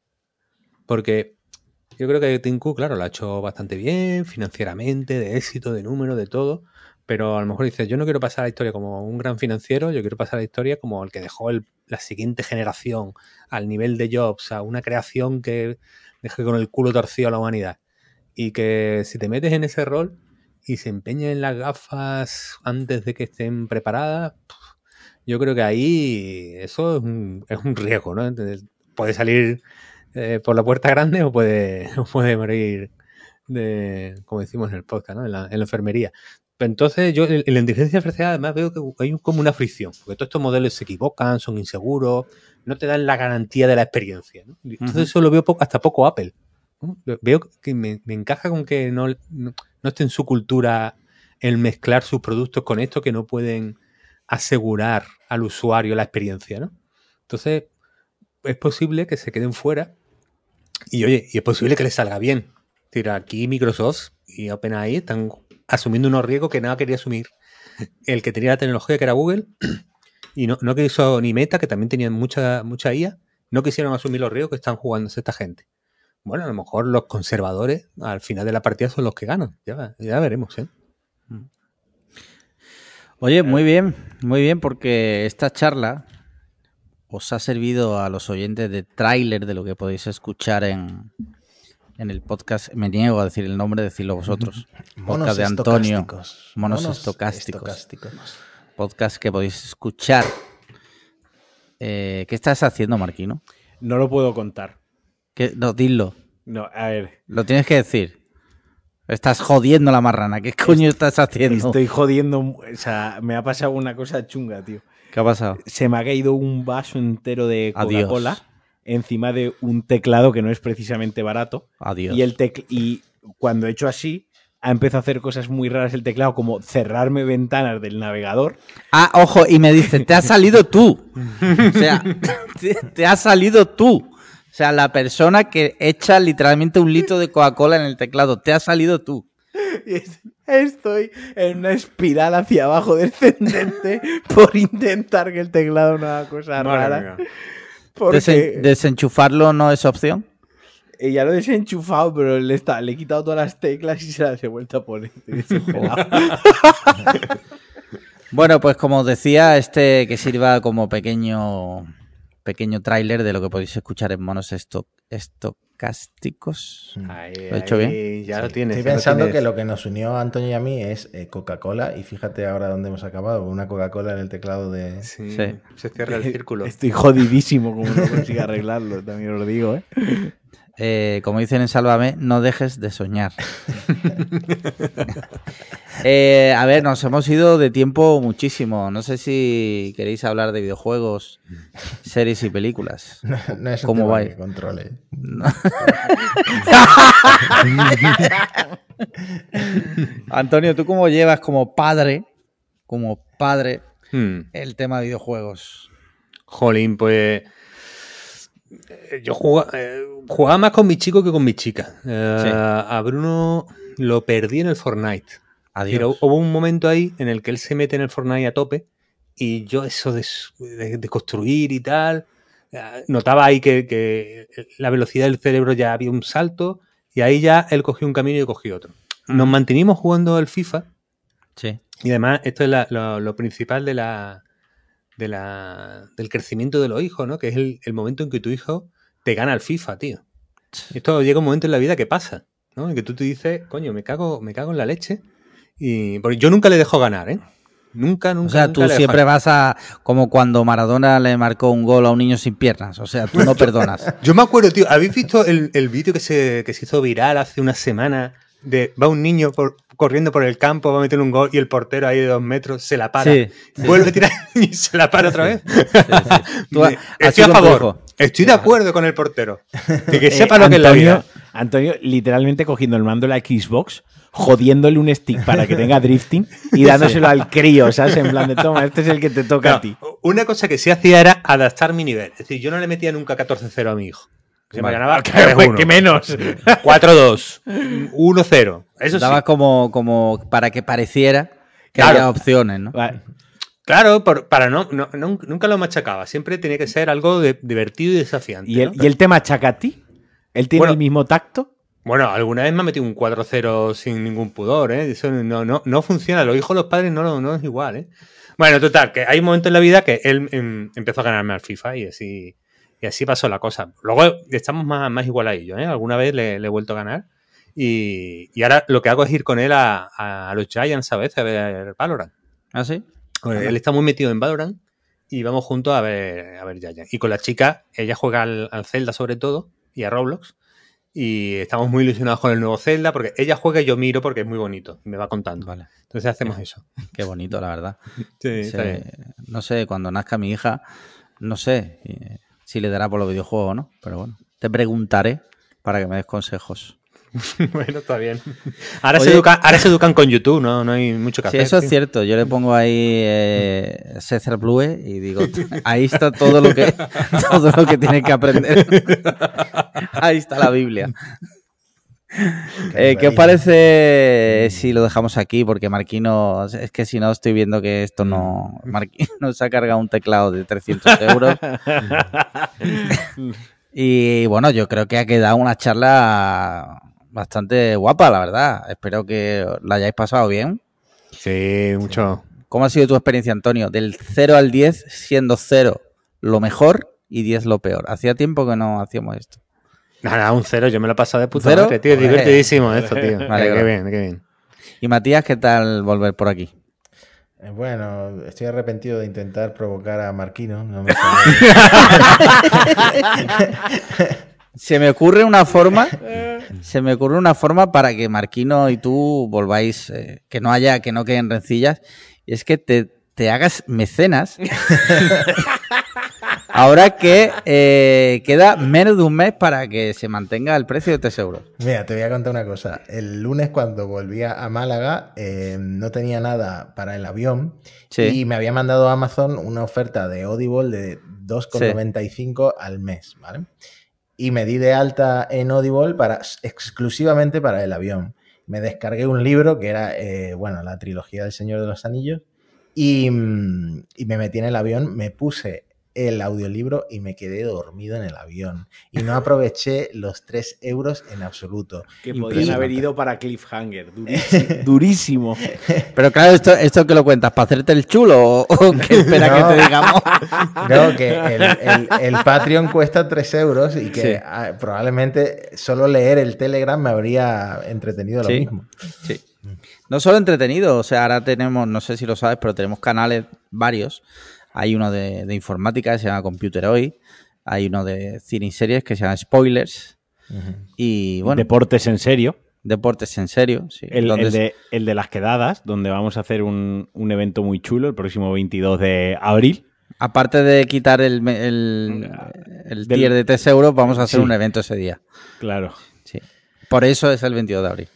Porque yo creo que Cook, claro, lo ha hecho bastante bien, financieramente, de éxito, de número, de todo. Pero a lo mejor dice, yo no quiero pasar a la historia como un gran financiero, yo quiero pasar a la historia como el que dejó el- la siguiente generación al nivel de Jobs, a una creación que deje con el culo torcido a la humanidad. Y que si te metes en ese rol y se empeña en las gafas antes de que estén preparadas, yo creo que ahí eso es un, es un riesgo, ¿no? Entonces, puede salir eh, por la puerta grande o puede, (laughs) o puede morir de, como decimos en el podcast, ¿no? En la, en la enfermería. Pero entonces yo en la inteligencia artificial además veo que hay como una fricción, porque todos estos modelos se equivocan, son inseguros, no te dan la garantía de la experiencia. Entonces eso lo veo po- hasta poco Apple. Veo que me, me encaja con que no, no, no esté en su cultura el mezclar sus productos con esto que no pueden asegurar al usuario la experiencia, ¿no? Entonces, es posible que se queden fuera y oye, y es posible que les salga bien. Decir, aquí Microsoft y OpenAI están asumiendo unos riesgos que nada quería asumir. El que tenía la tecnología, que era Google, (clears throat) y no, no quiso ni Meta, que también tenían mucha, mucha IA, no quisieron asumir los riesgos que están jugándose esta gente. Bueno, a lo mejor los conservadores al final de la partida son los que ganan. Ya, ya veremos, ¿eh? Oye, muy bien, muy bien, porque esta charla os ha servido a los oyentes de tráiler de lo que podéis escuchar en, en el podcast. Me niego a decir el nombre, decirlo vosotros. (laughs) Podcast de Antonio. estocásticos. Monos estocásticos. estocásticos. Podcast que podéis escuchar. Eh, ¿Qué estás haciendo, Marquino? No lo puedo contar. ¿Qué? No, dilo. No, a ver. Lo tienes que decir. Estás jodiendo la marrana. ¿Qué coño estás haciendo? Estoy jodiendo. O sea, me ha pasado una cosa chunga, tío. ¿Qué ha pasado? Se me ha caído un vaso entero de. Coca-Cola encima de un teclado que no es precisamente barato. Adiós. Y, el tec- y cuando he hecho así, ha empezado a hacer cosas muy raras el teclado, como cerrarme ventanas del navegador. Ah, ojo, y me dice, te has salido tú. O sea, (laughs) te, te has salido tú. O sea, la persona que echa literalmente un litro de Coca-Cola en el teclado, te has salido tú. (laughs) Y es- Estoy en una espiral hacia abajo descendente (laughs) por intentar que el teclado no haga cosas raras. Porque Desen- desenchufarlo no es opción. eh, ya lo he desenchufado, pero le, está, le he quitado todas las teclas y se las he vuelto a poner. (laughs) Bueno, pues como os decía, este que sirva como pequeño pequeño tráiler de lo que podéis escuchar en monos esto- estocásticos. Ahí, ¿Lo he hecho ahí, Ya lo tienes. Estoy lo pensando tienes. que lo que nos unió a Antonio y a mí es eh, Coca-Cola y fíjate ahora dónde hemos acabado, una Coca-Cola en el teclado de... Sí, Sí. Se cierra el (laughs) círculo. Estoy jodidísimo como no consiga arreglarlo, también os lo digo, ¿eh? Eh, como dicen en Sálvame, no dejes de soñar. (laughs) Eh, a ver, nos hemos ido de tiempo muchísimo. No sé si queréis hablar de videojuegos, series y películas. (laughs) No es un ¿Cómo va? que controle. (laughs) Antonio, ¿tú cómo llevas como padre, como padre, Hmm. el tema de videojuegos? Jolín, pues. Eh, Yo jugaba, eh, jugaba más con mi chico que con mi chica. Eh, Sí. A Bruno lo perdí en el Fortnite. Adiós. Pero hubo un momento ahí en el que él se mete en el Fortnite a tope y yo eso de, de- de construir y tal, eh, notaba ahí que, que la velocidad del cerebro ya había un salto y ahí ya él cogió un camino y yo cogí otro. Nos mantenimos jugando el FIFA Sí. y además esto es la- lo, lo principal de la, de la, del crecimiento de los hijos, ¿no? Que es el, el momento en que tu hijo te gana al FIFA, tío. Esto llega un momento en la vida que pasa, ¿no? En que tú te dices, coño, me cago, me cago en la leche. Y porque yo nunca le dejo ganar, ¿eh? Nunca, nunca. O sea, nunca tú siempre ganar. vas a. Como cuando Maradona le marcó un gol a un niño sin piernas. O sea, tú no (laughs) perdonas. Yo me acuerdo, tío, ¿habéis visto el, el vídeo que se, que se hizo viral hace una semana? De va un niño por- corriendo por el campo, va a meter un gol y el portero ahí de dos metros se la para. Sí, sí. Vuelve a tirar (laughs) y se la para otra vez. (laughs) Estoy a favor. Estoy de acuerdo con el portero. De (laughs) que Eh, sepa lo que es la Antonio, vida. Antonio, literalmente cogiendo el mando de la Xbox, jodiéndole un stick para que tenga drifting y dándoselo al crío, ¿sabes? En plan de toma, este es el que te toca No, a ti. una cosa que sí hacía era adaptar mi nivel. Es decir, yo no le metía nunca 14-0 a mi hijo. Se Vale. me ganaba (laughs) 3-1, ¿Qué menos? 4-2, 1-0. Eso sí. Daba como, como para que pareciera que Claro. había opciones, ¿no? Vale. Claro, por- para no, no- no- nunca lo machacaba. Siempre tenía que ser algo de- divertido y desafiante. ¿Y, él, ¿no? ¿Y él te machaca a ti? ¿Él tiene Bueno. el mismo tacto? Bueno, alguna vez me ha metido un 4-0 sin ningún pudor, ¿eh? Eso no, no, no funciona. Los hijos de los padres no, no es igual, ¿eh? Bueno, total, que hay un momento en la vida que él em, empezó a ganarme al FIFA y así, y así pasó la cosa. Luego estamos más, más igualadillos, ¿eh? Alguna vez le, le he vuelto a ganar y, y ahora lo que hago es ir con él a, a los Giants a veces a ver Valorant. ¿Ah, sí? Pues él está muy metido en Valorant y vamos juntos a ver, a ver Giants. Y con la chica, ella juega al, al Zelda sobre todo y a Roblox. Y estamos muy ilusionados con el nuevo Zelda porque ella juega y yo miro porque es muy bonito y me va contando. Vale. Entonces hacemos eso. (laughs) Qué bonito, la verdad. Sí, Se- está bien. no sé, cuando nazca mi hija, no sé eh, si le dará por los videojuegos o no. Pero bueno, te preguntaré para que me des consejos. (laughs) bueno, está bien. (laughs) Ahora, Oye- se educan, ahora se educan con YouTube, ¿no? No hay mucho que Sí, hacer. eso es cierto. Yo le pongo ahí eh, César Blue y digo, ahí está todo lo que (laughs) todo lo que tiene que aprender. ahí está la Biblia. Eh, ¿Qué os parece si lo dejamos aquí? Porque Marquino, es que si no estoy viendo que esto no... Marquino (laughs) se ha cargado un teclado de 300 euros. (laughs) y bueno, yo creo que ha quedado una charla bastante guapa, la verdad. Espero que la hayáis pasado bien. Sí, mucho. ¿Cómo ha sido tu experiencia, Antonio? Del 0 al 10, siendo 0 lo mejor y 10 lo peor. Hacía tiempo que no hacíamos esto. Nada, un cero. Yo me lo he pasado de puta ¿Cero? madre, tío. Joder. Divertidísimo esto, tío. (laughs) Me qué bien, qué bien. Y Matías, ¿qué tal volver por aquí? Eh, Bueno, estoy arrepentido de intentar provocar a Marquino. No me. (laughs) Se me ocurre una forma, (laughs) se me ocurre una forma para que Marquino y tú volváis, eh, que no haya, que no queden rencillas, y es que te, te hagas mecenas. Ahora que eh, queda menos de un mes para que se mantenga el precio de 3 euros. Mira, te voy a contar una cosa. El lunes cuando volvía a Málaga eh, no tenía nada para el avión Sí. y me había mandado a Amazon una oferta de Audible de 2,95 al mes, ¿vale? Y me di de alta en Audible para, exclusivamente para el avión. Me descargué un libro que era, eh, bueno, la trilogía del Señor de los Anillos y, mm, y me metí en el avión, me puse el audiolibro y me quedé dormido en el avión. Y no aproveché los 3 euros en absoluto. Que podían haber ido para Cliffhanger. Durísimo. (laughs) durísimo. Pero claro, esto, esto que lo cuentas, ¿para hacerte el chulo o, o que espera No. que te digamos? (laughs) No, que el, el- el Patreon cuesta 3 euros y que Sí. ah, probablemente solo leer el Telegram me habría entretenido lo Sí. mismo. Sí. No solo entretenido, o sea, ahora tenemos, no sé si lo sabes, pero tenemos canales varios. Hay uno de, de informática que se llama Computer Hoy, hay uno de cine y series que se llama Spoilers y bueno, Deportes en serio. deportes en serio. Sí, El, de, el de las quedadas, donde vamos a hacer un, un evento muy chulo el próximo 22 de abril. Aparte de quitar el, tier de 3 euros, vamos a hacer Sí. un evento ese día. Claro. Sí. Por eso es el 22 de abril.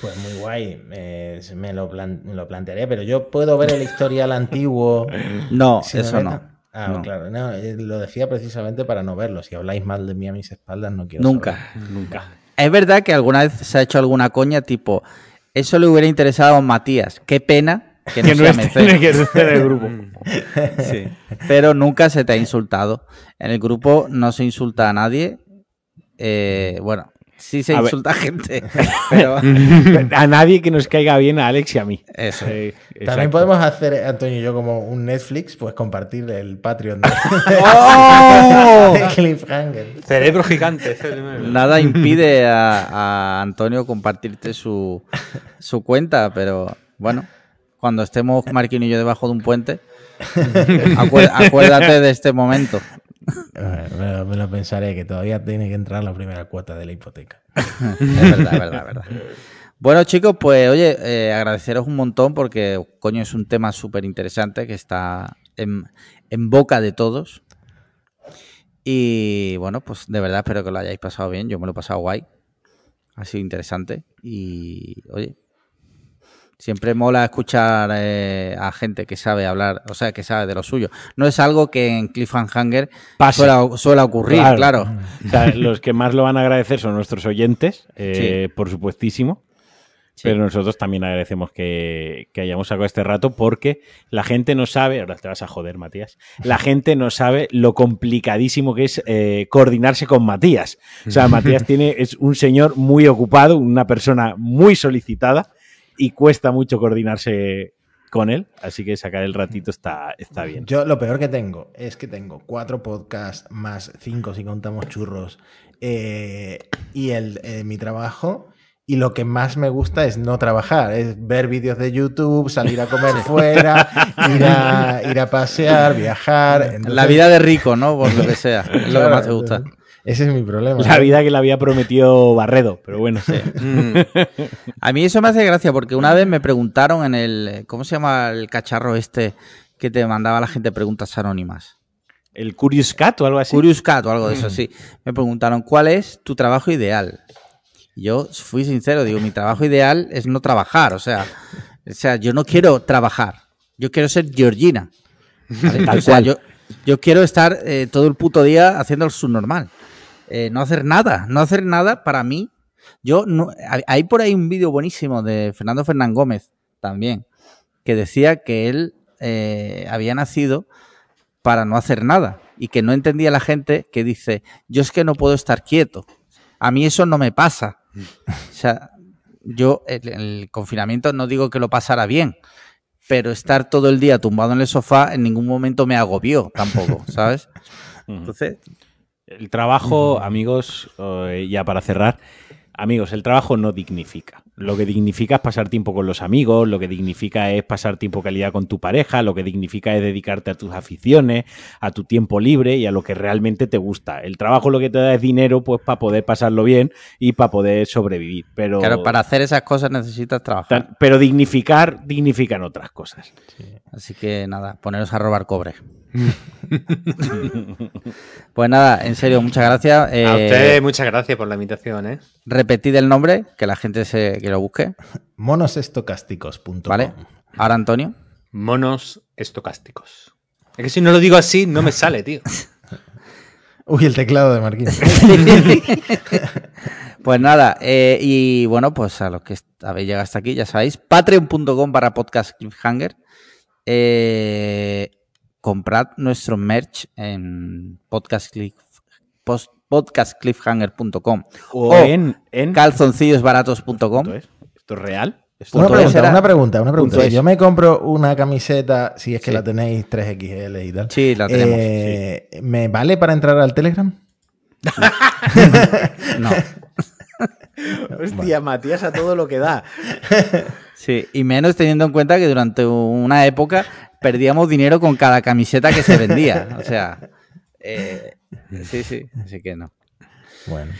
Pues muy guay, eh, me, lo plan- me lo plantearé, pero yo puedo ver el historial (laughs) antiguo. No, si eso no. Ah, No. claro. No, eh, lo decía precisamente para no verlo. Si habláis mal de mí a mis espaldas, no quiero Nunca. saberlo. Nunca. Es verdad que alguna vez se ha hecho alguna coña tipo, eso le hubiera interesado a Matías. Qué pena que no Que no sea esté que esté en el grupo. (laughs) Sí. Pero nunca se te ha insultado. En el grupo no se insulta a nadie. Eh, bueno, sí se A ver. insulta a gente. (laughs) Pero (laughs) A nadie que nos caiga bien a Alex y a mí. eso. Eh, También podemos hacer, Antonio y yo, como un Netflix, pues compartir el Patreon de, (laughs) ¡Oh! de Cliffhanger. Cerebro gigante. Nada impide a, a Antonio compartirte su, su cuenta, pero bueno, cuando estemos Marquín y yo debajo de un puente, acuérdate de este momento. Me lo, pensaré, que todavía tiene que entrar la primera cuota de la hipoteca. (laughs) Es verdad, es verdad, es verdad. Bueno, chicos, pues oye, eh, agradeceros un montón porque, coño, es un tema súper interesante que está en boca de todos. Y bueno, pues de verdad espero que lo hayáis pasado bien. Yo me lo he pasado guay. Ha sido interesante. Y oye, siempre mola escuchar eh, a gente que sabe hablar, o sea, que sabe de lo suyo. No es algo que en Cliffhanger suele, suele ocurrir, claro. O sea, los que más lo van a agradecer son nuestros oyentes, eh, por supuestísimo. Sí. Pero nosotros también agradecemos que, que hayamos sacado este rato porque la gente no sabe, ahora te vas a joder, Matías, la gente no sabe lo complicadísimo que es eh, coordinarse con Matías. O sea, Matías tiene, es un señor muy ocupado, una persona muy solicitada y cuesta mucho coordinarse con él, así que sacar el ratito está, está bien. Yo lo peor que tengo es que tengo cuatro podcasts más cinco si contamos churros eh, y el, eh, mi trabajo. Y lo que más me gusta es no trabajar, es ver vídeos de YouTube, salir a comer (laughs) fuera, ir a, ir a pasear, viajar. Entonces, La vida de rico, ¿no? Por lo que sea. Es lo que más te gusta. Ese es mi problema. La vida que le había prometido Barredo, pero bueno. Mm. A mí eso me hace gracia porque una vez me preguntaron en el. ¿Cómo se llama el cacharro este que te mandaba la gente preguntas anónimas? El Curious Cat o algo así. Curious Cat o algo de eso, sí. Me preguntaron, ¿cuál es tu trabajo ideal? Y Yo fui sincero, digo, mi trabajo ideal es no trabajar, o sea, o sea yo no quiero trabajar, yo quiero ser Georgina. ¿vale? (laughs) Tal o sea, cual. yo, yo quiero estar eh, todo el puto día haciendo el subnormal. Eh, no hacer nada, no hacer nada para mí. Yo no, hay- por ahí un vídeo buenísimo de Fernando Fernán Gómez también, que decía que él eh, había nacido para no hacer nada y que no entendía la gente que dice, yo es que no puedo estar quieto. A mí eso no me pasa. (laughs) O sea, yo el, el confinamiento no digo que lo pasara bien, pero estar todo el día tumbado en el sofá en ningún momento me agobió tampoco, ¿sabes? Entonces, El trabajo, amigos, eh, ya para cerrar, amigos, el trabajo no dignifica. Lo que dignifica es pasar tiempo con los amigos, lo que dignifica es pasar tiempo calidad con tu pareja, lo que dignifica es dedicarte a tus aficiones, a tu tiempo libre y a lo que realmente te gusta. El trabajo lo que te da es dinero, pues para poder pasarlo bien y para poder sobrevivir. Pero, claro, para hacer esas cosas necesitas trabajar. tan- pero dignificar, dignifican otras cosas. Así que nada, poneros a robar cobre. (laughs) pues nada, en serio, muchas gracias. A Eh, usted, muchas gracias por la invitación, ¿eh? repetid el nombre, que la gente se, que lo busque, Monosestocásticos.com. ¿vale? Ahora, Antonio. Monos estocásticos. Es que si no lo digo así, no me sale, tío. (laughs) Uy, el teclado de Marquín. (laughs) Pues nada, eh, y bueno, pues a los que habéis llegado hasta aquí, ya sabéis, patreon.com para podcast cliffhanger. Eh, comprad nuestro merch en podcast cliff- post- podcastcliffhanger.com O O en, en calzoncillosbaratos.com. Esto es, ¿Esto es real. Esto Una pregunta, una pregunta, una pregunta. Si yo me compro una camiseta, si es que Sí. la tenéis 3XL y tal. Sí, la tenemos. eh, ¿Me vale para entrar al Telegram? (laughs) No. (laughs) Hostia, Matías a todo lo que da. Sí, y menos teniendo en cuenta que durante una época perdíamos dinero con cada camiseta que se vendía. O sea, eh, sí, sí, así que no. Bueno.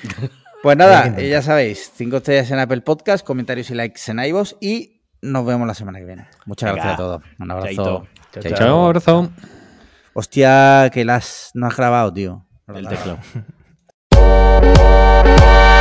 Pues nada, ya sabéis, cinco estrellas en Apple Podcast, comentarios y likes en iVoox y nos vemos la semana que viene. Muchas Venga. gracias a todos. Un abrazo. Chaito. Chao, Chaito. chao. abrazo. Hostia, que las no has grabado, tío. El teclado. (laughs)